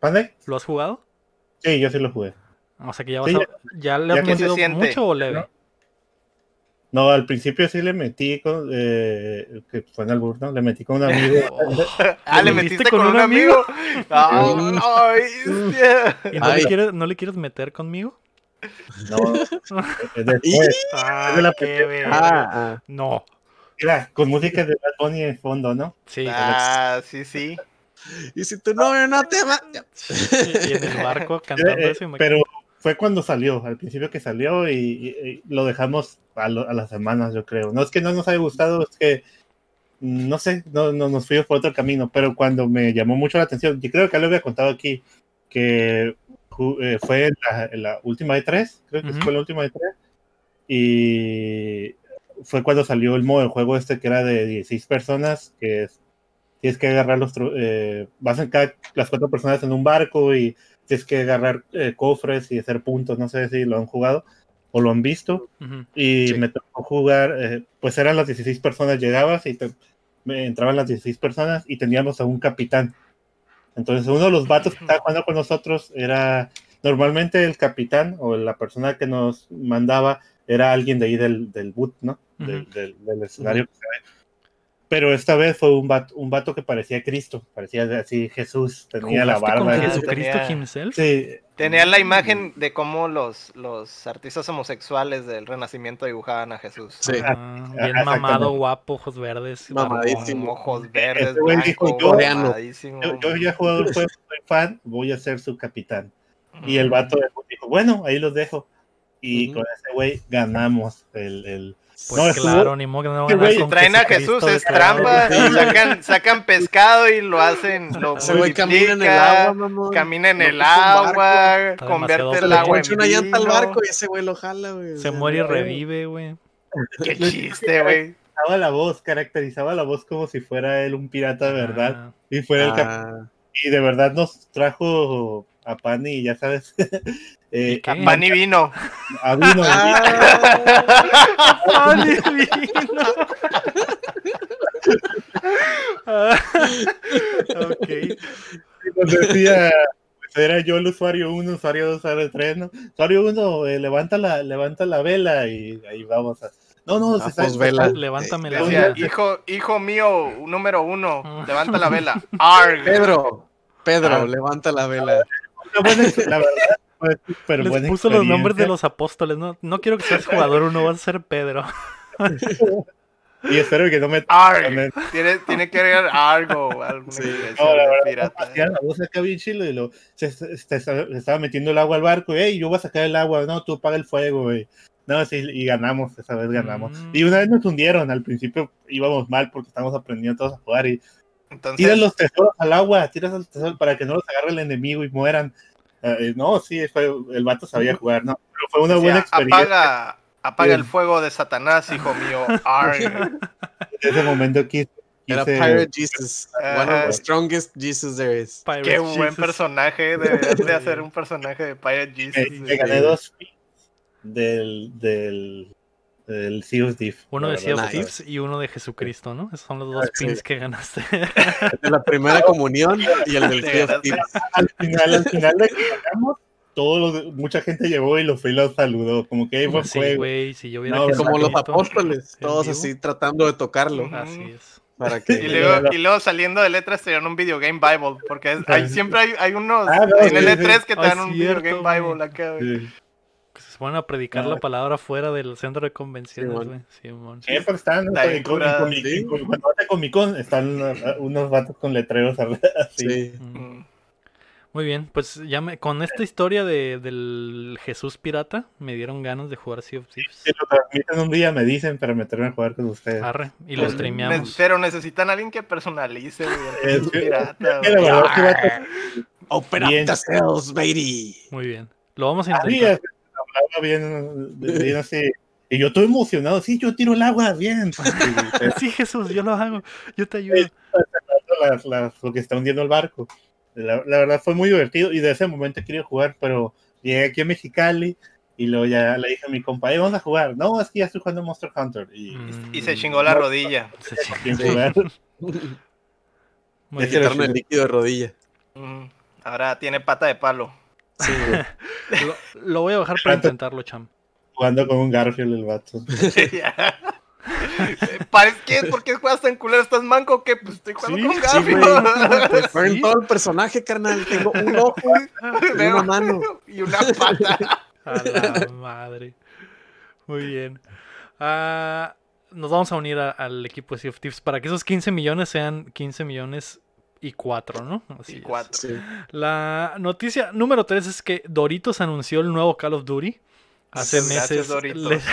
¿Mande? ¿Lo has jugado? Sí, yo sí lo jugué. O sea que ya vas Sí, a... ¿Ya le ya has que se metido mucho o leve? No. No, al principio sí le metí con, eh, que fue en albur, ¿no? Le metí con un amigo. ah, le metiste con, un amigo. Ah, Mm. no. ¿Y no Ay. le, quieres, no le quieres meter conmigo? No, después, Ah, de la qué PT. verga. Ah, ah. No. mira, con música de Bad Bunny en fondo, ¿no? Sí. Ah, sí, sí. Y si tu novio no te ama. Ya. Y en el barco cantando Eh, eso. imagínate. pero fue cuando salió, al principio que salió y, y- y lo dejamos a, lo- a las semanas, yo creo. No es que no nos haya gustado, es que no sé, no, no nos fuimos por otro camino, pero cuando me llamó mucho la atención, yo creo que lo había contado aquí, que eh, fue la, la última de tres, creo que Ujú. fue la última de tres, y fue cuando salió el modo de juego este que era de 16 personas, que es, tienes que agarrar los, eh, vas en cada, las cuatro personas en un barco y tienes que agarrar eh, cofres y hacer puntos, no sé si lo han jugado o lo han visto, y Sí. me tocó jugar, eh, pues eran las 16 personas, llegabas y te- me entraban las 16 personas y teníamos a un capitán. Entonces uno de los vatos que estaba jugando con nosotros era, normalmente el capitán o la persona que nos mandaba era alguien de ahí del, del boot, ¿no? Del, del- del escenario que se ve. Pero esta vez fue un vato, un vato que parecía Cristo, parecía así Jesús, tenía la ¿Jugaste con barba. y- Jesucristo Tenía- himself? Sí, Tenía la imagen de cómo los, los artistas homosexuales del Renacimiento dibujaban a Jesús. Sí. Ah, bien Exactamente. mamado, guapo, ojos verdes. Mamadísimo. Con ojos verdes, Ese güey dijo, blanco, yo- yo, yo ya he jugado el juego, soy fan, voy a ser su capitán. Y el vato dijo, bueno, ahí los dejo. Y Ujú. con ese güey ganamos el, el- Pues No, claro, ni modo que no van a Traen a Jesús, es claro. trampa. Sacan, sacan pescado y lo hacen. Lo Ese güey camina en el agua, mamón. Camina en No el agua, convierte el le agua en una llanta al barco y ese güey lo jala, güey. Se muere y revive, güey. Qué chiste, güey. Caracterizaba la voz, caracterizaba la voz como si fuera él un pirata de verdad. Ah, Y fuera el Ah, y de verdad nos trajo a pan y ya sabes. eh, a, Pan y vino. a vino. Ah, Pan y vino. Ah, ok. Nos decía, pues era yo el usuario 1, usuario 2, usuario 3, ¿no? Usuario 1, levanta, la, levanta la vela y ahí vamos a... No, no, Ah, se está... pues, vela. Levántame la Decía, vela. hijo, hijo mío, número uno, levanta la vela. Arg. Pedro, Pedro, Ah. levanta la vela. Una buena la verdad, Les buena puso los nombres de los apóstoles. No, no quiero que seas jugador uno, vas a ser Pedro. Y espero que no me... Arg. Tiene, tiene que agregar algo. Alguna Sí. No, la verdad, pirata. la voz acá bien chilo y lo, se, se- se- se estaba metiendo el agua al barco. Y, hey, yo voy a sacar el agua. No, tú apaga el fuego, güey. No, sí, y ganamos, esa vez ganamos. Mm. Y una vez nos hundieron. Al principio íbamos mal porque estábamos aprendiendo todos a jugar. Y Entonces, tiras los tesoros al agua, tiras los tesoros para que no los agarre el enemigo y mueran. Eh, no, sí, fue, el vato sabía jugar, ¿no? Pero fue una buena experiencia. apaga, apaga el fuego de Satanás, hijo mío. En ese momento quise. Era Pirate Jesus. One of the strongest Jesus there is. Qué buen personaje. Deberías de hacer un personaje de Pirate me, Jesus. me güey. gané dos pins del, del, del Sea of Thieves, Uno de Sea of. Thieves y uno de Jesucristo, ¿no? Esos son los dos Sí. pins que ganaste. El de la primera comunión y el del Sea of. Thieves. al final, al final de que ganamos, todos los- mucha gente llegó y los fue y los saludó. Como que ahí fue Sí, juego. güey, si yo hubiera No, Como los apóstoles, todos vivo, así tratando de tocarlo. Así es. Para que Y luego, y luego saliendo de letras te dan un video game Bible, porque hay, siempre hay, hay unos Ah, no, en el sí, E3 sí. que te Ah, dan un video game. Bible acá, güey. Sí. Se ponen a predicar Ah. la palabra fuera del centro de convenciones, güey. Simón. Siempre están, ¿no? Está bien En sí. Cuando vas a Comic Con están uh, unos vatos con letreros así. Sí. Mm. Muy bien, pues ya me, con esta historia de, del Jesús pirata me dieron ganas de jugar Sea of Thieves. Si lo transmiten un día, me dicen para meterme a jugar con ustedes. Arre, y lo Pues, streameamos. Pero necesitan a alguien que personalice, güey. Jesús pirata, Es que la güey. verdad que vatos- Open Bien. up the cells, matey. Muy bien. Lo vamos a así intentar. Hablaba bien, bien así. Y yo estoy emocionado, sí, yo tiro el agua, bien. Sí, Jesús, yo lo hago. Yo te ayudo. las- las- lo que está hundiendo el barco. La, la verdad fue muy divertido y de ese momento quería jugar, pero llegué aquí a Mexicali y luego ya le dije a mi compa, "Eh, vamos a jugar. No, es que ya estoy jugando Monster Hunter. Y Mm, Y se chingó la rodilla. que Quitarme el líquido de rodilla. Mm. Ahora tiene pata de palo. Sí. Lo, lo voy a bajar para intentarlo, cham. jugando con un Garfield el vato. Parece que ¿por qué juegas tan culero? ¿Estás manco o qué? Pues estoy jugando Sí, con sí, Garfield. Fue en Sí. todo el personaje, carnal. Tengo un ojo y una mano. y una pata. A la madre. Muy bien. Ah, nos vamos a unir a- al equipo de Sea of Thieves para que esos 15 millones sean 15 millones y 4, ¿no? Así Y es. cuatro. Sí. La noticia número 3 es que Doritos anunció el nuevo Call of Duty. Hace meses, les,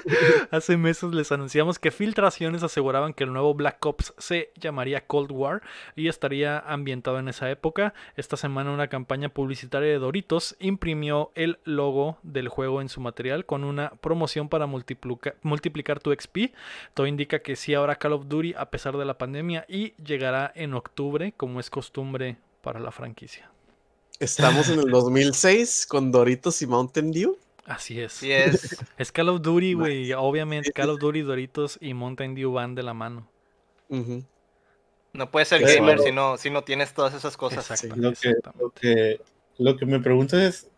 hace meses les anunciamos que filtraciones aseguraban que el nuevo Black Ops se llamaría Cold War y estaría ambientado en esa época. Esta semana una campaña publicitaria de Doritos imprimió el logo del juego en su material con una promoción para multiplica- multiplicar tu XP. Todo indica que sí habrá Call of Duty a pesar de la pandemia y llegará en octubre como es costumbre para la franquicia. Estamos en el 2006 con Doritos y Mountain Dew. Así es. Sí es. Es Call of Duty, güey. Obviamente, Call of Duty, Doritos y Mountain Dew van de la mano. No puedes ser gamer si no, si no tienes todas esas cosas. Exacto. Lo que, Exactamente. lo, que, lo que me pregunto es,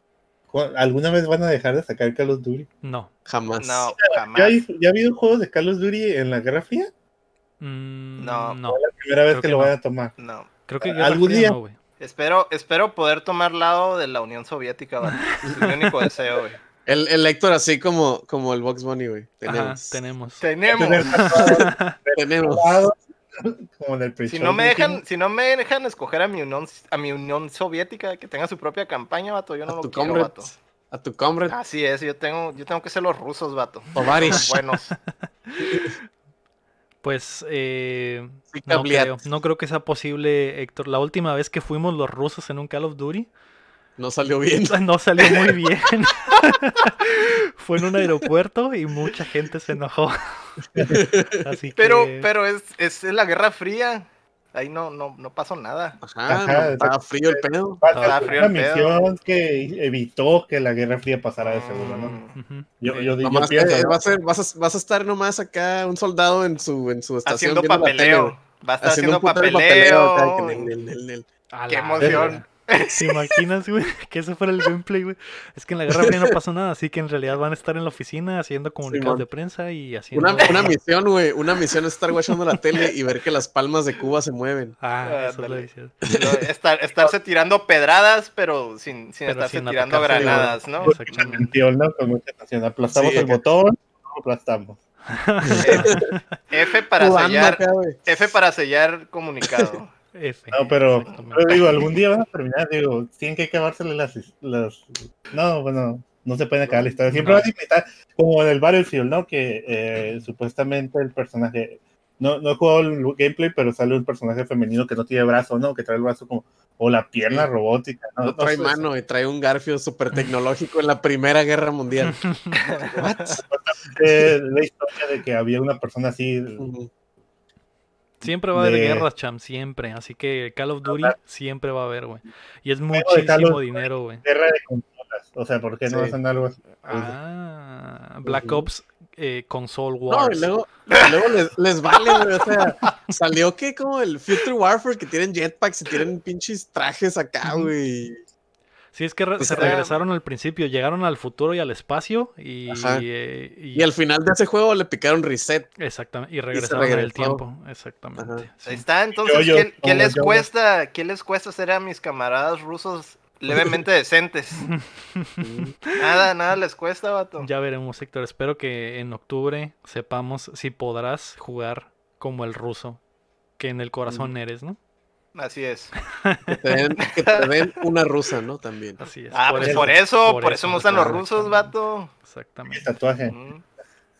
¿cu- ¿alguna vez van a dejar de sacar Call of Duty? No. Jamás. No, ¿Ya, jamás. hay- ya ha habido juegos de Call of Duty en la Guerra Fría? Mm, No. no. La primera vez Creo que, que lo no. van a tomar. No. Creo que Algún día- no. Espero, espero poder tomar lado de la Unión Soviética, vato. Es mi único deseo, güey. El, el Héctor así como, como el Box Bunny, güey. Ajá, Tenemos. tenemos. Tenemos. Tenemos. como en el Si no me dejan, si no me dejan escoger a mi Unión, a mi Unión Soviética que tenga su propia campaña, vato, yo no A lo tu quiero, comrade. vato. a tu comrade. Así es, yo tengo, yo tengo que ser los rusos, vato. Tovarish. Son buenos. Pues eh, Sí, no, Kabliat. creo, no creo que sea posible, Héctor. La última vez que fuimos los rusos en un Call of Duty No salió bien. no salió muy bien. Fue en un aeropuerto y mucha gente se enojó. Así que Pero, pero es, es la Guerra Fría. Ahí no, no, no pasó nada. Ajá, Ajá, no, estaba frío el pedo. Estaba frío el pedo. misión que evitó que la Guerra Fría pasara de seguro, ¿no? Mm. Yo, yo, vas, a, vas a estar nomás acá, un soldado en su, en su estación. Haciendo papeleo. Va a estar Haciendo papeleo. acá, que nel, nel, nel, nel. A Qué emoción. ¿Te imaginas, güey? Que ese fuera el gameplay, güey. Es que en la Guerra Fría no pasó nada, así que en realidad van a estar en la oficina haciendo comunicados de prensa y haciendo... Una, una misión, güey. Una misión es estar guachando la tele y ver que las palmas de Cuba se mueven. Ah, eso lo estar- estarse tirando pedradas, pero sin, sin Pero estarse sin tirando atacarse, granadas, ¿no? Con Exactamente. ¿no? Con mucha atención. Aplastamos Sí, el botón, no aplastamos. F para sellar, acá, güey. F para sellar comunicado. F. No, pero, pero digo, algún día van a terminar, digo, tienen que acabársele las, las... No, bueno, no se pueden acabar la historia. Siempre No. van a inventar, como en el Battlefield, ¿no? Que eh, supuestamente el personaje... No, no he jugado el gameplay, pero sale un personaje femenino que no tiene brazo, ¿no? Que trae el brazo como... O la pierna Sí. robótica, ¿no? No trae sé, mano y trae un garfio súper tecnológico en la Primera Guerra Mundial. What? eh, la historia de que había una persona así... Siempre va a haber de- guerras, cham, siempre. Así que Call of Duty siempre va a haber, güey. Y es muchísimo dinero, güey. Guerra de consolas. O sea, ¿por qué no hacen algo así? Ah, Black. Ops eh, Console No, Wars. y luego, les, les vale, güey. O sea, salió que como el Future Warfare que tienen jetpacks y tienen pinches trajes acá, güey. Sí, es que re- O se regresaron al principio, llegaron al futuro y al espacio y, eh, y- Y al final de ese juego le picaron reset. exactamente, y regresaron en el tiempo, exactamente. Sí. Ahí está, entonces, Yo-yo, ¿qué, les cuesta? ¿Qué les cuesta ser a mis camaradas rusos levemente decentes? Nada, nada les cuesta, vato. Ya veremos, Héctor. Espero que en octubre sepamos si podrás jugar como el ruso, que en el corazón eres, ¿no? Así es. Que te den, que te den una rusa, ¿no? También. Así es. Ah, pues por eso, por eso me gustan los rusos, vato. Exactamente. El tatuaje. Mm.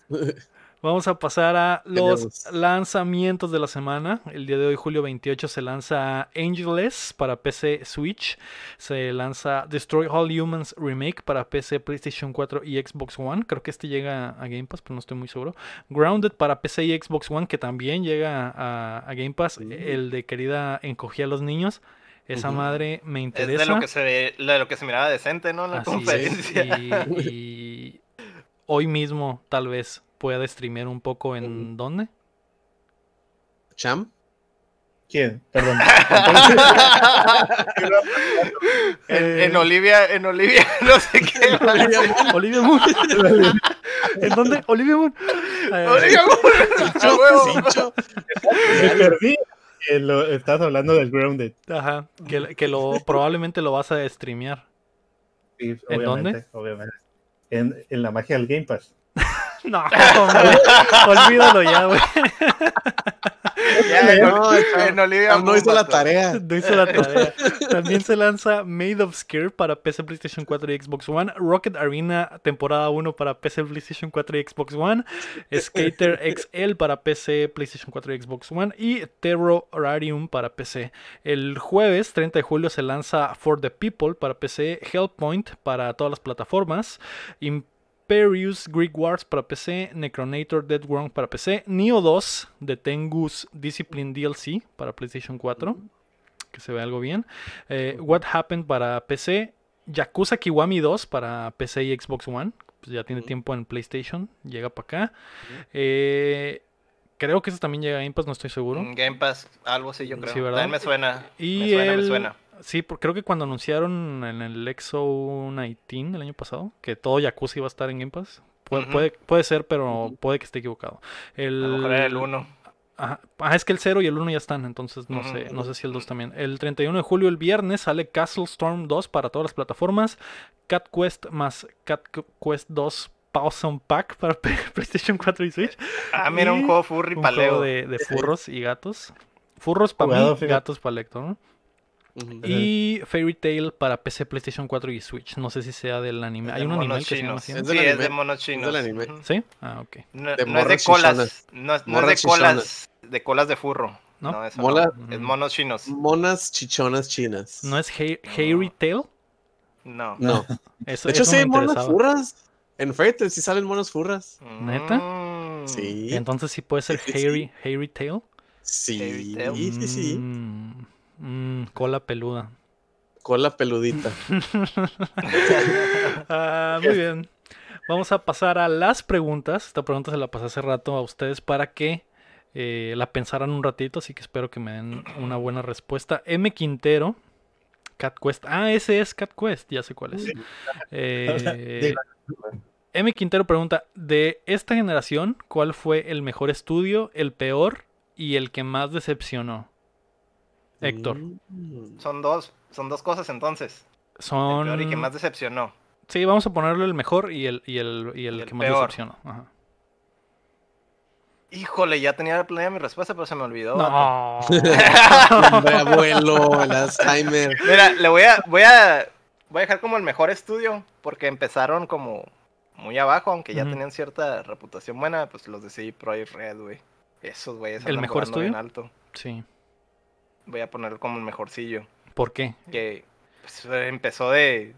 Vamos a pasar a los lanzamientos de la semana. El día de hoy, julio 28, se lanza Angeles para PC Switch. Se lanza Destroy All Humans Remake para PC, PlayStation 4 y Xbox One. Creo que este llega a Game Pass, pero no estoy muy seguro. Grounded para PC y Xbox One, que también llega a, a Game Pass. Sí. El de querida encogía a los niños. Esa madre me Es interesa. de lo que se ve- de lo que se miraba decente, ¿no? En la Así es, y hoy mismo tal vez pueda streamear un poco en dónde. Cham. ¿Quién? Perdón. en, en Olivia, en Olivia, no sé qué. Olivia Moon. ¿En dónde? Olivia Moon. Eh, Olivia Moon, huevo. Cincho. Me perdí. Eh, lo- estás hablando del Grounded. Ajá, que, que lo probablemente lo vas a streamear. Sí, ¿En obviamente, Obviamente. En, en la magia del Game Pass. No, hombre, olvídalo ya, güey. Ya, No, en Olivia hizo la tarea. No hizo la tarea. También se lanza Made of Scare para PC, PlayStation 4 y Xbox One. Rocket Arena temporada 1 para PC, PlayStation 4 y Xbox One. Skater XL para PC, PlayStation 4 y Xbox One. Y Terrorarium para PC. El jueves 30 de julio se lanza For the People para PC. Hellpoint para todas las plataformas. Imperius Greek Wars para PC, Necronator Dead Worm para PC, Neo 2 de Tengus Discipline DLC para PlayStation 4, que se ve algo bien, eh, What Happened para PC, Yakuza Kiwami 2 para PC y Xbox One, pues ya tiene tiempo en PlayStation, llega para acá. Eh, creo que eso también llega a Game Pass, no estoy seguro. Game Pass, algo así yo creo. Sí, ¿verdad? También me suena. Y me suena, el- me suena. Sí, creo que cuando anunciaron en el Exo 19 el año pasado que todo Yakuza iba a estar en Game Pass. Puede, puede, puede ser, pero puede que esté equivocado. El, A lo mejor era el 1. Ajá. Ah, es que el 0 y el 1 ya están, entonces no sé, no sé si el 2 también. El 31 de julio, el viernes, sale Castle Storm 2 para todas las plataformas. Cat Quest más Cat Qu- Quest 2 Pawsome Pack para PlayStation 4 y Switch. Ah, mira, Y un juego furry Un paleo. juego de, de furros y gatos. Furros para mí, fíjate. gatos para Lector, ¿no? Y Fairy Tail para PC, PlayStation 4 y Switch. No sé si sea del anime. Hay De un anime monos que se llama chinos. así. Es ¿no? del Sí, es de monos chinos. del anime. ¿Sí? Ah, ok. No, De no es de colas. No es, no de colas. De colas de furro. ¿No? No, eso Mola- no. Es monos chinos. Monas chichonas chinas. ¿No es Hai- Hairy Tail? No. No. Eso, De hecho, eso sí hay monos interesaba. furras. En Fairy Tail sí salen monos furras. ¿Neta? Mm. Sí. Entonces sí puede ser Sí, sí, sí. Hairy, Hairy Tail. Sí, sí, sí. Mm, mm, cola peluda. Cola peludita. Ah, muy bien. Vamos a pasar a las preguntas. Esta pregunta se la pasé hace rato a ustedes para que eh, la pensaran un ratito, así que espero que me den una buena respuesta. M. Quintero, Cat Quest. Ah, ese es Cat Quest, ya sé cuál es. Eh, M. Quintero pregunta, de esta generación, ¿cuál fue el mejor estudio, el peor y el que más decepcionó? Héctor, Mm. Son dos, son dos cosas entonces. El son... peor y que más decepcionó. Sí, vamos a ponerle el mejor y el, y el, y el Y el que más peor. decepcionó. Ajá. Híjole, ya tenía planeada mi respuesta, pero se me olvidó. No. Hombre, abuelo, el Alzheimer. Mira, le voy a, voy a, voy a dejar como el mejor estudio, porque empezaron como muy abajo, aunque ya tenían cierta reputación buena, pues los de CD Projekt Red, güey. Esos güeyes ¿El mejor volando bien estudio? alto. Sí. Voy a ponerlo como el mejorcillo. ¿Por qué? Que pues, empezó de,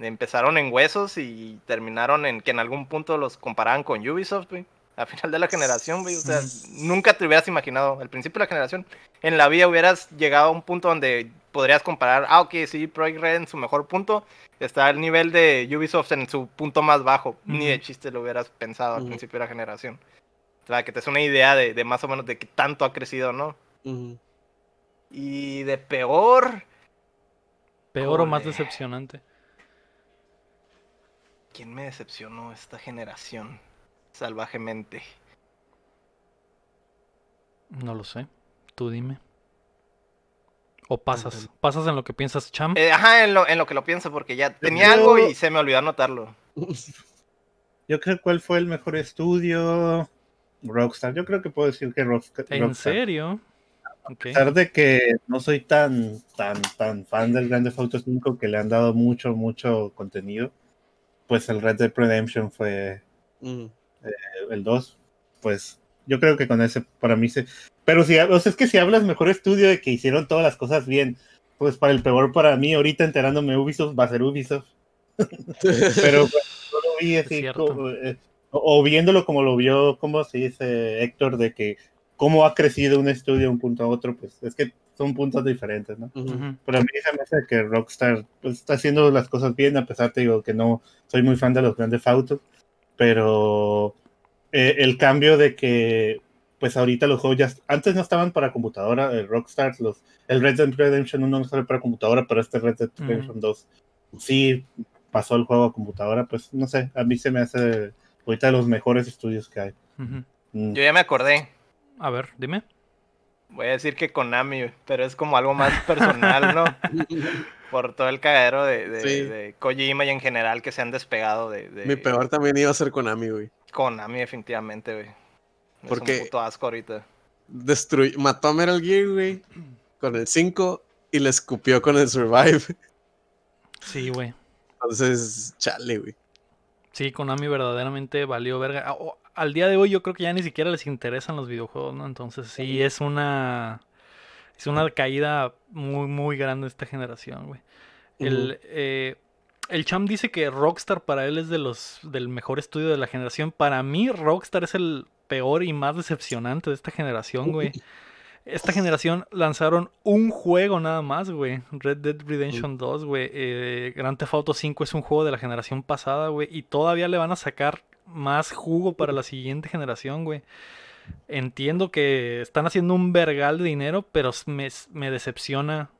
empezaron en huesos y terminaron en que en algún punto los comparaban con Ubisoft, güey. A final de la generación, güey. O sea, nunca te hubieras imaginado. Al principio de la generación, en la vida hubieras llegado a un punto donde podrías comparar, ah, ok, sí, Projekt Red en su mejor punto. Está al nivel de Ubisoft en su punto más bajo. Ni de chiste lo hubieras pensado al principio de la generación. O sea, que te es una idea de, de más o menos de qué tanto ha crecido, ¿no? Ujú. Y de peor, ¿Peor o más decepcionante? ¿quién me decepcionó esta generación? Salvajemente. No lo sé. Tú dime. ¿O pasas? ¿Pasas en lo que piensas, Cham? Eh, ajá, en lo, en lo que lo pienso, porque ya tenía algo y se me olvidó anotarlo. Yo creo cuál fue el mejor estudio. Rockstar. Yo creo que puedo decir que Rockstar. ¿En serio? A pesar de que no soy tan, tan, tan fan del Grand Theft Auto 5 que le han dado mucho, mucho contenido, pues el Red Dead Redemption fue Ujú. el 2. Pues yo creo que con ese para mí se... Pero si, o sea, es que si hablas mejor estudio de que hicieron todas las cosas bien, pues para el peor para mí, ahorita enterándome Ubisoft, va a ser Ubisoft. Pero pues, no lo vi así, como, eh, o, o viéndolo como lo vio, como se dice Héctor, de que cómo ha crecido un estudio de un punto a otro, pues es que son puntos diferentes, ¿no? Ujú. Pero a mí se me hace que Rockstar pues, está haciendo las cosas bien, a pesar te digo que no soy muy fan de los grandes autos, pero eh, el cambio de que pues ahorita los juegos ya antes no estaban para computadora, el Rockstar, los el Red Dead Redemption 1 no sale para computadora, pero este Red Dead. Redemption 2 sí pasó el juego a computadora, pues no sé, a mí se me hace ahorita de los mejores estudios que hay. Mm, Yo ya me acordé. A ver, dime. Voy a decir que Konami, pero es como algo más personal, ¿no? Por todo el cagadero de, de, Sí. de Kojima y en general que se han despegado de, de Mi peor también iba a ser Konami, güey. Konami, definitivamente, güey. Es Porque- un puto asco ahorita. Destruyó, mató a Metal Gear, güey, con el 5 y le escupió con el Survive. Sí, güey. Entonces, chale, güey. Sí, Konami verdaderamente valió verga. Ah, Al día de hoy yo creo que ya ni siquiera les interesan los videojuegos, ¿no? Entonces sí, es una... Es una caída muy, muy grande esta generación, güey. El, eh, el Cham dice que Rockstar para él es de los del mejor estudio de la generación. Para mí, Rockstar es el peor y más decepcionante de esta generación, güey. Esta generación lanzaron un juego nada más, güey. Red Dead Redemption 2, güey. Eh, Grand Theft Auto 5 es un juego de la generación pasada, güey. Y todavía le van a sacar más jugo para la siguiente generación, güey. Entiendo que están haciendo un vergal de dinero, pero me decepciona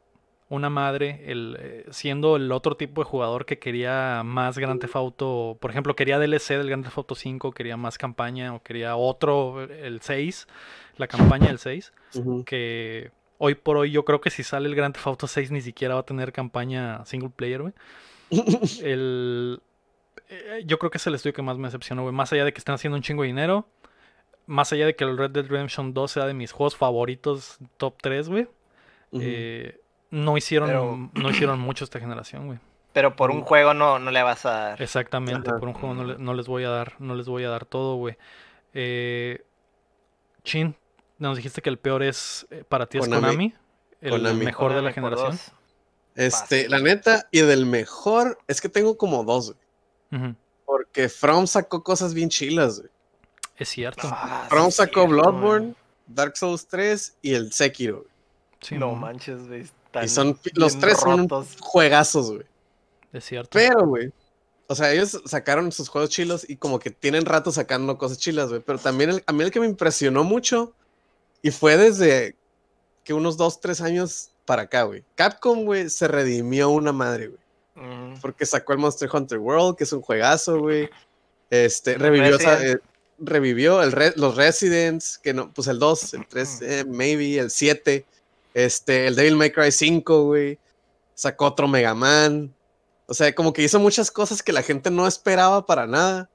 una madre el, eh, siendo el otro tipo de jugador que quería más Grand Theft Auto. Por ejemplo, quería DLC del Grand Theft Auto 5, quería más campaña o quería otro, el 6, la campaña del 6 Ujú. que hoy por hoy yo creo que si sale el Grand Theft Auto 6 ni siquiera va a tener campaña single player, güey. El, eh, yo creo que es el estudio que más me decepcionó, güey. Más allá de que estén haciendo un chingo de dinero, más allá de que el Red Dead Redemption 2 sea de mis juegos favoritos top 3, güey. Eh, no hicieron, Pero- no hicieron mucho esta generación, güey. Pero por un juego no, no le vas a dar. Exactamente, Ajá. por un juego no, le- no les voy a dar, no les voy a dar todo, güey. Eh, Chin, nos dijiste que el peor es eh, para ti es Konami. Konami, el Konami. mejor de la generación. dos. Este, Fácil. la neta, y del mejor, es que tengo como dos, güey. Porque From sacó cosas bien chilas, güey. Es cierto. Ah, From sí, sacó cierto, Bloodborne. Dark Souls 3 y el Sekiro. güey. Sí, No manches, güey. Y son, los tres son juegazos, güey. es cierto. Pero, güey. O sea, ellos sacaron sus juegos chilos y como que tienen rato sacando cosas chilas, güey. Pero también el- a mí el que me impresionó mucho y fue desde que unos dos, tres años para acá, güey. Capcom, güey, se redimió una madre, güey. Ujú. Porque sacó el Monster Hunter World, que es un juegazo, güey. Este, revivió, o sea, Resident. eh, revivió el Re- los Residents, que no, pues el 2, el 3, eh, maybe, el 7. Este, el Devil May Cry 5, güey. Sacó otro Mega Man. O sea, como que hizo muchas cosas que la gente no esperaba para nada.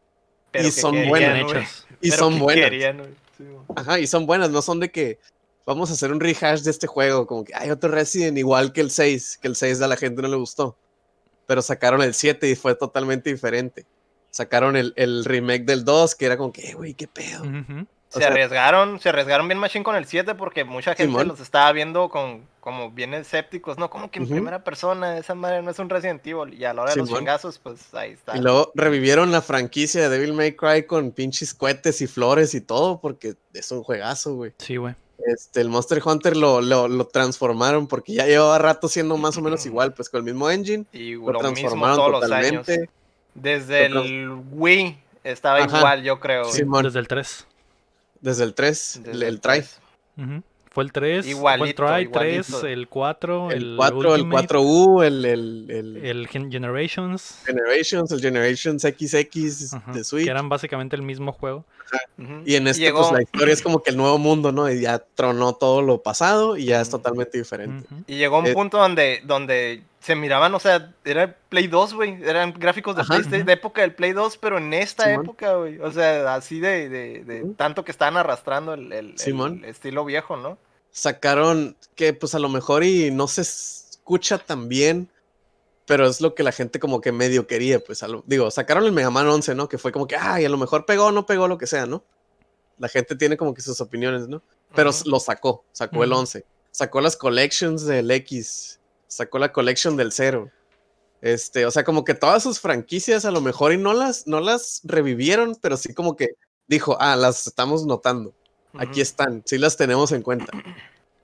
Pero y que son buenas. Y Pero son que buenas. querían. Sí. Ajá, y son buenas, no son de que vamos a hacer un rehash de este juego, como que hay otro Resident igual que el 6, que el 6 a la gente no le gustó. Pero sacaron el 7 y fue totalmente diferente. Sacaron el, el remake del 2, que era como que, "Eh, güey, qué pedo. Se sea- arriesgaron, se arriesgaron bien machine con el 7 porque mucha gente Simón. los estaba viendo con como bien escépticos, ¿no? Como que en Ujú. primera persona, esa madre no es un Resident Evil. Y a la hora de los Simón. chingazos, pues ahí está. Y luego revivieron la franquicia de Devil May Cry con pinches cohetes y flores y todo, porque es un juegazo, güey. Sí, güey. Este, el Monster Hunter lo, lo, lo transformaron porque ya llevaba rato siendo más o menos igual, pues con el mismo engine. Y Lo lo mismo transformaron todos los años. totalmente. Desde Lo el Wii estaba Ajá. igual, yo creo. Sí, Simón. desde el 3. Desde el 3, Desde el, el try. 3. Ujú. Fue el 3, Igualito, fue el Try 3, igualito. el 4, El el 4, el Ultimate, 4U, el, el, el el Gen- Generations, Generations, el Generations XX ajá, de Switch. que eran básicamente el mismo juego. Y en este, Llegó- pues la historia es como que el nuevo mundo, ¿no? Y ya tronó todo lo pasado y ya es totalmente diferente. Y llegó un Eh, punto donde, donde se miraban, o sea, era el Play 2, güey. Eran gráficos de Ajá. PlayStation, de época del Play 2, pero en esta Simón. época, güey. O sea, así de, de, tanto que estaban arrastrando el, el- el estilo viejo, ¿no? Sacaron que pues a lo mejor y no se escucha tan bien, pero es lo que la gente como que medio quería, pues a lo- digo, sacaron el Mega Man 11, ¿no? Que fue como que, ay, a lo mejor pegó, no pegó, lo que sea, ¿no? La gente tiene como que sus opiniones, ¿no? Pero lo sacó, sacó el Ujú. 11. Sacó las collections del X, sacó la collection del 0. Este, o sea, como que todas sus franquicias a lo mejor y no las, no las revivieron, pero sí como que dijo, ah, las estamos notando. Aquí están, sí las tenemos en cuenta.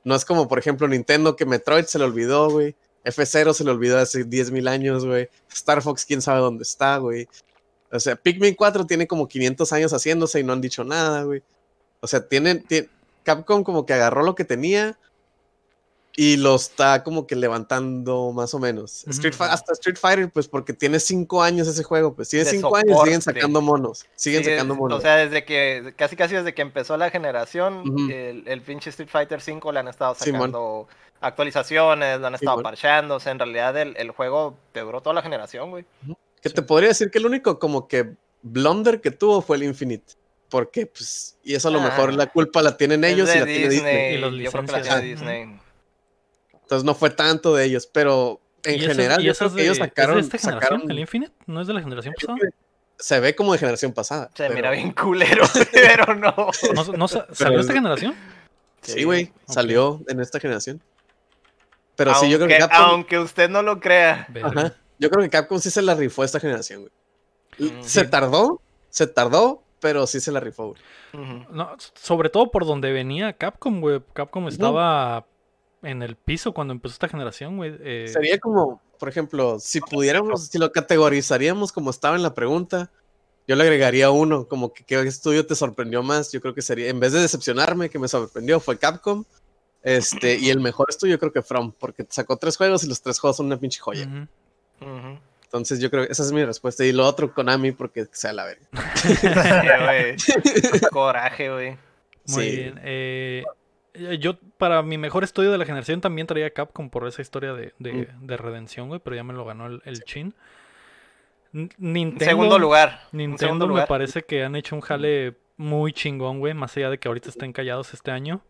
No es como, por ejemplo, Nintendo que Metroid se le olvidó, güey. F0 se le olvidó hace 10.000 años, güey. Star Fox, quién sabe dónde está, güey. O sea, Pikmin 4 tiene como 500 años haciéndose y no han dicho nada, güey. O sea, tienen, tie- Capcom como que agarró lo que tenía y lo está como que levantando más o menos. Street hasta Street Fighter, pues porque tiene 5 años ese juego, pues tiene De 5 años y siguen sacando monos. Siguen Sí, sacando monos. O sea, desde que, casi casi desde que empezó la generación, el, el pinche Street Fighter 5 le han estado sacando actualizaciones, lo han estado o sea, en realidad el, el juego te duró toda la generación, güey. Que Sí. te podría decir que el único como que blunder que tuvo fue el Infinite. Porque, pues, y eso a lo mejor Ah. la culpa la tienen ellos y la tiene Disney. Y los yo creo que la Disney. Entonces no fue tanto de ellos, pero en ¿Y ese- general y yo creo es que ellos de- es de sacaron, esta generación, sacaron- el Infinite? ¿No es de la generación pasada? se ve como de generación pasada. Se pero- mira bien culero, pero no. ¿No, no sa- ¿Salió esta generación? Sí, güey, salió en esta generación. Pero sí, yo creo que Aunque- Capcom, Aunque usted no lo crea. Ajá, yo creo que Capcom sí se la rifó esta generación, güey. Mm, Se sí. tardó, se tardó, pero sí se la rifó, güey. No, sobre todo por donde venía Capcom, güey. Capcom estaba en el piso cuando empezó esta generación, güey. Eh, Sería como, por ejemplo, si pudiéramos, si lo categorizaríamos como estaba en la pregunta, yo le agregaría uno, como que qué estudio te sorprendió más. Yo creo que sería, en vez de decepcionarme, que me sorprendió, fue Capcom. Este, y el mejor estudio yo creo que From, porque sacó tres juegos y los tres juegos son una pinche joya. Entonces yo creo que esa es mi respuesta. Y lo otro, Konami, porque sea la verga. Sí, güey. Coraje, güey. Muy Sí. bien. eh, yo, para mi mejor estudio de la generación, también traía Capcom por esa historia de, de, Mm. de redención, güey. Pero ya me lo ganó el, el Chin. Nintendo, segundo lugar. en Nintendo segundo me parece que han hecho un jale muy chingón, güey. Más allá de que ahorita estén callados este año.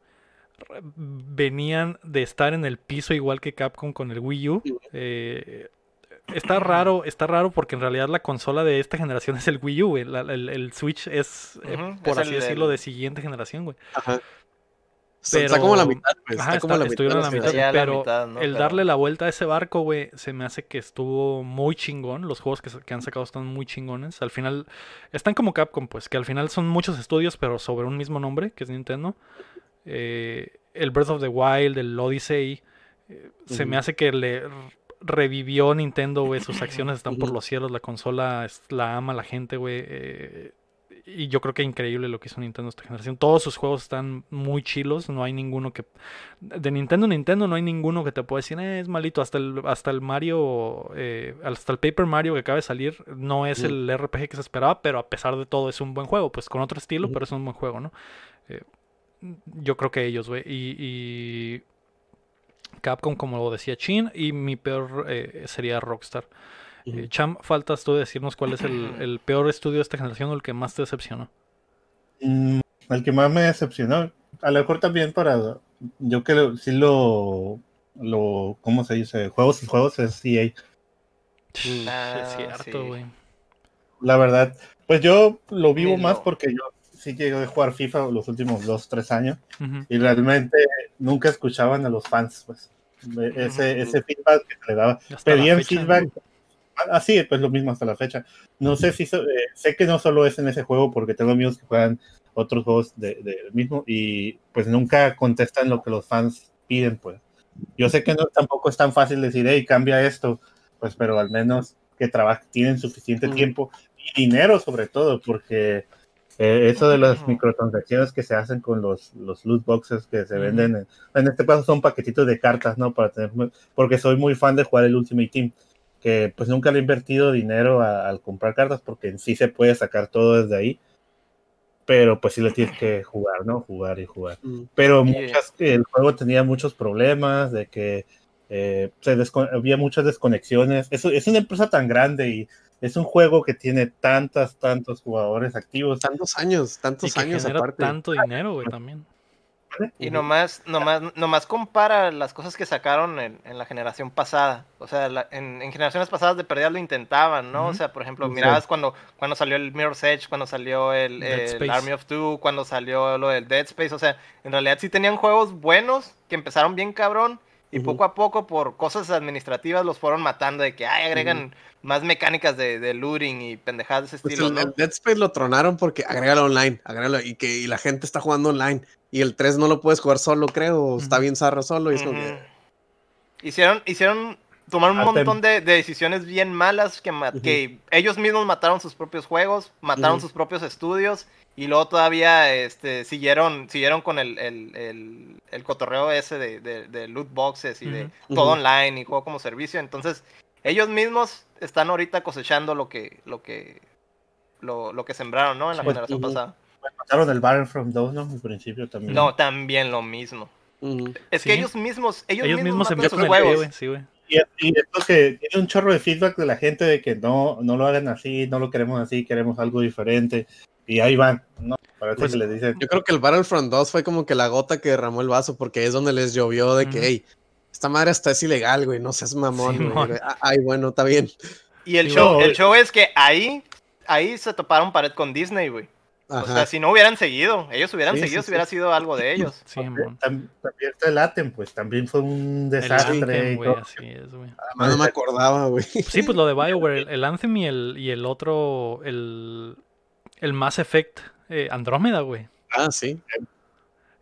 Venían de estar en el piso igual que Capcom con el Wii U. Eh, está raro, está raro porque en realidad la consola de esta generación es el Wii U, el, el Switch es, eh, por es así el- decirlo, el- de siguiente generación, güey. Ajá. Pero- Está como la mitad, pues. Ajá, está como la mitad. la mitad, a la pero mitad, ¿no? el Pero- darle la vuelta a ese barco, güey, se me hace que estuvo muy chingón. Los juegos que, que han sacado están muy chingones. Al final, están como Capcom, pues, que al final son muchos estudios, pero sobre un mismo nombre, que es Nintendo. Eh, el Breath of the Wild, el Odyssey, eh, se me hace que le revivió Nintendo, güey. Sus acciones están por los cielos, la consola es- la ama la gente, güey. eh, y yo creo que increíble lo que hizo Nintendo esta generación. Todos sus juegos están muy chilos. No hay ninguno que. De Nintendo Nintendo no hay ninguno que te pueda decir, "Eh, es malito. Hasta el, hasta el Mario. eh, hasta el Paper Mario que acaba de salir. No es el RPG que se esperaba. Pero a pesar de todo es un buen juego. Pues con otro estilo, pero es un buen juego, ¿no? Eh, yo creo que ellos, güey. Y, y Capcom, como lo decía Chin. Y mi peor eh, sería Rockstar. Eh, Cham, faltas tú decirnos cuál es el, el peor estudio de esta generación o el que más te decepcionó. Mm, el que más me decepcionó, a lo mejor también para, yo que lo- sí lo, lo, ¿cómo se dice? Juegos y juegos es EA. Ah, es cierto, sí. güey. La verdad, pues yo lo vivo más porque yo sí llegué a jugar FIFA los últimos dos, tres años Ujú. y realmente nunca escuchaban a los fans, pues. E- Ese, Ujú. ese feedback que se le daba. Hasta Pedían fecha, ¿no? feedback. Así, pues lo mismo hasta la fecha. No sé si, so- eh, sé que no solo es en ese juego porque tengo amigos que juegan otros juegos del de, mismo y pues nunca contestan lo que los fans piden, pues. Yo sé que no tampoco es tan fácil decir, hey, cambia esto, pues, pero al menos que trabajen, tienen suficiente Ujú. tiempo y dinero sobre todo, porque eh, eso de las microtransacciones que se hacen con los, los loot boxes que se venden, en, en este caso son paquetitos de cartas, ¿no? Para tener, porque soy muy fan de jugar el Ultimate Team, que pues nunca le he invertido dinero al comprar cartas, porque en sí se puede sacar todo desde ahí, pero pues sí le tienes que jugar, ¿no? Jugar y jugar Mm. pero muchas, el juego tenía muchos problemas de que eh, se había muchas desconexiones. Es, es una empresa tan grande y es un juego que tiene tantas, tantos jugadores activos. Tantos años, Y tantos que años aparte. tanto dinero, güey, también. Y nomás, nomás, nomás compara las cosas que sacaron en, en la generación pasada. O sea, la- en, en generaciones pasadas de perdida lo intentaban, ¿no? O sea, por ejemplo, Sí. mirabas cuando, cuando salió el Mirror's Edge, cuando salió el, el. Army of Two, cuando salió lo del Dead Space. O sea, en realidad sí tenían juegos buenos que empezaron bien cabrón. Y poco a poco, por cosas administrativas, los fueron matando. De que, ay, agregan más mecánicas de, de looting y pendejadas de ese Pues estilo, el, ¿no? el Dead Space lo tronaron porque agrégalo online, agrégalo y que y la gente está jugando online y el 3 no lo puedes jugar solo, creo, o está bien zarro solo y es como que, Hicieron, hicieron, tomaron un montón de, de decisiones bien malas que, que ellos mismos mataron sus propios juegos, mataron sus propios estudios y luego todavía este, siguieron, siguieron con el, el, el, el cotorreo ese de, de, de loot boxes y de Ujú. todo Ujú. online y juego como servicio. Entonces, ellos mismos están ahorita cosechando lo que, lo que, lo, lo que sembraron, ¿no? En la Sí. generación Ujú. pasada. Mataron el Battlefront 2, ¿no? Al principio también. No, también lo mismo. Es Sí. que ellos mismos, ellos, Ellos mismos empiezan sus pie, juegos. Sí, güey. Y, y esto que tiene un chorro de feedback de la gente de que no, no lo hagan así, no lo queremos así, queremos algo diferente. Y ahí van, ¿no? Parece Pues- que les dicen, Yo creo que el Battlefront 2 fue como que la gota que derramó el vaso porque es donde les llovió de que, hey, esta madre hasta es ilegal, güey, no seas mamón, güey. Ah, Ay, bueno, está bien. Y el Sí, show, el show es que ahí, ahí se toparon pared con Disney, güey. O sea, si no hubieran seguido, ellos hubieran Sí, seguido sí, si hubiera sido algo de ellos. Sí, también está el Atem, pues también fue un El desastre. Anthem, güey, todo. así es, güey. Ah, no me acordaba, güey. Sí, pues lo de BioWare, el, el Anthem y el, y el otro, el, el Mass Effect eh, Andrómeda, güey. Ah, sí.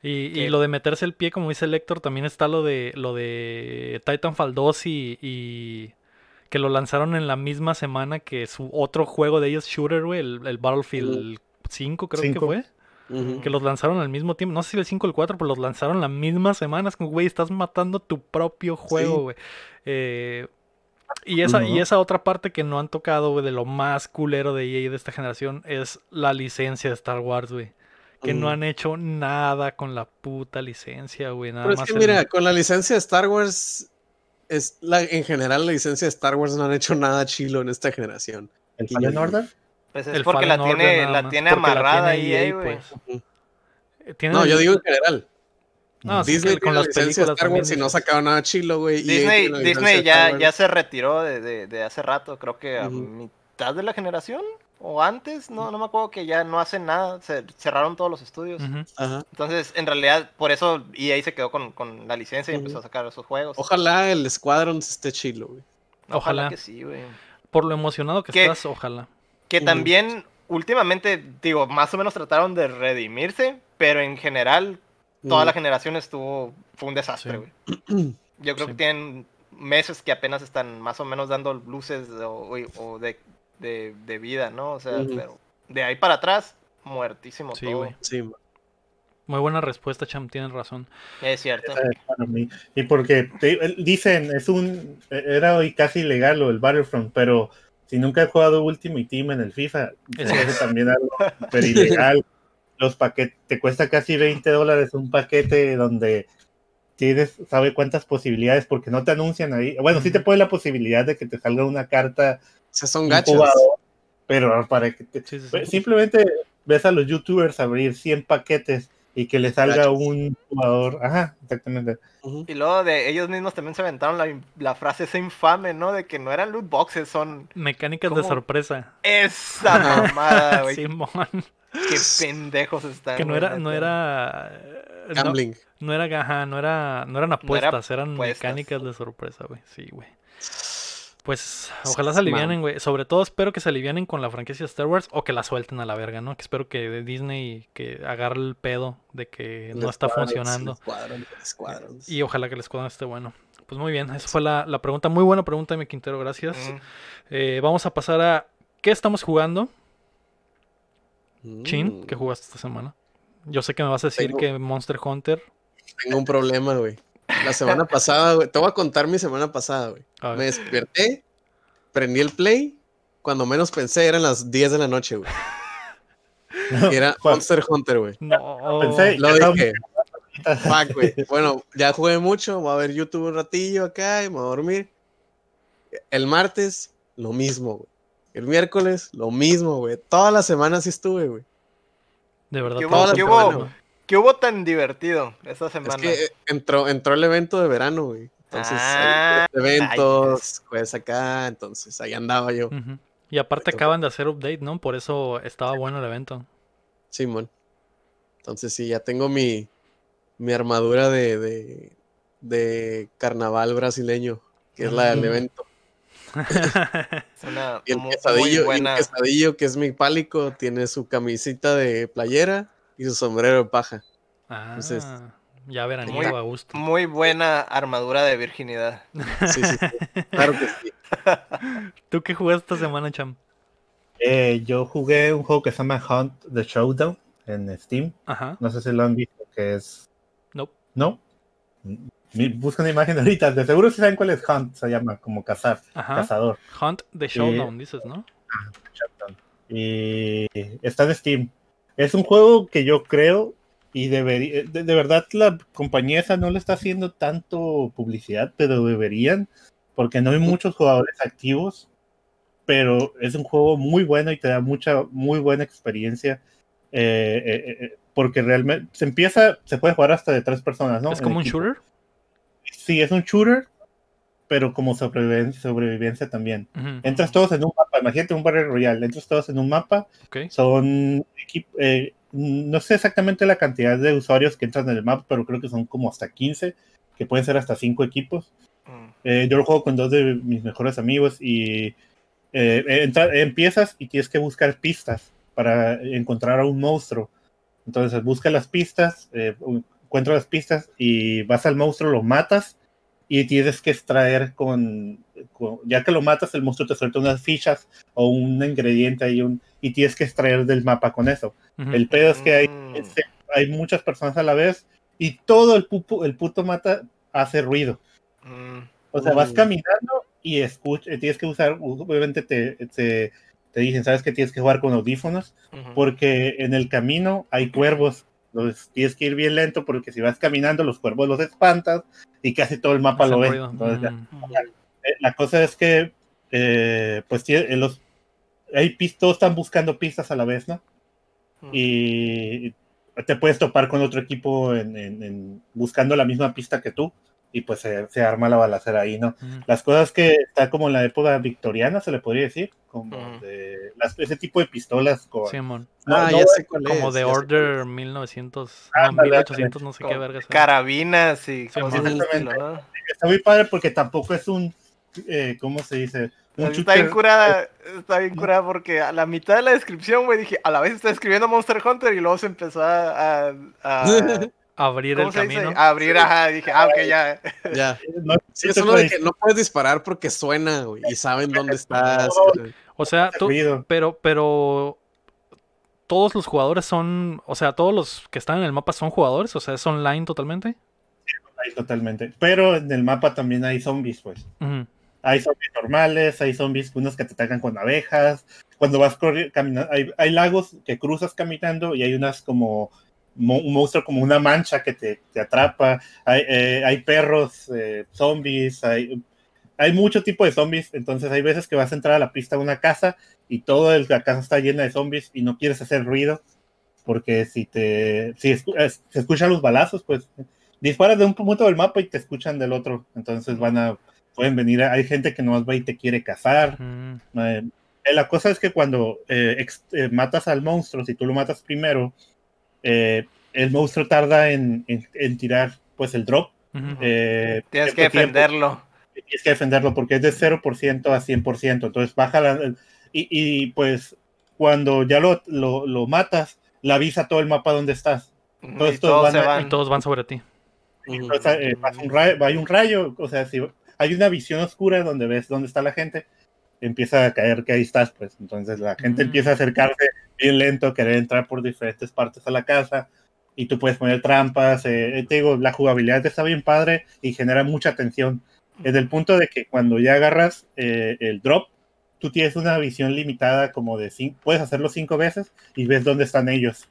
Y, y lo de meterse el pie, como dice el Lector, también está lo de lo de Titanfall 2 y, y que lo lanzaron en la misma semana que su otro juego de ellos, Shooter, güey, el, el Battlefield 5 creo que Cinco. fue. Que los lanzaron al mismo tiempo. No sé si el 5 o el 4, pero los lanzaron la misma semana. Es como, güey, estás matando tu propio juego, Sí. güey. Eh, y, esa, y esa otra parte que no han tocado, güey, de lo más culero de EA de esta generación es la licencia de Star Wars, güey. Que no Ujú. han hecho nada con la puta licencia, güey. Nada Pero es más que el- mira, con la licencia de Star Wars, es la, en general la licencia de Star Wars no han hecho nada chilo en esta generación. ¿El Fallen Order? Pues es El porque la Fallen tiene, la tiene la amarrada tiene ahí, EA, güey. pues. No, yo digo en general. No, Disney con con la las películas Star Wars y no sacaba nada chilo, güey. Disney, Disney ya, ya se retiró de, de- de hace rato, creo que a mitad de la generación o antes, no, no me acuerdo que ya no hacen nada, se cerraron todos los estudios. Entonces, en realidad, por eso EA se quedó con, con la licencia y empezó a sacar esos juegos. Ojalá el Squadron esté chilo, güey. Ojalá. que sí, güey. Por lo emocionado que estás, ojalá. Que también, últimamente, digo, más o menos trataron de redimirse, pero en general, toda Mm. la generación estuvo, fue un desastre, Sí. güey. Yo creo Sí. que tienen meses que apenas están más o menos dando luces o, o de, de- de vida, ¿no? O sea, pero de ahí para atrás, muertísimo Sí, todo. güey. Sí. Muy buena respuesta, Cham, tienes razón. Es cierto. Mí. Y porque te- dicen, es un, era hoy casi ilegal lo del Battlefront, pero si nunca he jugado Ultimate Team en el FIFA, es. también algo súper ilegal. Los paquetes, te cuesta casi 20 dólares un paquete donde tienes, sabe cuántas posibilidades, porque no te anuncian ahí. Bueno, sí te pone la posibilidad de que te salga una carta O sea, son jugador, pero para que te- Sí, sí, sí. pues, simplemente ves a los youtubers abrir 100 paquetes y que le salga un jugador. Ajá, exactamente. Y luego de ellos mismos también se aventaron la, la frase esa infame, ¿no? De que no eran loot boxes, son Mecánicas de sorpresa. esa mamada, güey. Simón. Qué pendejos están. Que no era, no era. eh, no- Gambling. No, era, ajá, no era, no eran era apuestas, eran mecánicas de sorpresa, güey. Sí, güey. Pues ojalá se alivianen, güey. Sobre todo espero que se alivianen con la franquicia Star Wars o que la suelten a la verga, ¿no? Que espero que de Disney que agarre el pedo de que no está funcionando. Squadron, el Squadron. Y ojalá que el escuadrón esté bueno. Pues muy bien, esa fue la, la pregunta. Muy buena pregunta, mi Quintero, gracias. Mm. Eh, vamos a pasar a ¿qué estamos jugando? Chin, Mm, ¿qué jugaste esta semana? Yo sé que me vas a decir Tengo- que Monster Hunter. Tengo un problema, güey. La semana pasada, güey. Te voy a contar mi semana pasada, güey. Me desperté, prendí el play. Cuando menos pensé, eran las 10 de la noche, güey. Era. Monster Hunter, güey. No. Pensé- Lo dije. Fuck, güey. Bueno, ya jugué mucho. Voy a ver YouTube un ratillo acá y me voy a dormir. El martes, lo mismo, güey. El miércoles, lo mismo, güey. Toda la semana sí estuve, güey. De verdad. ¿Qué hubo- qué hubo? ¿Qué hubo tan divertido esta Es semana? que eh, entró, entró el evento de verano, güey. Entonces, Ah, eventos, juegas acá, entonces ahí andaba yo. Y aparte acaban de hacer update, ¿no? Por eso estaba bueno el evento. Simón. Entonces sí, ya tengo mi, mi armadura de, de, de carnaval brasileño, que es la del Mm. evento. Es una Y el, quesadillo, muy y el buena. quesadillo, que es mi pálico, tiene su camisita de playera y su sombrero de paja. Ah, Entonces- ya verán, Muy- a gusto. Muy buena armadura de virginidad. Sí, sí, sí. Claro que sí. ¿Tú qué jugaste esta semana, Cham? Eh, yo jugué un juego que se llama Hunt the Showdown en Steam. Ajá. No sé si lo han visto, que es. Nope. ¿No? Busca una imagen ahorita. De seguro si saben cuál es Hunt, se llama, como cazar, Ajá. cazador. Hunt the Showdown, dices, ¿no? Showdown. Y está en Steam. Es un juego que yo creo y debería. De, de verdad, la compañía esa no le está haciendo tanto publicidad, pero deberían, porque no hay muchos jugadores activos. Pero es un juego muy bueno y te da mucha, muy buena experiencia. eh, eh, eh, porque realmente se empieza, se puede jugar hasta de tres personas, ¿no? ¿Es como un shooter? Sí, es un shooter, pero como sobrevivencia, sobrevivencia también. Entras todos en un mapa, imagínate un Battle Royale, entras todos en un mapa, son equip- eh, no sé exactamente la cantidad de usuarios que entran en el mapa, pero creo que son como hasta 15, que pueden ser hasta 5 equipos. Mm. Eh, yo lo juego con dos de mis mejores amigos y eh, entra- empiezas y tienes que buscar pistas para encontrar a un monstruo. Entonces busca las pistas, eh, encuentra las pistas y vas al monstruo, lo matas y tienes que extraer con, con- ya que lo matas, el monstruo te suelta unas fichas o un ingrediente ahí un, y tienes que extraer del mapa con eso. Ujú. El pedo es que hay, Mm. este, hay muchas personas a la vez y todo el, pupo- el puto mata hace ruido. O sea, vas Mm. caminando y escuch- eh, tienes que usar, obviamente te, te, te dicen, sabes que tienes que jugar con audífonos Ujú. porque en el camino hay cuervos. Entonces tienes que ir bien lento porque si vas caminando los cuervos los espantas y casi todo el mapa lo ve. Entonces, ya- Mm. eh, la cosa es que eh, pues eh, los hay pis- todos están buscando pistas a la vez, ¿no? Mm. Y te puedes topar con otro equipo en, en- en- buscando la misma pista que tú y pues se, se arma la balacera ahí, ¿no? Las cosas que está como en la época victoriana, se le podría decir, como de las- ese tipo de pistolas con... Simón. no, ah, no, ya sé cuál Como de sé Order es. 1900, no, Ándale, 1800, no sé qué verga. sea. Carabinas y Sí, cosas ¿no? Está muy padre porque tampoco es un, eh, ¿cómo se dice? Un Está bien curada, está bien curada porque a la mitad de la descripción, güey, dije, a la vez está escribiendo Monster Hunter y luego se empezó a, a- a- Abrir ¿cómo el dice? camino. Abrir, ajá, dije, ah, ok, ya. Ya. no, Sí, es shooter uno de que no puedes disparar porque suena, güey, y saben dónde estás. O sea, tú, pero, pero todos los jugadores son, o sea, todos los que están en el mapa son jugadores, o sea, es online totalmente. Ahí totalmente. Pero en el mapa también hay zombies, pues. Hay zombies normales, hay zombies unos que te atacan con abejas. Cuando vas corriendo, caminando, hay, hay lagos que cruzas caminando y hay unas como mo- un monstruo como una mancha que te, te atrapa. Hay, eh, hay perros, eh, zombies, hay, hay mucho tipo de zombies. Entonces hay veces que vas a entrar a la pista de una casa y toda el- la casa está llena de zombies y no quieres hacer ruido. Porque si te si escu- es- se escuchan los balazos, pues disparas de un punto del mapa y te escuchan del otro. Entonces van a pueden venir, hay gente que nomás va y te quiere cazar. Mm, Eh, eh, la cosa es que cuando eh, eh, matas al monstruo, si tú lo matas primero, eh, el monstruo tarda en, en- en tirar pues el drop. eh, Tienes que cierto tiempo. defenderlo. Tienes que defenderlo porque es de 0% a 100%. Entonces baja la... Y, y, pues cuando ya lo, lo, lo matas, le avisa todo el mapa dónde estás. Todos y estos todos van se a- van. Y todos van sobre ti. Entonces, eh, un rayo, hay un rayo, o sea, si hay una visión oscura donde ves dónde está la gente, empieza a caer que ahí estás, pues. Entonces la gente Mm. empieza a acercarse bien lento, querer entrar por diferentes partes a la casa y tú puedes poner trampas. eh, te digo, la jugabilidad está bien padre y genera mucha tensión. Desde el punto de que cuando ya agarras eh, el drop, tú tienes una visión limitada como de cinco, puedes hacerlo cinco veces y ves dónde están ellos.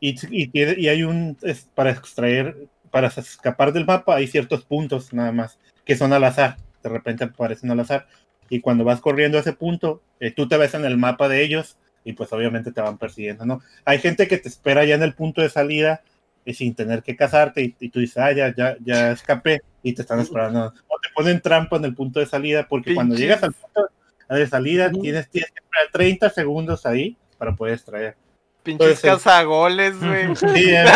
Y, y, hay un, es para extraer, para escapar del mapa, hay ciertos puntos nada más que son al azar. De repente aparecen al azar. Y cuando vas corriendo a ese punto, eh, tú te ves en el mapa de ellos y pues obviamente te van persiguiendo, ¿no? Hay gente que te espera ya en el punto de salida y sin tener que casarte y, y tú dices, ah, ya, ya, ya escapé y te están esperando. O te ponen trampa en el punto de salida porque cuando llegas al punto de salida tienes, tienes que esperar 30 segundos ahí para poder extraer. Pinches cazagoles, güey. Sí, eh,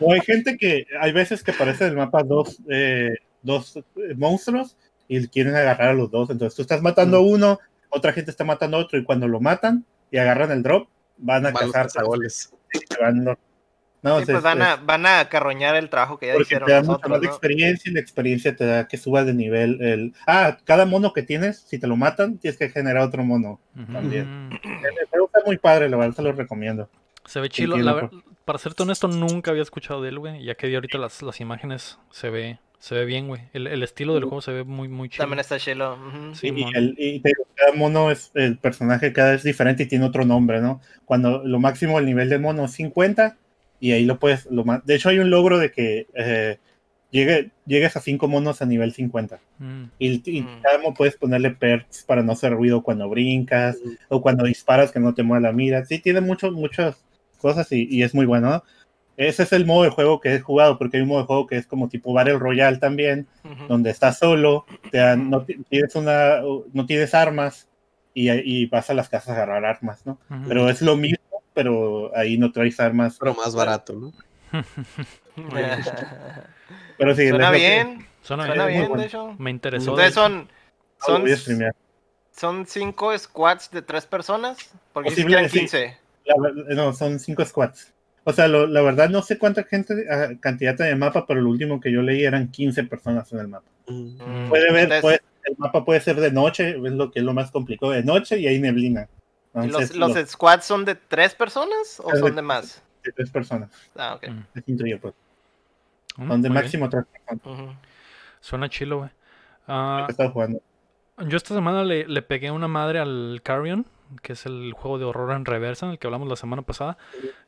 o hay gente que, hay veces que aparece en el mapa dos, eh, dos eh, monstruos y quieren agarrar a los dos. Entonces tú estás matando a uno, otra gente está matando a otro y cuando lo matan y agarran el drop, van a Van los cazar. cazagoles. No, no, Sí, es- pues van es- a, van a carroñar el trabajo que ya porque hicieron te da mucha más ¿no? experiencia y la experiencia te da que subas de nivel. El... Ah, cada mono que tienes, si te lo matan, tienes que generar otro mono. También. El juego está muy padre, la verdad se lo recomiendo. Se ve chilo. La para serte honesto, nunca había escuchado de él, güey. Ya que vi ahorita las, las imágenes, se ve, se ve bien, güey. El, el estilo del juego se ve muy, muy chido. También está chilo. ujú. Sí, y, el- y te cada mono es el personaje cada vez diferente y tiene otro nombre, ¿no? Cuando lo máximo el nivel del mono es 50 y ahí lo puedes, lo de hecho hay un logro de que eh, llegue, llegues a 5 monos a nivel 50 Mm. y, y Mm. cada mono puedes ponerle perks para no hacer ruido cuando brincas Mm. o cuando disparas que no te mueva la mira, sí tiene muchos, muchas cosas y, y es muy bueno, ¿no? Ese es el modo de juego que he jugado, porque hay un modo de juego que es como tipo Battle Royale también, donde estás solo, te dan- no ti- tienes una, no tienes armas y, y vas a las casas a agarrar armas, ¿no? Pero es lo mismo, pero ahí no traes armas. Pero más barato, ¿no? Pero sí, Suena lo que- bien, Suena suena bien. bien, bueno. de hecho. Me interesó. Entonces son, no, lo son, cinco squads de tres personas, porque Posible, eran sí. 15. La ver- no, son cinco squads. O sea, lo- la verdad no sé cuánta gente, ah, cantidad en el mapa, pero lo último que yo leí eran 15 personas en el mapa. Mm. Puede ver, Entonces, puede- el mapa puede ser de noche, es lo que es lo más complicado, de noche y hay neblina. ¿y Entonces, ¿Los, los los- squads son de tres personas o de- son de más? de tres personas. Ah, ok. Mm. Es pues. Mm, Son de muy bien. máximo tres personas. Suena chilo, güey. Jugando. yo esta semana le, le pegué una madre al Carrion, que es el juego de horror en reversa, en el que hablamos la semana pasada,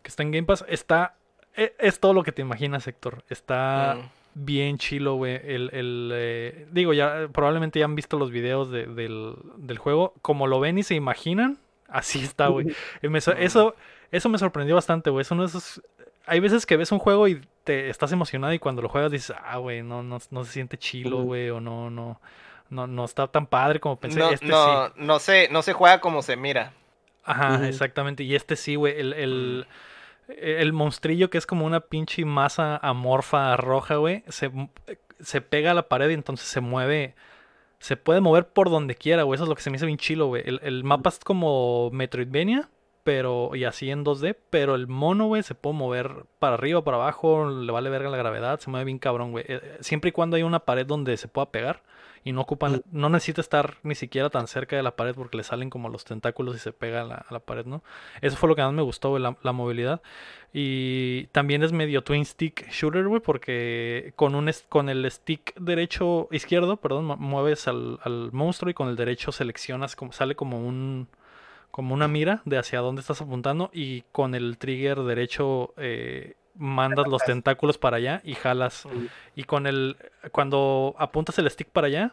que está en Game Pass. Está. e- Es, todo lo que te imaginas, Héctor. Está Mm. bien chilo, güey. El, el, eh, digo, ya probablemente ya han visto los videos de- del, del juego. Como lo ven y se imaginan, así está, güey. Eso, Eso me sorprendió bastante, güey. Eso no es... Hay veces que ves un juego y te estás emocionado y cuando lo juegas dices, ah, güey, no, no, no se siente chilo, güey, o no, no, no, no está tan padre como pensé. No, este sí. no, no, se, no se juega como se mira. Ajá, exactamente. Y este sí, güey. El, el, el monstrillo que es como una pinche masa amorfa roja, güey. Se, se pega a la pared y entonces se mueve. Se puede mover por donde quiera, güey. Eso es lo que se me hizo bien chilo, güey. El, el mapa es como Metroidvania, pero. Y así en 2D. Pero el mono, güey, se puede mover para arriba, para abajo. Le vale verga la gravedad. Se mueve bien cabrón, güey. Eh, Siempre y cuando hay una pared donde se pueda pegar. Y no ocupan, no necesita estar ni siquiera tan cerca de la pared porque le salen como los tentáculos y se pega a la, a la pared, ¿no? Eso fue lo que más me gustó, la, la movilidad. Y también es medio twin stick shooter, güey, porque con un con el stick derecho, izquierdo, perdón, mu- mueves al, al monstruo y con el derecho seleccionas, como sale como un como una mira de hacia dónde estás apuntando y con el trigger derecho eh, mandas los tentáculos para allá y jalas y con el cuando apuntas el stick para allá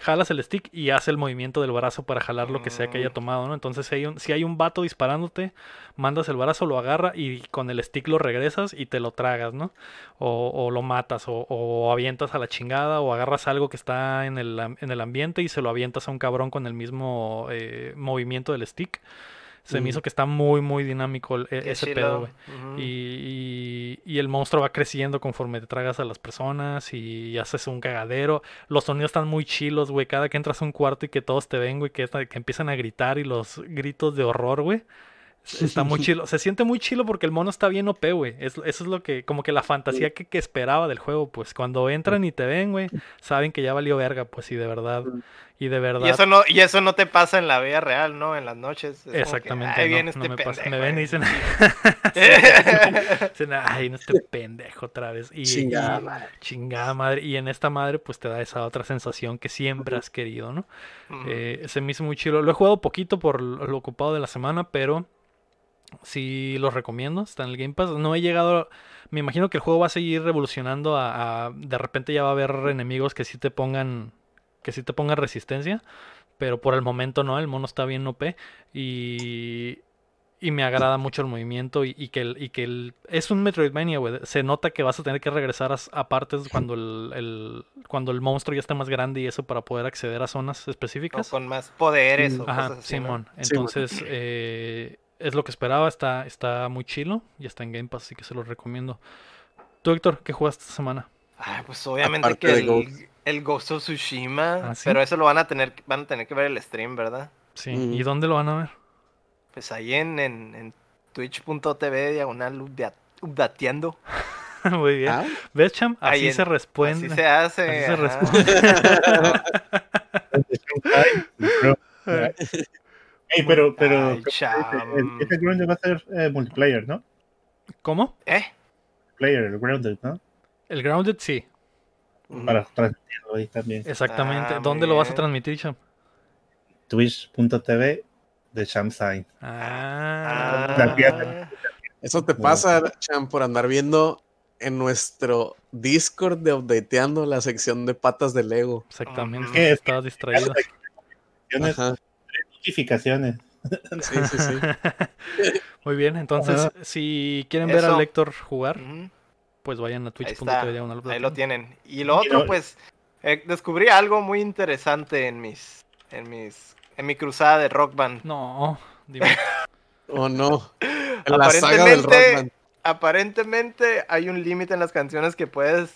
jalas el stick y hace el movimiento del brazo para jalar lo que sea que haya Mm. tomado, ¿no? Entonces si hay un, si hay un vato disparándote, mandas el brazo, lo agarra y con el stick lo regresas y te lo tragas, ¿no? O, o lo matas, o, o avientas a la chingada, o agarras algo que está en el, en el ambiente y se lo avientas a un cabrón con el mismo eh, movimiento del stick. Se me hizo que está muy, muy dinámico el- e- ese chilo. pedo, güey. Y, y- y el monstruo va creciendo conforme te tragas a las personas y haces un cagadero. Los sonidos están muy chilos, güey. Cada que entras a un cuarto y que todos te ven, güey, que, que empiezan a gritar y los gritos de horror, güey. Está muy chilo. Se siente muy chilo porque el mono está bien OP, güey. Es- eso es lo que, como que la fantasía que, que esperaba del juego, pues. Cuando entran y te ven, güey, saben que ya valió verga, pues, y de verdad. Y de verdad. Y eso no, y eso no te pasa en la vida real, ¿no? En las noches. Es como que, Exactamente. Ahí no, viene no este me pasa. Me pendejo, ven y eh". dicen, dicen, ay, no este pendejo otra vez. Y, Chingada y- madre. chingada madre. Y en esta madre, pues te da esa otra sensación que siempre has querido, ¿no? Eh, se me hizo muy chido. Lo he jugado poquito por lo ocupado de la semana, pero sí los recomiendo. Está en el Game Pass. No he llegado. Me imagino que el juego va a seguir revolucionando a, a- De repente ya va a haber enemigos que sí te pongan. Que sí te pongan resistencia. Pero por el momento no. El mono está bien OP. Y. Y me agrada mucho el movimiento y, y que, el, y que el, es un Metroidvania, güey. Se nota que vas a tener que regresar a, partes cuando el, el- cuando el monstruo ya está más grande y eso para poder acceder a zonas O específicas. con más poderes o Ajá, cosas así. ¿no? Simón. Entonces, eh, es lo que esperaba. Está, está muy chilo. Y está en Game Pass, así que se los recomiendo. Tú, Héctor, ¿qué jugaste esta semana? Ay, pues obviamente Aparte que el, Ghost. el Ghost of Tsushima. ¿Ah, sí? Pero eso lo van a tener, van a tener que ver el stream, ¿verdad? Sí. Mm. ¿Y dónde lo van a ver? Pues ahí en, en, en twitch.tv diagonal update- updateando. muy bien. Ah, ¿Ves, Cham? Ahí Así en- se responde. Así se hace. Así se responde. Ey, pero, pero cham. el, ese Grounded va a ser eh, multiplayer, ¿no? ¿Cómo? ¿Eh? Player, el Grounded, ¿no? El Grounded, sí. Para transmitirlo ahí también. Exactamente. Ah, ¿Dónde lo vas a transmitir, Cham? Twitch.tv de Shamsign. Ah. La piedra. Eso te pasa, Chan, por andar viendo en nuestro Discord de Updateando la sección de patas de Lego. Exactamente. ¿Qué? Estabas distraído. Ajá. Notificaciones. Sí, sí, sí. Muy bien. Entonces, Ajá. si quieren ver Eso. al Héctor jugar, pues vayan a twitch.tv Ahí lo tienen. Y lo otro, pues, eh, descubrí algo muy interesante en mis, en mis, en mi cruzada de Rock Band. No, dime. Oh, no. La saga del Aparentemente- hay un límite en las canciones que puedes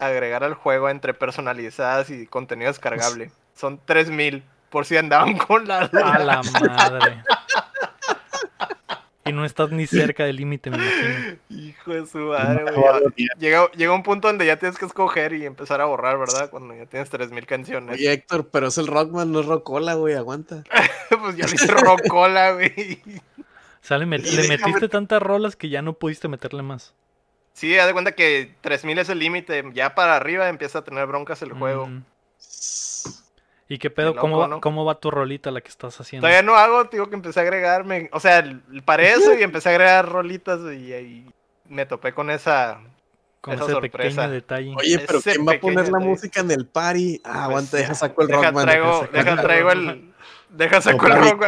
agregar al juego entre personalizadas y contenido descargable. Son 3000 por si andaban con la A duda. la madre. Y no estás ni cerca del límite, me imagino. Hijo de su madre, güey. Llega, llega un punto donde ya tienes que escoger y empezar a borrar, ¿verdad? Cuando ya tienes 3000 canciones. Oye, Héctor, pero es el Rockman, no es Rockola, güey, aguanta. pues ya le hice rocola, güey. Sale, met- le metiste tantas rolas que ya no pudiste meterle más. Sí, haz de cuenta que 3000 es el límite. Ya para arriba empieza a tener broncas el juego. ¿Y qué pedo? ¿Cómo, va, ¿no? ¿Cómo va tu rolita la que estás haciendo? Todavía no hago, digo que empecé a agregarme. O sea, el- para eso y empecé a agregar rolitas y ahí me topé con esa. Con esa ese sorpresa. pequeño detalle. Oye, pero Ese ¿quién va a poner la música en el party? Ah, Pues aguanta, deja saco el Deja Rockman. traigo, sacar deja el traigo el. Deja saco el La rock.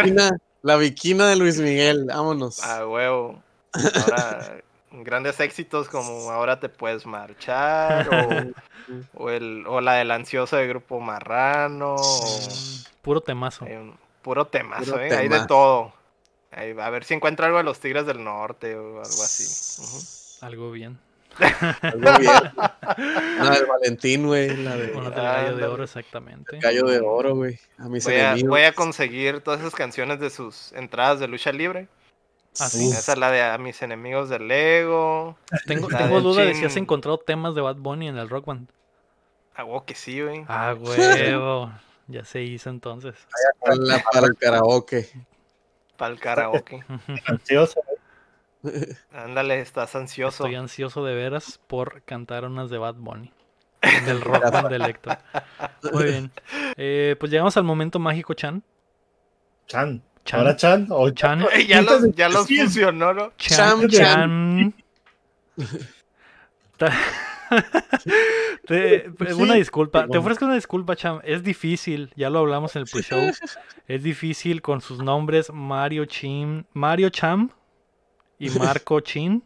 La viquina de Luis Miguel, vámonos. A huevo. Ahora, grandes éxitos como Ahora te puedes marchar, o, o el, o la del ansioso de Grupo Marrano, o Puro temazo. un puro temazo, Puro ¿eh? Hay de todo. A ver si encuentra algo de los Tigres del Norte o algo así. Algo bien. Algo bien. La del Valentín, güey. La de Bueno, del gallo de oro, exactamente. Gallo de Oro, güey. A mis Voy a, enemigos. voy a conseguir todas esas canciones de sus entradas de lucha libre. Así. Esa es la de A mis enemigos del Lego. Tengo, del duda de si has encontrado temas de Bad Bunny en el Rock Band. Ah, huevo que sí, güey. Ah, huevo. Ya se hizo entonces. Para, la- para el karaoke. Para el karaoke. Ansioso. Ándale, estás ansioso. Estoy ansioso de veras por cantar unas de Bad Bunny. En el Rock Band de Héctor. Muy bien. Eh, pues llegamos al momento mágico, Chan. Chan. Chan. Ahora Chan o Chan. Ya los, ya los fusionó, ¿no? Chan. Cham, Chan. Te- una disculpa, te ofrezco una disculpa, Cham. Es difícil, ya lo hablamos en el pre-show. Es difícil con sus nombres Mario Chin, Mario Cham y Marco Chin.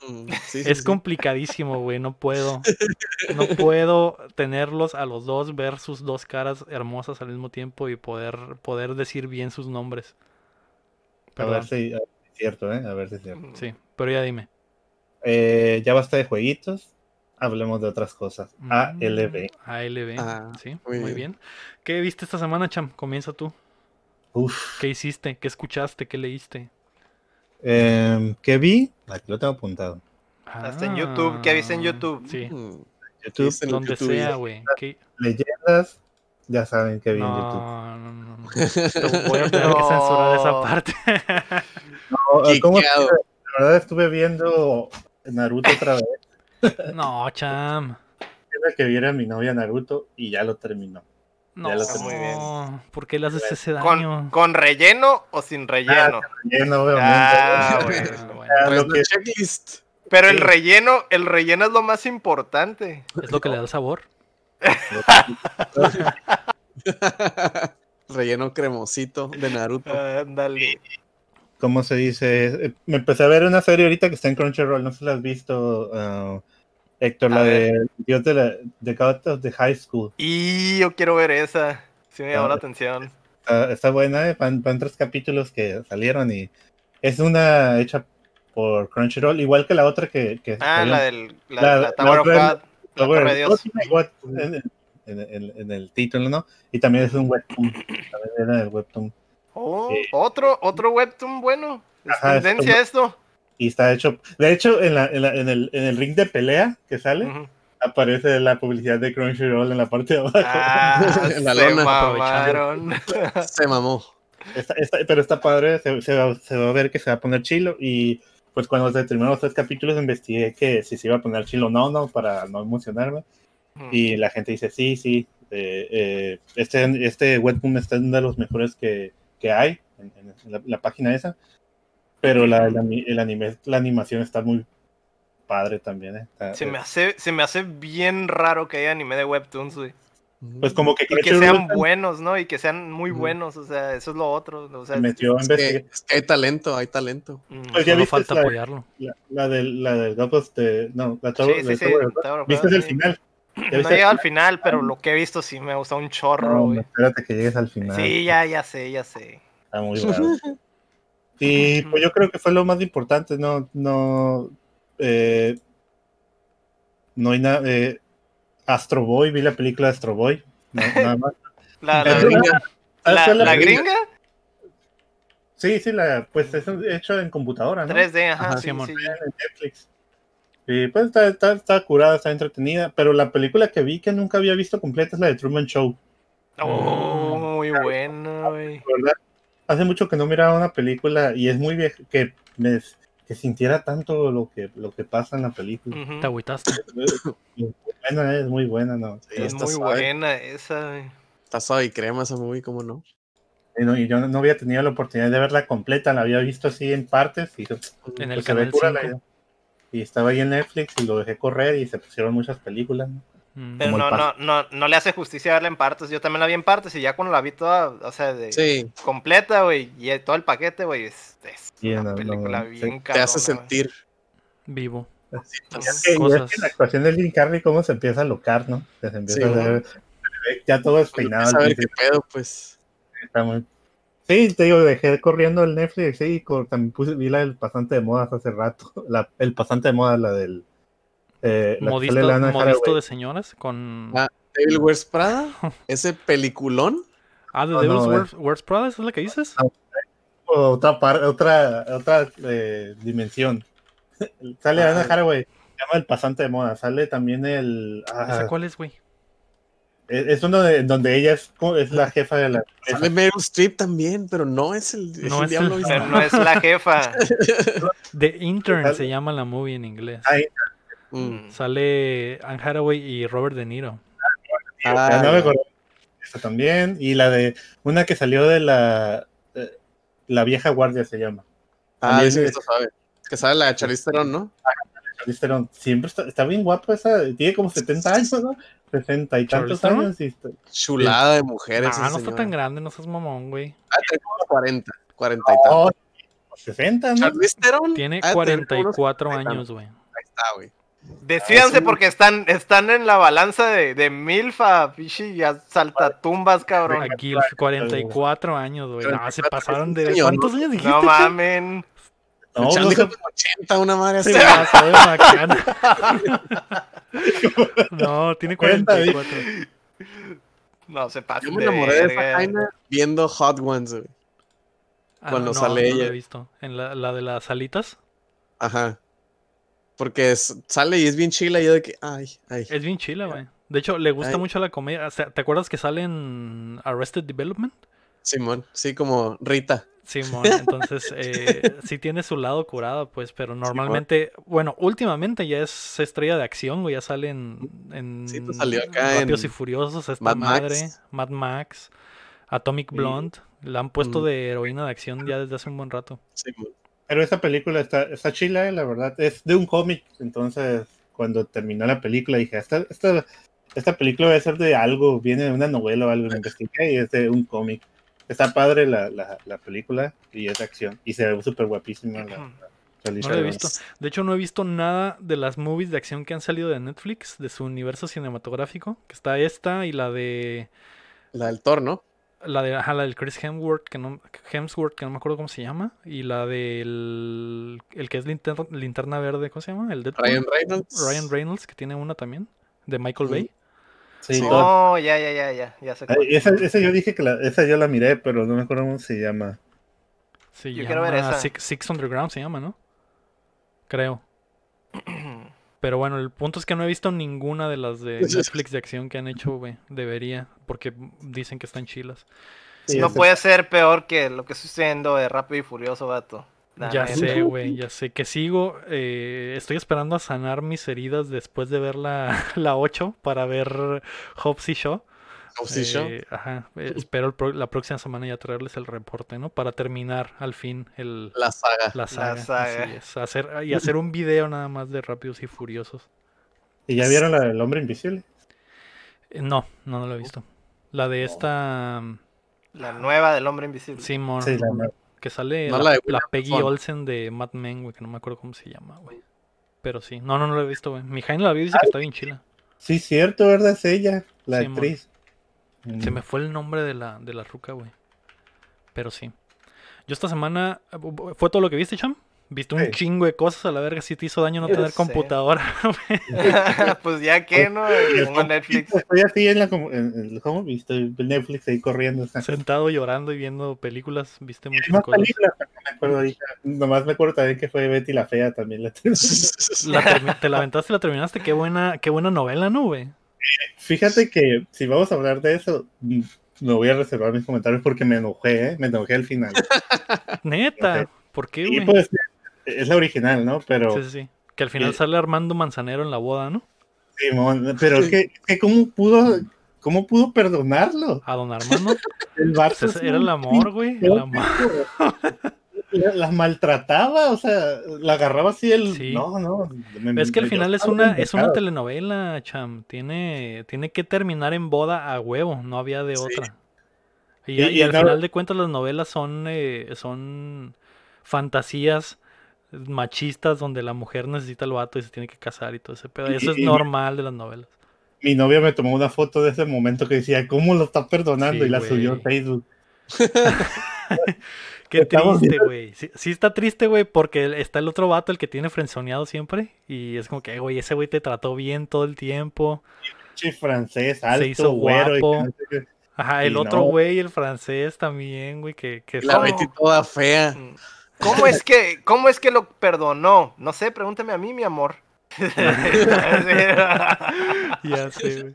Sí, sí, Es sí. complicadísimo, güey. No puedo. No puedo tenerlos a los dos, ver sus dos caras hermosas al mismo tiempo y poder, poder decir bien sus nombres. A ver Perdón. si a ver si es cierto, ¿eh? A ver si es cierto. Sí, pero ya dime. Eh, ya basta de jueguitos. Hablemos de otras cosas. Mm, ALB. ALB. Ah, sí, muy muy, bien. bien. ¿Qué viste esta semana, Cham? Comienza tú. Uf. ¿Qué hiciste? ¿Qué escuchaste? ¿Qué leíste? Em, ¿Qué vi? Aquí lo tengo apuntado. Hasta en YouTube, ¿qué viste en YouTube? Sí, Mm, YouTube, en donde YouTube sea, güey. ¿Qué- leyendas. Ya saben que vi en YouTube. No, no, no, no. Te voy a tener que censurar esa No. parte. No, ¿cómo? La verdad estuve viendo Naruto otra vez. no, Cham. Era que viera a mi novia Naruto y ya lo terminó. No, Ya lo sé. Muy bien. ¿por qué le haces ese daño? ¿Con, ¿Con relleno o sin relleno? Lleno, obviamente. Ah, Ah, bueno. bueno. Ah, lo la que- checklist. Pero el relleno, el relleno es lo más importante. Es lo que le da sabor. Relleno cremosito de Naruto. Ándale. ¿Cómo se dice? Me empecé a ver una serie ahorita que está en Crunchyroll, no sé si la has visto, ah, Héctor, A la ver. de Dios de la de God of the High School. Y yo quiero ver esa. Sí me llamó Ah, la atención. Está, está buena, eh, van, van tres capítulos que salieron y es una hecha por Crunchyroll, igual que la otra que... que Ah, salió la del la, La- la Tower of God. La Tower de of Dios. God, en, en- en- en el título, ¿no? Y también es un webtoon, también era el webtoon. Oh, Sí. otro, otro webtoon bueno. Es Ajá, es tendencia como- esto. Y está hecho, de hecho, en, la, en, la- en el, en el ring de pelea que sale, Ujú. aparece la publicidad de Crunchyroll en la parte de abajo. Ah, La se lona. mamaron. Se mamó. Está- está- pero está padre, se, se va, se va a ver que se va a poner chilo. Y pues cuando se terminaron los tres capítulos, investigué que si se iba a poner chilo o no, no, para no emocionarme. Y la gente dice, sí, sí, eh, eh, este, este webtoon está uno de los mejores que, que hay en, en la, la página esa. Pero la, el, ani- el anime, la animación está muy padre también. eh. Está- Se me hace, se me hace bien raro que haya anime de webtoons, güey. Pues como que Y que sean buenos, ¿no? Y que sean muy buenos, o sea, eso es lo otro. O sea, se metió a Es que, investigar. es que hay talento, hay talento. mm, Pues ya viste falta la- apoyarlo. La, la del, la del the- no, la Sí, Tower- sí, sí, ¿Viste el final? ¿Ya No he llegado al final, pero lo que he visto sí me gusta un chorro, No, güey. espérate que llegues al final. Sí, ya, ya sé, ya sé. Está muy bravo. Y pues yo creo que fue lo más importante, no, no, eh, no hay nada, eh, Astro Boy, vi la película de Astro Boy, no, nada más. La, La la, gringa. la- ¿Sabes cuál es la gringa, Sí, sí, la, pues es hecho en computadora, ¿no? 3D, ajá, Ajá, sí, Simón. sí. En Netflix. Y pues está, está, está curada, está entretenida, pero la película que vi que nunca había visto completa es la de Truman Show. Oh, muy bueno, güey. Hace mucho que no miraba una película y es muy vieja, que me que sintiera tanto lo que, lo que pasa en la película. Ujú. Te agüitaste. Buena, es muy buena, ¿no? Sí, Es muy suave. buena esa. Está suave y crema esa movie, ¿cómo no? Y, no- y yo no había tenido la oportunidad de verla completa, la había visto así en partes y pues, En el se ve canal cura la 5. idea. Y estaba ahí en Netflix y lo dejé correr y se pusieron muchas películas. ¿no? Pero no, no, no, no le hace justicia verla en partes. Yo también la vi en partes y ya cuando la vi toda, o sea, de Sí, completa, güey, y todo el paquete, güey, es, es Sí, una no, película no, bien te hace sentir. Vivo. Es que- es que la actuación de Jim Carrey, cómo se empieza a locar, ¿no? Se empieza Sí, a ver, ya todo despeinado. al a ver qué pedo, pues. está muy- Sí, te digo, dejé corriendo el Netflix, sí, y también puse, vi la del pasante de modas hace rato. La, el pasante de modas, la del. Eh, la modisto de señoras con... Ah. Devil Wears Prada, ese peliculón. Ah, The no, Devil's no, Wears, Wears Prada, ¿esa es la que dices? Ah, otra par- otra otra eh, dimensión. sale Ah. Ana Haraway, se llama el pasante de moda. Sale también el. ah, ¿Esa cuál es, güey? es, es uno de, donde ella es, la jefa de la. Sale Meryl Streep también, pero no es el, es No el es diablo el- viste. Pero no es la jefa. The Intern Sale- se llama la movie en inglés. Ay, Mm. Sale Anne Hathaway y Robert De Niro. Ah, no me acuerdo. Esa también. Y la de una que salió de la. eh, la vieja guardia se llama. Ah, de- esto sabe. Que sale la de Charlize Theron, ¿no? Charlize Theron. Siempre está, está bien guapa esa. Tiene como 70 años, ¿no? 60 y ¿Charlize tantos años. Y está- Chulada de mujer Ah, no está señora. tan grande, no seas mamón, güey. Ah, tiene como 40, 40 y tantos. Oh, 60, ¿no? Charlize Theron. Tiene ha de tener como unos 44 40 y años, güey. Ahí está, güey. Decídanse Ah, sí. porque están, están en la balanza de, de Milfa, pichi, ya saltaatumbas, cabrón. Aquí 44 años, güey. No, se 44 pasaron de... ¿Cuántos años dijiste? No mamen. No, no dijo como 80, una madre Sí, así. pasó de bacana. No, tiene 40, 44. No se pasen Yo me enamoré de esa vaina viendo Hot Ones, güey. Ah, Cuando no, no, sale no la ella. he visto. En la, la de las alitas. Ajá. Porque sale y es bien chila y yo de que, ay, ay. Es bien chila, güey. De hecho, le gusta Ay. mucho la comedia. O sea, ¿te acuerdas que sale en Arrested Development? Simón, sí, como Rita. Simón, entonces eh, sí tiene su lado curado, pues, pero normalmente, bueno, últimamente ya es estrella de acción, güey, ya sale en, Sí, pues, salió acá Rápidos y Furiosos, esta Mad madre, Max. Mad Max, Atomic Sí. Blonde, la han puesto de heroína de acción ya desde hace un buen rato. Simón. Pero esa película está, está chila, eh, la verdad. Es de un cómic. Entonces, cuando terminó la película, dije, esta, esta, esta película va a ser de algo, viene de una novela o algo. Lo investigué y es de un cómic. Está padre la, la, la película y es de acción. Y se ve súper guapísima la, No he visto. De hecho, no he visto nada de las movies de acción que han salido de Netflix, de su universo cinematográfico, que está esta y la de La del Thor, ¿no? La de, ajá, la del Chris Hemsworth, que no, Hemsworth, que no me acuerdo cómo se llama. Y la del el que es linterna, linterna verde, ¿cómo se llama? El Deadpool. Ryan Reynolds. Ryan Reynolds, que tiene una también. De Michael. Bay. Sí, Sí. todo- Oh, ya, ya, ya, ya, ya sé Ay, cuál. esa, esa yo dije que la, esa yo la miré, pero no me acuerdo cómo se llama. Se Yo quiero ver llama esa. Six, Six Underground, se llama, ¿no? Creo. Pero bueno, el punto es que no he visto ninguna de las de Netflix de acción que han hecho, güey. Debería, porque dicen que están chilas. Sí, no puede ser peor que lo que estoy haciendo de Rápido y Furioso, vato. Ya sé, güey, ya sé que sigo. eh, estoy esperando a sanar mis heridas después de ver la, la 8 para ver Hobbs y Shaw. Shaw. Eh, ajá, eh, espero el pro- la próxima semana ya traerles el reporte, ¿no? Para terminar al fin el, La saga. la saga. así saga. es, hacer, y hacer un video nada más de Rápidos y Furiosos. ¿Y ya vieron la del hombre invisible? Eh, no, no, no lo he visto. La de esta La nueva del Hombre Invisible. Simon, Sí, la- que sale No la, la la Peggy. Olsen de Mad Men, güey, que no me acuerdo cómo se llama, güey. Pero sí, no, no, no lo he visto, güey. Mi Jaime la vio y dice que está bien chila. Sí, cierto, ¿verdad? Es ella, la Sí, mon. Se Mm. me fue el nombre de la, de la ruca, güey. Pero sí. Yo esta semana. ¿Fue todo lo que viste, Cham? ¿Viste un Sí. chingo de cosas a la verga? Si te hizo daño no tener sé. computadora. pues ya que, ¿no? Pongo Netflix. Estoy así en la en el home y estoy en Netflix ahí corriendo. Sentado llorando y viendo películas. Viste muchas más cosas. películas, me acuerdo ahorita. Nomás me acuerdo también que fue Betty la Fea también. La La termi- te la aventaste y la terminaste. Qué buena, qué buena novela, ¿no, güey? Fíjate que si vamos a hablar de eso, me voy a reservar mis comentarios porque me enojé, ¿eh? me enojé al final. Neta. ¿Por qué, Y güey? pues es la original, ¿no? Pero, Sí, sí, sí. Que al final Eh, sale Armando Manzanero en la boda, ¿no? Simón, pero es que, que ¿cómo pudo, cómo pudo perdonarlo? A don Armando. El vato Pues era el amor, güey. El amor. la- las maltrataba, o sea, la agarraba así el. Sí. No, no. me- Es que al final es una, es una telenovela, cham. Tiene, tiene que terminar en boda a huevo, no había de Sí. otra. Y, Y- y y al final de cuentas las novelas son, eh, son fantasías machistas donde la mujer necesita al vato y se tiene que casar y todo ese pedo. Y- Eso es y- normal de las novelas. Mi novia me tomó una foto de ese momento que decía, ¿cómo lo está perdonando? Sí, y la güey. subió a Facebook. Qué triste, güey. Sí, sí está triste, güey, porque está el otro vato, el que tiene frenzoneado siempre. Y es como que, güey, ese güey te trató bien todo el tiempo. Che, francés, alto, hizo güero. guapo. Ajá, el Y otro no. güey, el francés también, güey, que, que La. Betty toda fea. Mm. ¿Cómo es que, cómo es que lo perdonó? No sé, pregúntame a mí, mi amor. Ya sé, güey.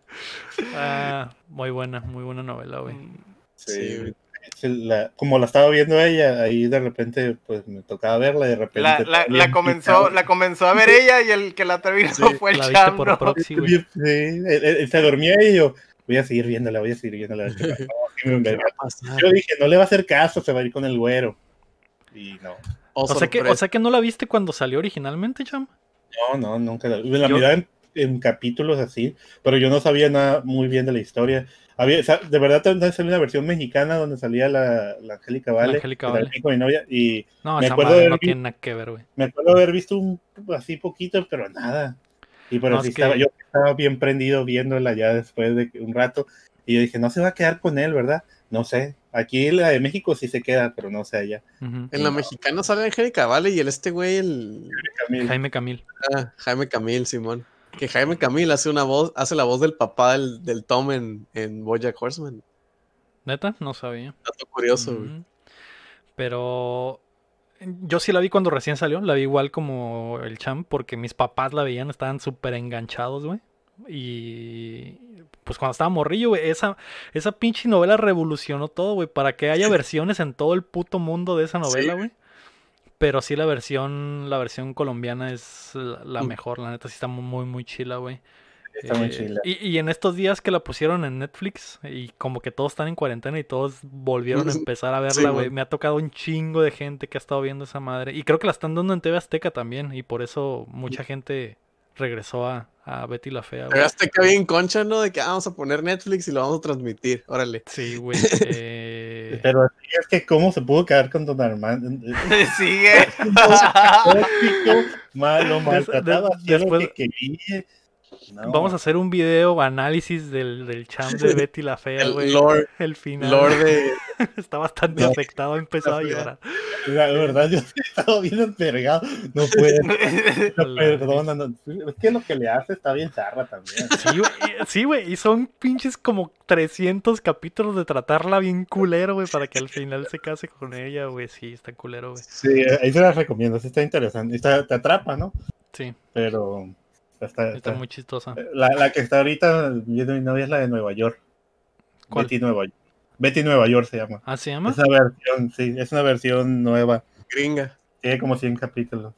Ah, muy buena, muy buena novela, güey. Sí, Sí, güey. La- como la estaba viendo ella, ahí de repente, pues me tocaba verla y de repente. La, la, bien la comenzó, la comenzó a ver ella y el que la terminó Sí, fue el güey. Sí, él- él- él se dormía y yo, voy a seguir viéndola, voy a seguir viéndola. Yo dije, no le va a hacer caso, se va a ir con el güero. Y no, Oh, O sea, que, o sea que no la viste cuando salió originalmente, cham. no, no, nunca la, la Yo- miraba en, en capítulos así, pero yo no sabía nada muy bien de la historia. Había, de verdad también salió una versión mexicana donde salía la, la Angélica Vale, Angélica la Vale. vi con mi novia, y No, Me esa acuerdo madre de no tiene nada que ver, güey. me acuerdo haber visto un así poquito, pero nada. Y pero No, sí es que- estaba, yo estaba bien prendido viéndola ya después de un rato. Y yo dije, no se va a quedar con él, ¿verdad? No sé. Aquí la de México sí se queda, pero no sé allá. En la mexicana sale Angélica Vale y el este güey, el Camil. Jaime Camil. ah, Jaime Camil, Simón. Que Jaime Camil hace una voz, hace la voz del papá del, del Tom en, en Bojack Horseman. ¿Neta? No sabía. Dato curioso, güey. Pero yo sí la vi cuando recién salió, la vi igual como el champ, porque mis papás la veían, estaban súper enganchados, güey. Y pues cuando estaba morrillo, güey, esa, esa pinche novela revolucionó todo, güey, para que haya versiones en todo el puto mundo de esa novela, Sí. güey. Pero sí la versión, la versión colombiana es la, Mm. mejor, la neta sí está muy, muy chila, güey. Está muy Eh, chila. Y, y en estos días que la pusieron en Netflix y como que todos están en cuarentena y todos volvieron a empezar a verla, güey. Me ha tocado un chingo de gente que ha estado viendo esa madre. Y creo que la están dando en TV Azteca también. Y por eso mucha gente regresó a, a Betty la Fea, güey. Pero Azteca bien concha, ¿no? De que ah, vamos a poner Netflix y lo vamos a transmitir. Órale. Sí, güey. eh, Pero así es que cómo se pudo quedar con Don Armando. Sigue. Malo, maltratado, hacía lo que quería. No, Vamos a hacer un video análisis del, del champ de Betty la Fea, El güey. lore, El final. lore de. Está bastante No. afectado, ha empezado a llorar. La verdad, yo he estado bien envergado. No puede. No, perdona, no. Es que lo que le hace está bien zarra también. Sí, güey, y- sí, güey, y son pinches como 300 capítulos de tratarla bien culero, güey, para que al final se case con ella, güey. Sí, está culero, güey. Sí, ahí se las recomiendo. sí Está interesante. Está, te atrapa, ¿no? Sí, Pero está, está está- muy chistosa. La, la que está ahorita viendo mi novia es la de Nueva York. ¿Cuál? Betty Nueva York. Betty Nueva York se llama. ¿Ah, se llama? Es una versión, sí, es una versión nueva. Gringa. Tiene como 100 capítulos.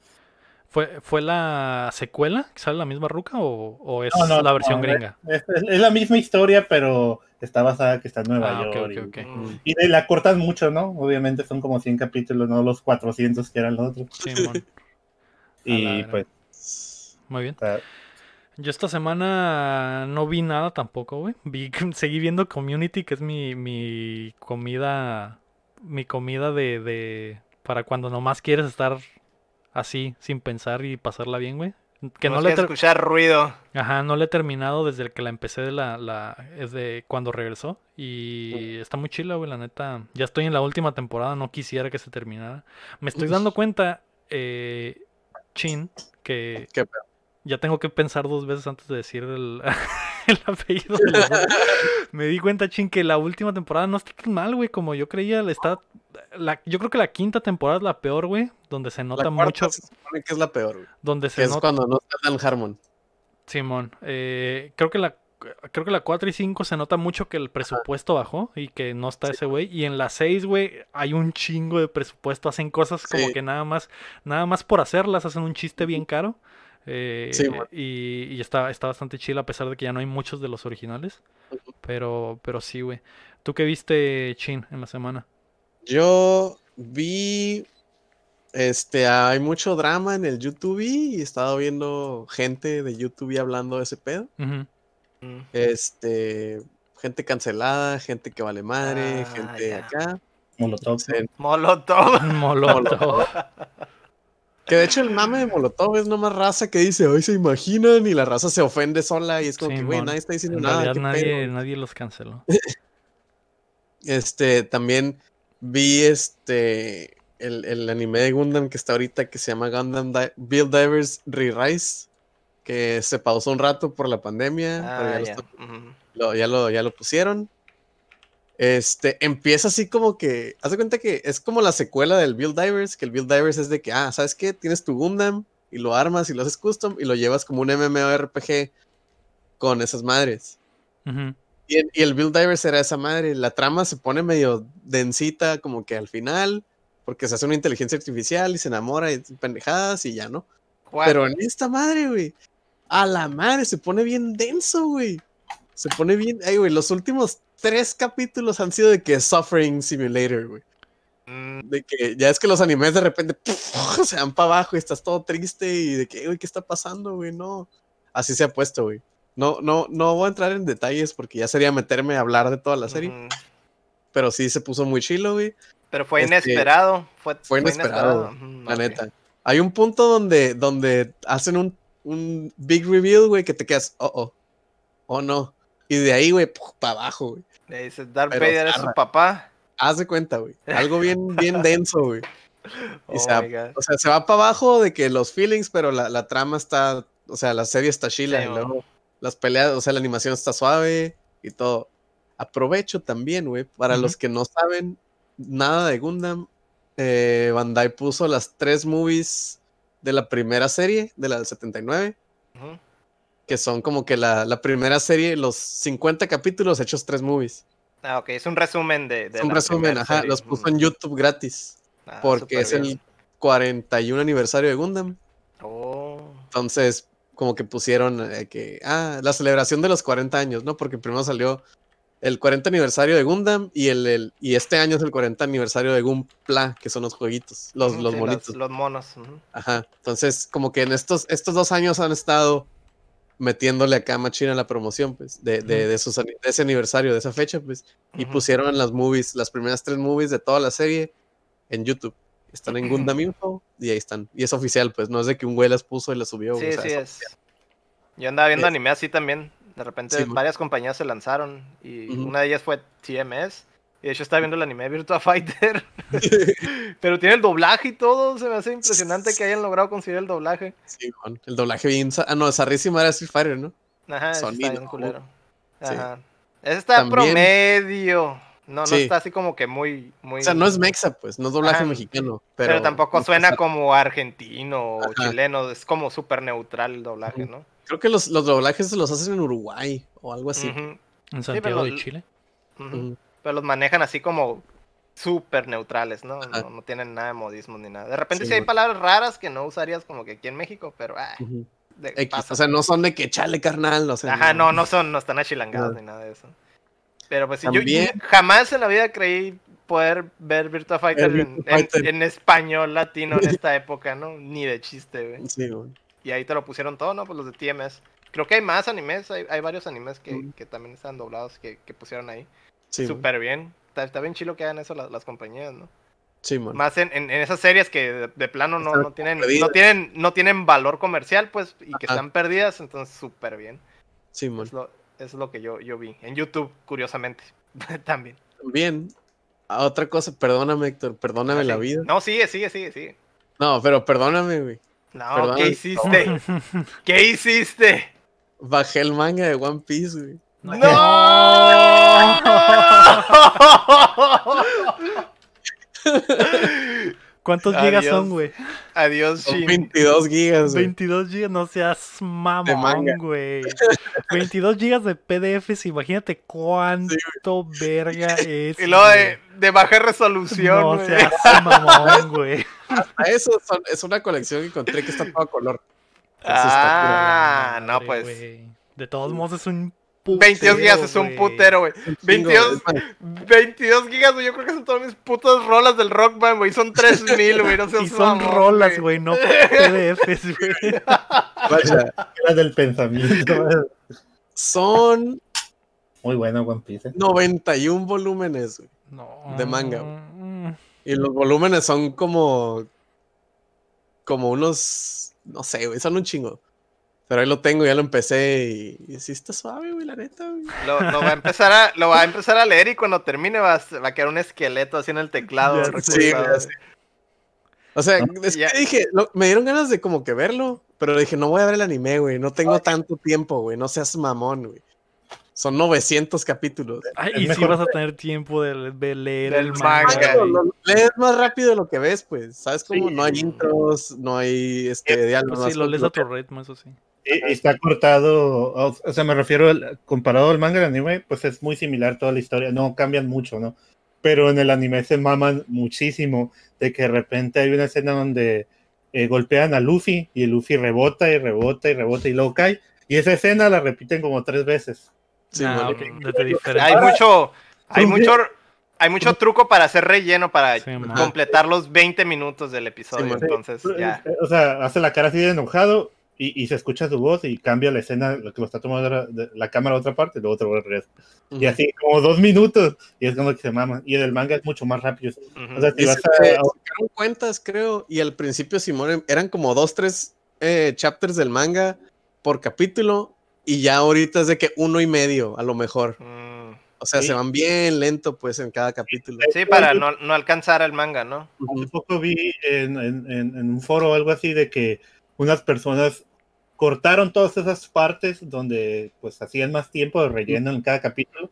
¿Fue, ¿Fue la secuela que sale la misma ruca o, o es No, no, la versión no, gringa? Es, es- es la misma historia, pero está basada que está en Nueva Ah, York. y- la cortan mucho, ¿no? Obviamente son como 100 capítulos, no los 400 que eran los otros. Simón. Y pues, Muy bien. está- Yo esta semana no vi nada tampoco, güey. Vi, seguí viendo Community, que es mi, mi comida, mi comida de, de, para cuando nomás quieres estar así, sin pensar y pasarla bien, güey. Que no Nos le, escuchar ruido. Ajá, no le he terminado desde que la empecé de la, la, es de cuando regresó. Y está muy chila, güey, la neta. Ya estoy en la última temporada, no quisiera que se terminara. Me estoy dando cuenta, eh, Chin, que Qué pedo. Ya tengo que pensar dos veces antes de decir el, el apellido de los dos. Me di cuenta, Chin, que la última temporada no está tan mal, güey, como yo creía. Está, la, yo creo que la quinta temporada es la peor, güey, donde se nota mucho, se supone que es la peor, güey. donde Que se es nota... cuando no está Dan Harmon. Simón, eh, creo que la creo que la 4 y 5 se nota mucho que el presupuesto bajó y que no está ese güey y en la 6, güey, hay un chingo de presupuesto, hacen cosas como Sí. que nada más nada más por hacerlas hacen un chiste bien caro. Eh, Sí, man. y, y está, está bastante chill a pesar de que ya no hay muchos de los originales. Pero, pero sí, güey. ¿Tú qué viste, Chin, en la semana? Yo vi Este, hay mucho drama en el YouTube y he estado viendo gente de YouTube hablando de ese pedo. Mm. Este, gente cancelada, gente que vale madre, Ah, gente ya. acá. Molotov. Molotov. Molotov. Que de hecho el mame de Molotov es nomás raza que dice, hoy se imaginan y la raza se ofende sola y es como que, güey, nadie está diciendo En nada. nadie, pedo". nadie los canceló. Este, también vi este, el, el anime de Gundam que está ahorita que se llama Gundam Di- Build Divers Re-Rise, que se pausó un rato por la pandemia, pero Ah, ya, lo lo- ya lo, ya lo pusieron. Este, empieza así como que, haz de cuenta que es como la secuela del Build Divers, que el Build Divers es de que, ah, ¿sabes qué? Tienes tu Gundam y lo armas y lo haces custom y lo llevas como un MMORPG con esas madres. Y el, y el Build Divers era esa madre. La trama se pone medio densita, como que al final, porque se hace una inteligencia artificial y se enamora y pendejadas y ya, ¿no? Pero en esta madre, güey, a la madre se pone bien denso, güey. Se pone bien. Ay, güey, los últimos tres capítulos han sido de que Suffering Simulator, güey. Mm, De que ya es que los animes de repente se van para abajo y estás todo triste y de que, güey, ¿qué está pasando, güey? No. Así se ha puesto, güey. No, no, no voy a entrar en detalles porque ya sería meterme a hablar de toda la serie, pero sí se puso muy chilo, güey. Pero fue Este, inesperado. Fue, fue inesperado, Ujú, La neta. Hay un punto donde, donde hacen un, un big reveal, güey, que te quedas, oh, oh, oh no. Y de ahí, güey, para abajo, güey. Le dice, Darth Pero Vader es su papá. Haz de cuenta, güey. Algo bien, bien denso, güey. Y Oh se, my God. o sea, se va para abajo de que los feelings, pero la, la trama está, o sea, la serie está chila. Sí, y luego las peleas, o sea, la animación está suave y todo. Aprovecho también, güey, para los que no saben nada de Gundam, eh, Bandai puso las tres movies de la primera serie, de la del 79, Ujú. Que son como que la, la primera serie, los 50 capítulos hechos tres movies. Ah, ok, es un resumen de. de Es un resumen, ajá, serie. los puso en YouTube gratis, Ah, porque es súper el bien. 41 aniversario de Gundam. Oh. Entonces, como que pusieron eh, que, ah, la celebración de los 40 años, ¿no? Porque primero salió el 40 aniversario de Gundam y el, el- y este año es el 40 aniversario de Gunpla, que son los jueguitos, los, Ujú, los sí, monitos. Los, monos. Ajá. Entonces, como que en estos, estos dos años han estado metiéndole acá machina la promoción, pues, de, de, ese aniversario, de esa fecha, pues. Y Ujú. pusieron las movies, las primeras tres movies de toda la serie en YouTube. Están en Gundam Info y ahí están. Y es oficial, pues, no es de que un güey las puso y las subió. Sí, o sea, sí, es es. Yo andaba viendo Es- anime así también. De repente Sí, varias compañías se lanzaron y una de ellas fue TMS. Y de hecho estaba viendo el anime Virtua Fighter. Pero tiene el doblaje y todo. Se me hace impresionante que hayan logrado conseguir el doblaje. Sí, Juan. El doblaje bien. Ah, no, Sarrísima era Street Fighter, ¿no? Ajá, Sonido, está bien culero. Sí. Ajá. Ese está También- promedio. No, no Sí. está así como que muy, muy. O sea, no es mexa, pues, no es doblaje Ajá, mexicano. Pero, Pero, tampoco suena como argentino o Ajá. chileno. Es como súper neutral el doblaje. ¿no? Creo que los, los doblajes se los hacen en Uruguay o algo así. En Santiago de los- Chile. Ujú. Pero los manejan así como súper neutrales, ¿no? ¿no? no tienen nada de modismo ni nada. De repente sí, Sí, hay bueno. palabras raras que no usarías como que aquí en México, pero ah, de- X, pasa. o sea, no son de que chale carnal, o sea. Ajá, no, no son, no están achilangados No. ni nada de eso. Pero pues sí, yo, jamás en la vida creí poder ver Virtua Fighter, en, español latino en esta época, ¿no? Ni de chiste, güey. Sí, güey. Y ahí te lo pusieron todo, ¿no? Pues los de TMS. Creo que hay más animes, hay, hay varios animes que, Mm. que también están doblados que, que pusieron ahí. Sí. Súper bien. Está, está bien chilo que hagan eso las, las compañías, ¿no? Sí, man. Más en, en- en esas series que de, de plano no, no tienen, perdidas. no tienen no tienen valor comercial, pues, y que Ajá. están perdidas, entonces súper bien. Sí, man. Es lo, es lo que yo, yo vi. En YouTube, curiosamente. También. También, a otra cosa, perdóname, Héctor, perdóname Ah, la vida. No, sigue, sigue, sigue, sigue. No, pero perdóname, güey. No. ¿qué hiciste? ¿Qué hiciste? Bajé el manga de One Piece, güey. ¡No! ¿Cuántos gigas Adiós. son, güey? Adiós, Son Shin. 22 gigas, güey. 22 gigas, no seas mamón, güey. 22 gigas de PDFs, imagínate cuánto verga es. Y luego de, de baja resolución, No seas mamón, güey. A eso son- es una colección que encontré que está todo a color. Está Ah, no, pues. De todos modos es un 22 gigas es un güey. putero, güey. Un chingo, 22, es más, 22 gigas, güey. Yo creo que son todas mis putas rolas del Rock Band, güey. Son 3000, güey. No Y son mamón, rolas, güey, no PDFs, güey. guacha, Era del pensamiento. Son Muy bueno One Piece. ¿eh? 91 volúmenes, güey. No. De manga, Mm, Y los volúmenes son como. Como unos. No sé, güey, son un chingo. Pero ahí lo tengo, ya lo empecé y, y sí está suave, güey, la neta, güey. Lo, lo va a empezar a, lo va a empezar a leer y cuando termine va a, va a quedar un esqueleto así en el teclado. Ya. Sí, güey, así. O sea, ¿No? es Ya. que dije, lo- me dieron ganas de como que verlo, pero dije, no voy a ver el anime, güey, no tengo tanto tiempo, güey, no seas mamón, güey. Son 900 capítulos. Ay, y si mejor- vas a tener tiempo de, de leer el manga. manga. Lo- lo- lees más rápido de lo que ves, pues, ¿sabes cómo? Sí. No hay intros, no hay este, diálogos. Pues sí, lo lees a tu ritmo, eso sí. Y, y está cortado, o, sea, me refiero, al- comparado al manga y al anime, pues es muy similar toda la historia, no cambian mucho, ¿no? Pero en el anime se maman muchísimo de que de repente hay una escena donde eh, golpean a Luffy y el Luffy rebota y rebota y rebota y luego cae. Y esa escena la repiten como tres veces. Sí, bueno. desde diferente. Hay mucho, hay mucho, hay mucho truco para hacer relleno para Sí, completar los 20 minutos del episodio. Sí, entonces, ya. Eh, O sea, hace la cara así de enojado y, y se escucha su voz y cambia la escena, lo que lo está tomando la, de- la cámara a otra parte y luego otra vez regresa. Y así como dos minutos y es como que se mama. Y en el manga es mucho más rápido. Ujú. O sea, si Y vas se- a, se cuentas, creo, y al principio Simón eran como dos, tres eh, chapters del manga por capítulo, y ya ahorita es de que uno y medio, a lo mejor. Mm, O sea, Sí. se van bien lento, pues, en cada capítulo. Sí, para no, no alcanzar el manga, ¿no? Hace poco vi en, en- en- en un foro o algo así de que unas personas cortaron todas esas partes donde pues hacían más tiempo de relleno en cada capítulo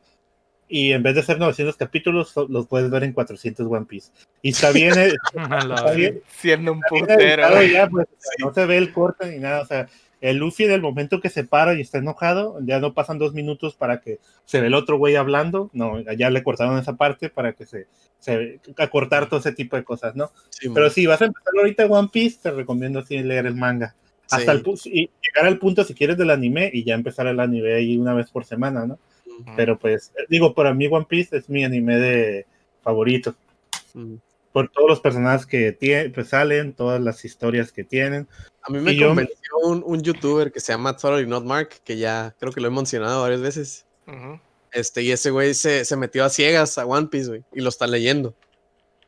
y en vez de ser 900 capítulos los puedes ver en 400 One Piece. Y está bien, eh, está bien, Siendo un putero. güey. ya, pues, sea, no se ve el corte ni nada, o sea, el Luffy en el momento que se para y está enojado, ya no pasan dos minutos para que se ve el otro güey hablando, no, ya le cortaron esa parte para que se, se acortar todo ese tipo de cosas, ¿no? Sí, Pero man. si vas a empezar ahorita One Piece, te recomiendo así leer el manga. Hasta Sí. el pu- y llegar al punto si quieres del anime y ya empezar el anime ahí una vez por semana, ¿no? Ujú. Pero pues, digo, para mí One Piece es mi anime de favorito. Mm. Por todos los personajes que pues, salen, todas las historias que tienen. A mí me Y yo- convenció un, un youtuber que se llama Totally Not Mark, que ya creo que lo he mencionado varias veces. Ujú. Este, y ese güey se, se metió a ciegas a One Piece, güey, y lo está leyendo.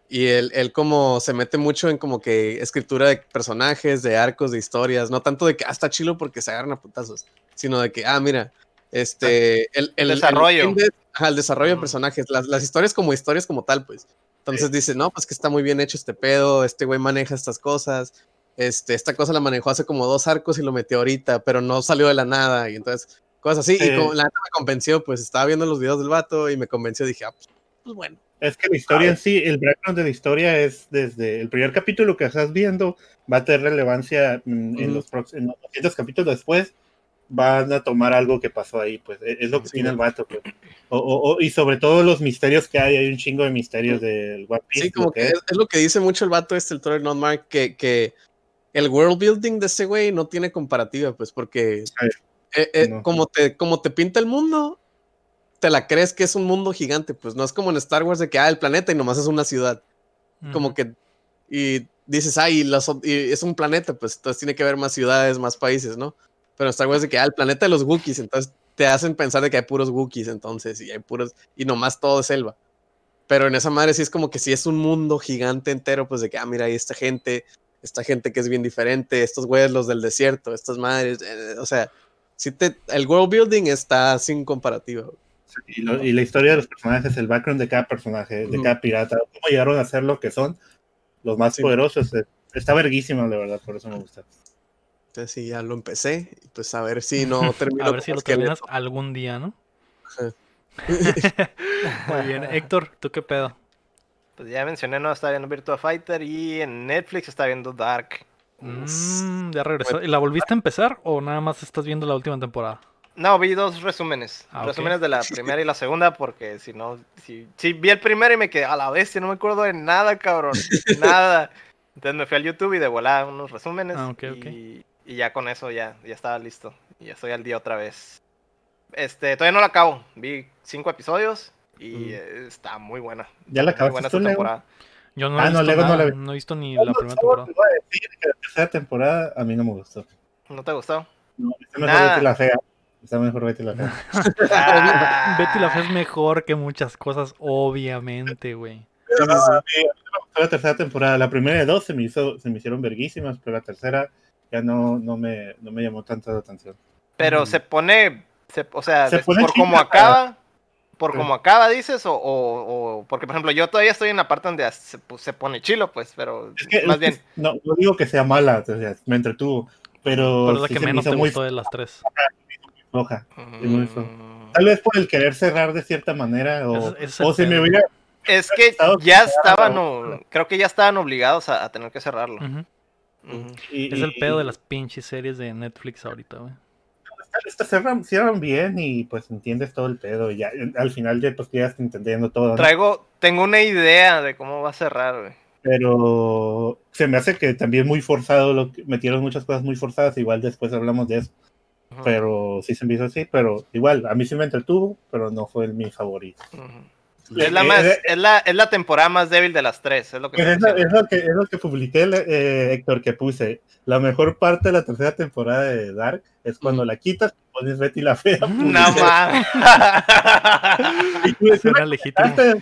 Y él, él como se mete mucho en como que escritura de personajes, de arcos, de historias, no tanto de que, ah, está chilo porque se agarran a putazos, sino de que, ah, mira, este, el, el Desarrollo. El, desarrollo de personajes, las, las historias como historias como tal, pues. Entonces dice, no, pues que está muy bien hecho este pedo, este güey maneja estas cosas, este, esta cosa la manejó hace como dos arcos y lo metió ahorita, pero no salió de la nada, y entonces, cosas así, Sí. y como la neta me convenció, pues estaba viendo los videos del vato y me convenció, dije, ah, pues, pues bueno. Es que la historia en sí, el background de la historia es desde el primer capítulo que estás viendo, va a tener relevancia mm, en, los próximos, en los 200 capítulos después, van a tomar algo que pasó ahí, pues e- es lo que Sí, tiene el vato. Pues. O- o- o- y sobre todo los misterios que hay, hay un chingo de misterios del One Piece. Sí, como que es. es, lo que dice mucho el vato este, el Troy Not Mark, que, que el world building de ese güey no tiene comparativa, pues, porque eh, eh, no. como, te, como te pinta el mundo, te la crees que es un mundo gigante, pues no es como en Star Wars de que, ah, el planeta y nomás es una ciudad, como que, y dices, ah, y, las ot- y es un planeta, pues entonces tiene que haber más ciudades, más países, ¿no? Pero en Star Wars de que, ah, el planeta de los Wookiees, entonces te hacen pensar de que hay puros Wookiees, entonces, y hay puros, y nomás todo es selva. Pero en esa madre sí es como que sí es un mundo gigante entero, pues de que, ah, mira, hay esta gente, esta gente que es bien diferente, estos güeyes los del desierto, estas madres, eh, o sea, sí te, el world building está sin comparativa. güey. Y, lo- y la historia de los personajes, el background de cada personaje, de cada pirata, cómo llegaron a ser lo que son, los más Sí. poderosos. eh, Está verguísimo, de verdad, por eso me gusta. Entonces sí, ya lo empecé, y pues a ver si no termino A ver si lo terminas algún día, ¿no? Muy bien. Héctor, ¿tú qué pedo? Pues ya mencioné, no, estaba viendo Virtua Fighter y en Netflix está viendo Dark. Mm, ya regresó. ¿Y la volviste a empezar o nada más estás viendo la última temporada? No, vi dos resúmenes. Ah, resúmenes de la primera y la segunda, porque si no, si, si vi el primero y me quedé a la bestia, no me acuerdo de nada, cabrón. nada. Entonces me fui al YouTube y de volada unos resúmenes. Ah, ok, ok. y, y ya con eso ya, ya estaba listo. Y ya estoy al día otra vez. Este, todavía no la acabo. Vi cinco episodios y Mm. está muy buena. ¿Ya la Muy buena acabaste esta temporada. Yo no, Ah, he no, visto Lego no la vi. no he visto ni la primera temporada. te voy a decir que la tercera temporada a mí no me gustó. ¿No te gustó? No, está mejor Nada. La Fea. Está mejor Betty la Fea. Ah. Betty la Fea es mejor que muchas cosas, obviamente, güey. Sí, sí, sí. A mí- la tercera temporada. La primera de dos se me, hizo, se me hicieron verguísimas, pero la tercera ya no, no, me, no me llamó tanta la atención. Pero Mm. se pone, se- o sea, Se pone por como chida. acaba, por Sí. como acaba, dices, o, o, o- porque por ejemplo yo todavía estoy en la parte donde se, pues, se pone chilo, pues, pero Es que, más es que bien, no, no digo que sea mala, o sea, me entretuvo, pero, Pero es la sí que me menos te muy gustó de las tres. Floja. mm. Tal vez por el querer cerrar de cierta manera, o, es o si me hubiera... es que ya cerrado. estaban, o- creo que ya estaban obligados a, a tener que cerrarlo. Y- Es el y- pedo de las pinches series de Netflix ahorita, güey. Estas cierran, cierran bien y pues entiendes todo el pedo. Y ya, al final ya pues ya estás entendiendo todo. ¿no? Traigo, tengo una idea de cómo va a cerrar, güey. Pero se me hace que también muy forzado, lo que, metieron muchas cosas muy forzadas. Igual después hablamos de eso. Ujú. Pero sí se me hizo así. Pero igual, a mí sí me entretuvo, pero no fue el, mi favorito. Ujú. Es la, Eh, más, eh, es, la, es la temporada más débil de las tres, es lo que Es, diciendo. es lo que, es lo que publiqué, eh, Héctor, que puse. La mejor parte de la tercera temporada de Dark es cuando la quitas y pones Betty la Fea. No mames. Y tú decías, Suena legítimo. "Antes,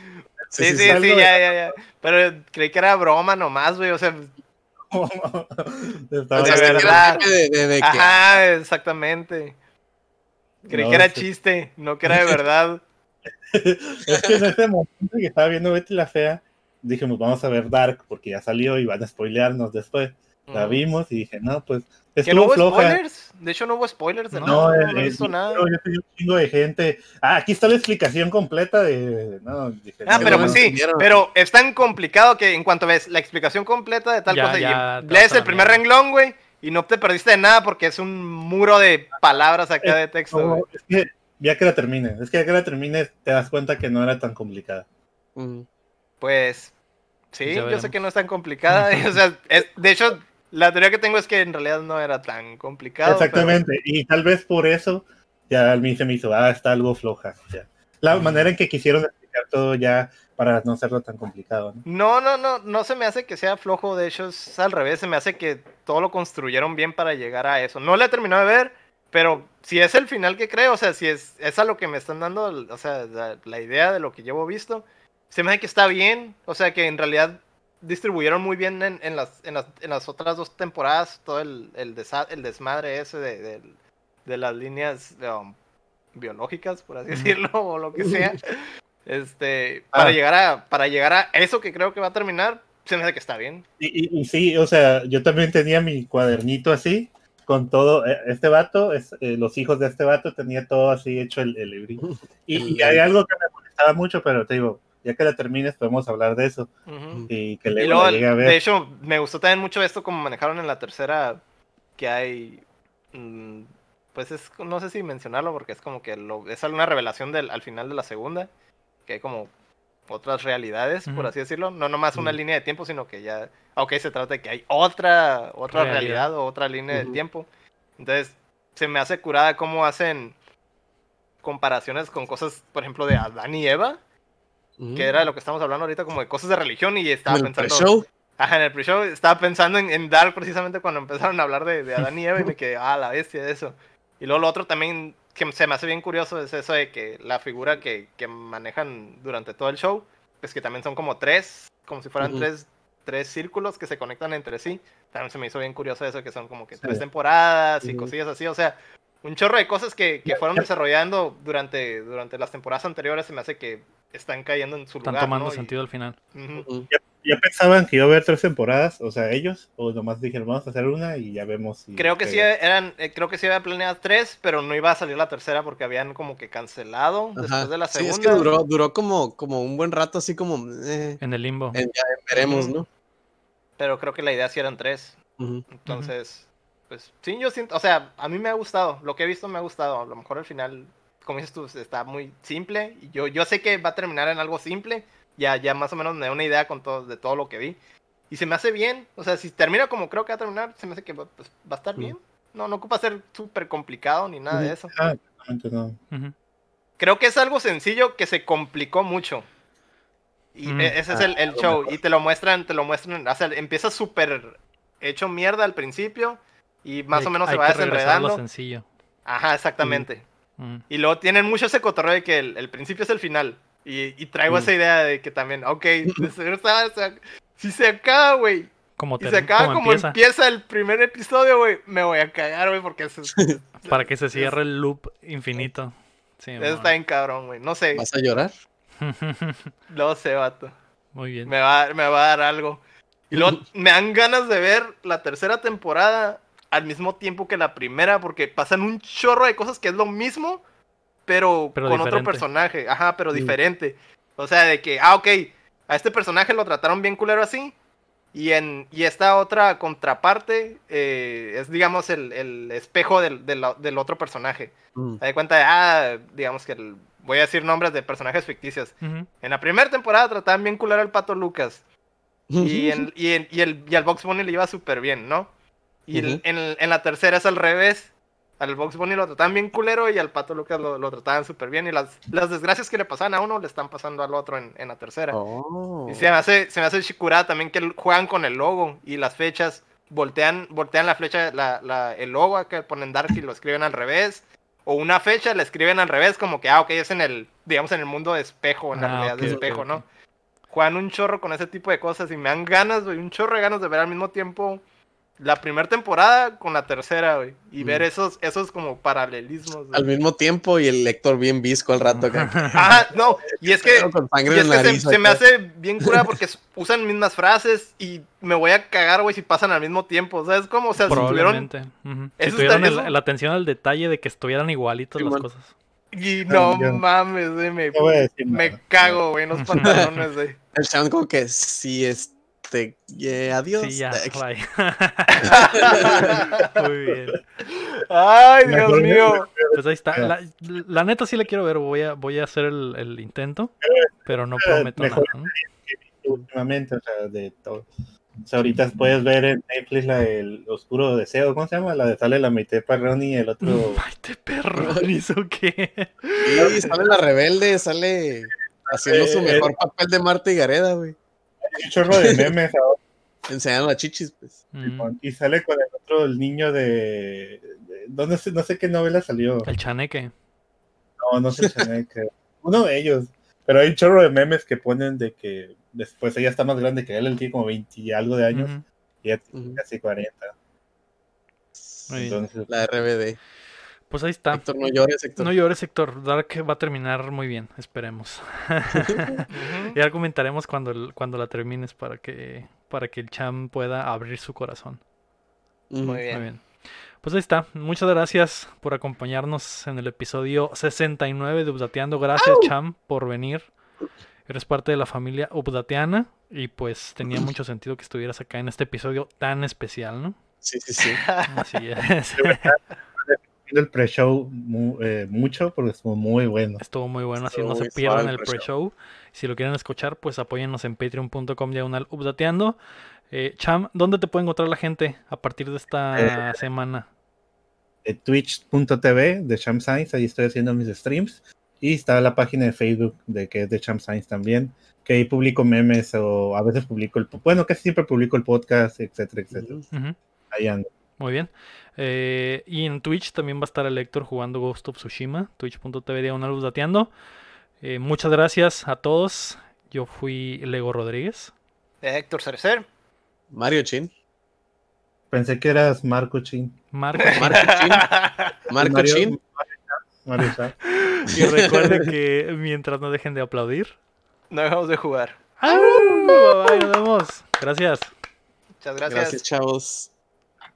Sí, Sí, sí, sí, ya, ya, ya. Pero creí que era broma nomás, güey. O sea, De de, de, ajá, exactamente. Creí No, que era sí. chiste, no que era de verdad. Es que en ese momento que estaba viendo Betty la Fea, dijimos, vamos a ver Dark, porque ya salió y van a spoilearnos después. La vimos y dije, no, pues ¿Que no estuvo hubo floja. spoilers? De hecho, no hubo spoilers de No, nada. No, he el- visto nada. yo tenía un chingo de gente. Ah, aquí está la explicación completa de. No, dije, Ah, no, pero pues sí, entendieron. pero es tan complicado que en cuanto ves la explicación completa de tal Ya, cosa, ya, lees el primer renglón, güey, y no te perdiste de nada porque es un muro de palabras acá de texto, no, es que ya que la termine, es que ya que la termine te das cuenta que no era tan complicada. Mm. Pues sí, yo sé que no es tan complicada. o sea, es- de hecho, la teoría que tengo es que en realidad no era tan complicado. Exactamente, y tal vez por eso ya a mí se me hizo, ah, está algo floja. la manera en que quisieron explicar todo ya para no hacerlo tan complicado. ¿no? pero- No, no, no, no se me hace que sea flojo. De hecho, es al revés. Se me hace que todo lo construyeron bien para llegar a eso. No la he terminado de ver, pero si es el final que creo, o sea, si es, es a lo que me están dando, o sea, la, la idea de lo que llevo visto, se me hace que está bien. O sea, que en realidad distribuyeron muy bien en, en las, en, las, en las otras dos temporadas todo el, el, desa- el desmadre ese de, de, de las líneas um, biológicas, por así decirlo, o lo que sea. Este, para Ah. llegar a, para llegar a eso que creo que va a terminar, se me hace que está bien. Y, y- y sí, o sea, yo también tenía mi cuadernito así, con todo, eh, este vato, es, eh, los hijos de este vato, tenía todo así hecho el, el librito. Y, y hay algo que me molestaba mucho, pero te digo, ya que la termines podemos hablar de eso y que Y le luego, llegue a de ver. hecho, me gustó también mucho esto como manejaron en la tercera, que hay, mm, pues es, no sé si mencionarlo porque es como que lo, es alguna revelación del, al final de la segunda, que hay como otras realidades, por así decirlo, no nomás una Ujú. línea de tiempo, sino que ya, ok, se trata de que hay otra, otra Realidad. realidad, o otra línea de tiempo. Entonces, se me hace curada cómo hacen comparaciones con cosas, por ejemplo, de Adán y Eva, Mm. que era de lo que estamos hablando ahorita, como de cosas de religión, y estaba En el pensando... pre-show. Ajá, en el pre-show estaba pensando en, en Dark precisamente cuando empezaron a hablar de, de Adán y Eva y me quedé, ah, la bestia de eso. Y luego lo otro también que se me hace bien curioso es eso de que la figura que, que manejan durante todo el show, pues que también son como tres, como si fueran Ujú. tres, tres círculos que se conectan entre sí. También se me hizo bien curioso eso, que son como que tres Sí. temporadas y Ujú. cosillas así, o sea, un chorro de cosas que, que fueron desarrollando durante, durante las temporadas anteriores se me hace que están cayendo en su Están lugar. tomando ¿no? Y- sentido al final. ¿Ya pensaban que iba a haber tres temporadas? O sea, ellos, o nomás dijeron, vamos a hacer una y ya vemos. si Creo que sí eran, eh, creo que sí había planeado tres, pero no iba a salir la tercera porque habían como que cancelado Ajá. después de la Sí, segunda. es que duró, duró como, como un buen rato, así como. eh, En el limbo. en- ya veremos. ¿no? Pero creo que la idea sí eran tres. Entonces, pues sí, yo siento, o sea, a mí me ha gustado, lo que he visto me ha gustado. A lo mejor al final, como dices tú, está muy simple. Y yo, yo sé que va a terminar en algo simple. Ya, ya más o menos me da una idea con todo, de todo lo que vi. Y se me hace bien. O sea, si termina como creo que va a terminar, se me hace que va, pues, va a estar bien. No, no ocupa ser súper complicado ni nada de eso. Ah, no. Creo que es algo sencillo que se complicó mucho. Y Mm. e- ese es el, el Ah, a lo show. mejor. Y te lo muestran, te lo muestran. O sea, empieza súper hecho mierda al principio. Y más Hay- o menos se va desenredando. sencillo. Ajá, exactamente. Mm. Y luego tienen mucho ese cotorreo de que el, el principio es el final. Y, y traigo Mm. esa idea de que también, ok, si se acaba, güey, Como, y ter- se acaba como como empieza, empieza el primer episodio, güey, me voy a cagar, güey, porque eso, eso para que se cierre el loop infinito. Sí, está bien cabrón, güey. No sé, ¿Vas a llorar? no sé, vato. Muy bien. Me va, me va a dar algo. Y luego me dan ganas de ver la tercera temporada al mismo tiempo que la primera, porque pasan un chorro de cosas que es lo mismo, pero, Pero con otro personaje. Ajá, pero Sí. diferente. O sea, de que, ah, ok, a este personaje lo trataron bien culero así. Y, en, y esta otra contraparte eh, es, digamos, el, el espejo del, del, del otro personaje. Mm. Te das cuenta de, ah, digamos que el- voy a decir nombres de personajes ficticios. En la primera temporada trataban bien culero al pato Lucas. Y, en- y, en- y el, y al Box Bunny le iba súper bien, ¿no? Y Ujú. en, el- en la tercera es al revés. Al Box Bunny lo trataban bien culero y al Pato Lucas lo, lo trataban súper bien. Y las, las desgracias que le pasaban a uno le están pasando al otro en, en la tercera. Oh. Y se me hace, se me hace chicurada también que juegan con el logo y las fechas. Voltean, voltean la flecha, la, la- el logo acá ponen Dark y lo escriben al revés. O una fecha la escriben al revés, como que, ah, ok, es en el, digamos, en el mundo de espejo, en la Ah, realidad de espejo. ¿no? Juegan un chorro con ese tipo de cosas y me dan ganas, güey, un chorro de ganas de ver al mismo tiempo la primera temporada con la tercera, güey. Y ver Mm. esos, esos como paralelismos. güey. Al mismo tiempo y el lector bien visco al rato acá. Ajá, no, y es que Con sangre y en es la que se, nariz. se me hace bien curada porque usan mismas frases y me voy a cagar, güey, si pasan al mismo tiempo. ¿Sabes cómo? O sea, si tuvieron... Probablemente. Ujú. Si Eso tuvieron está- el- eso- la atención al detalle de que estuvieran igualitos las cosas. Y no mames, güey, me, No cago, güey, en los pantalones, güey. El chabón como que sí, este, yeah, adiós. Sí, ya, Eh, bye. Muy bien. Ay, Dios mío. Pues ahí está. La, la neta sí la quiero ver. Voy a, voy a hacer el, el intento, pero no Eh, prometo mejor. nada. ¿no? últimamente, o sea, de todo. O sea, ahorita puedes ver en Netflix la del Oscuro Deseo, ¿cómo se llama? La de sale la Maite Parrón y el otro. Ay, te perro, ¿hizo qué? Sí, sale la rebelde, sale haciendo su Eh, mejor papel de Marta y Gareda, güey. Un chorro de memes ahora, Enseñando las chichis, pues. Mm, y sale con el otro, el niño de. de- no, no sé, no sé qué novela salió. El chaneque. No, no sé, Chaneque. Uno de ellos. Pero hay un chorro de memes que ponen de que después ella está más grande que él, él tiene como 20 y algo de años, y ella tiene casi 40. Muy bien. Entonces, La RBD. Pues ahí está. Héctor, no llores, Héctor. No llores, Héctor. Dark va a terminar muy bien, esperemos. Ujú. ya comentaremos cuando, el- cuando la termines para que, para que el Cham pueda abrir su corazón. Muy Muy bien. bien. Pues ahí está. Muchas gracias por acompañarnos en el episodio 69 de Updateando. Gracias, Cham, por venir. Eres parte de la familia Updateana y pues tenía mucho sentido que estuvieras acá en este episodio tan especial, ¿no? Sí, sí, sí. Así es. el pre-show mu- eh, mucho porque estuvo muy bueno. Estuvo muy bueno, así no se pierdan el pre-show. Si lo quieren escuchar, pues apóyennos en patreon.com diagonal updateando. Eh, Cham, ¿dónde te puede encontrar la gente a partir de esta semana? de twitch.tv de Champ Science, ahí estoy haciendo mis streams. Y está la página de Facebook de que es de Champ Science también, que ahí publico memes o a veces publico el, bueno, casi siempre publico el podcast, etcétera, etcétera. Ujú. Ahí ando. Muy bien. Eh, y en Twitch también va a estar el Héctor jugando Ghost of Tsushima, twitch.tv diagonal updateando. Eh, muchas gracias a todos. Yo fui Lego Rodríguez. Héctor Cerecer. Mario Chin. Pensé que eras Marco Chin. Marco. Marco Chin. Marco Mario- Chin. y Mario recuerden que mientras no dejen de aplaudir. No dejamos de jugar. ¡Au! Bye, bye, nos vemos. Gracias. Muchas gracias. Gracias, chavos.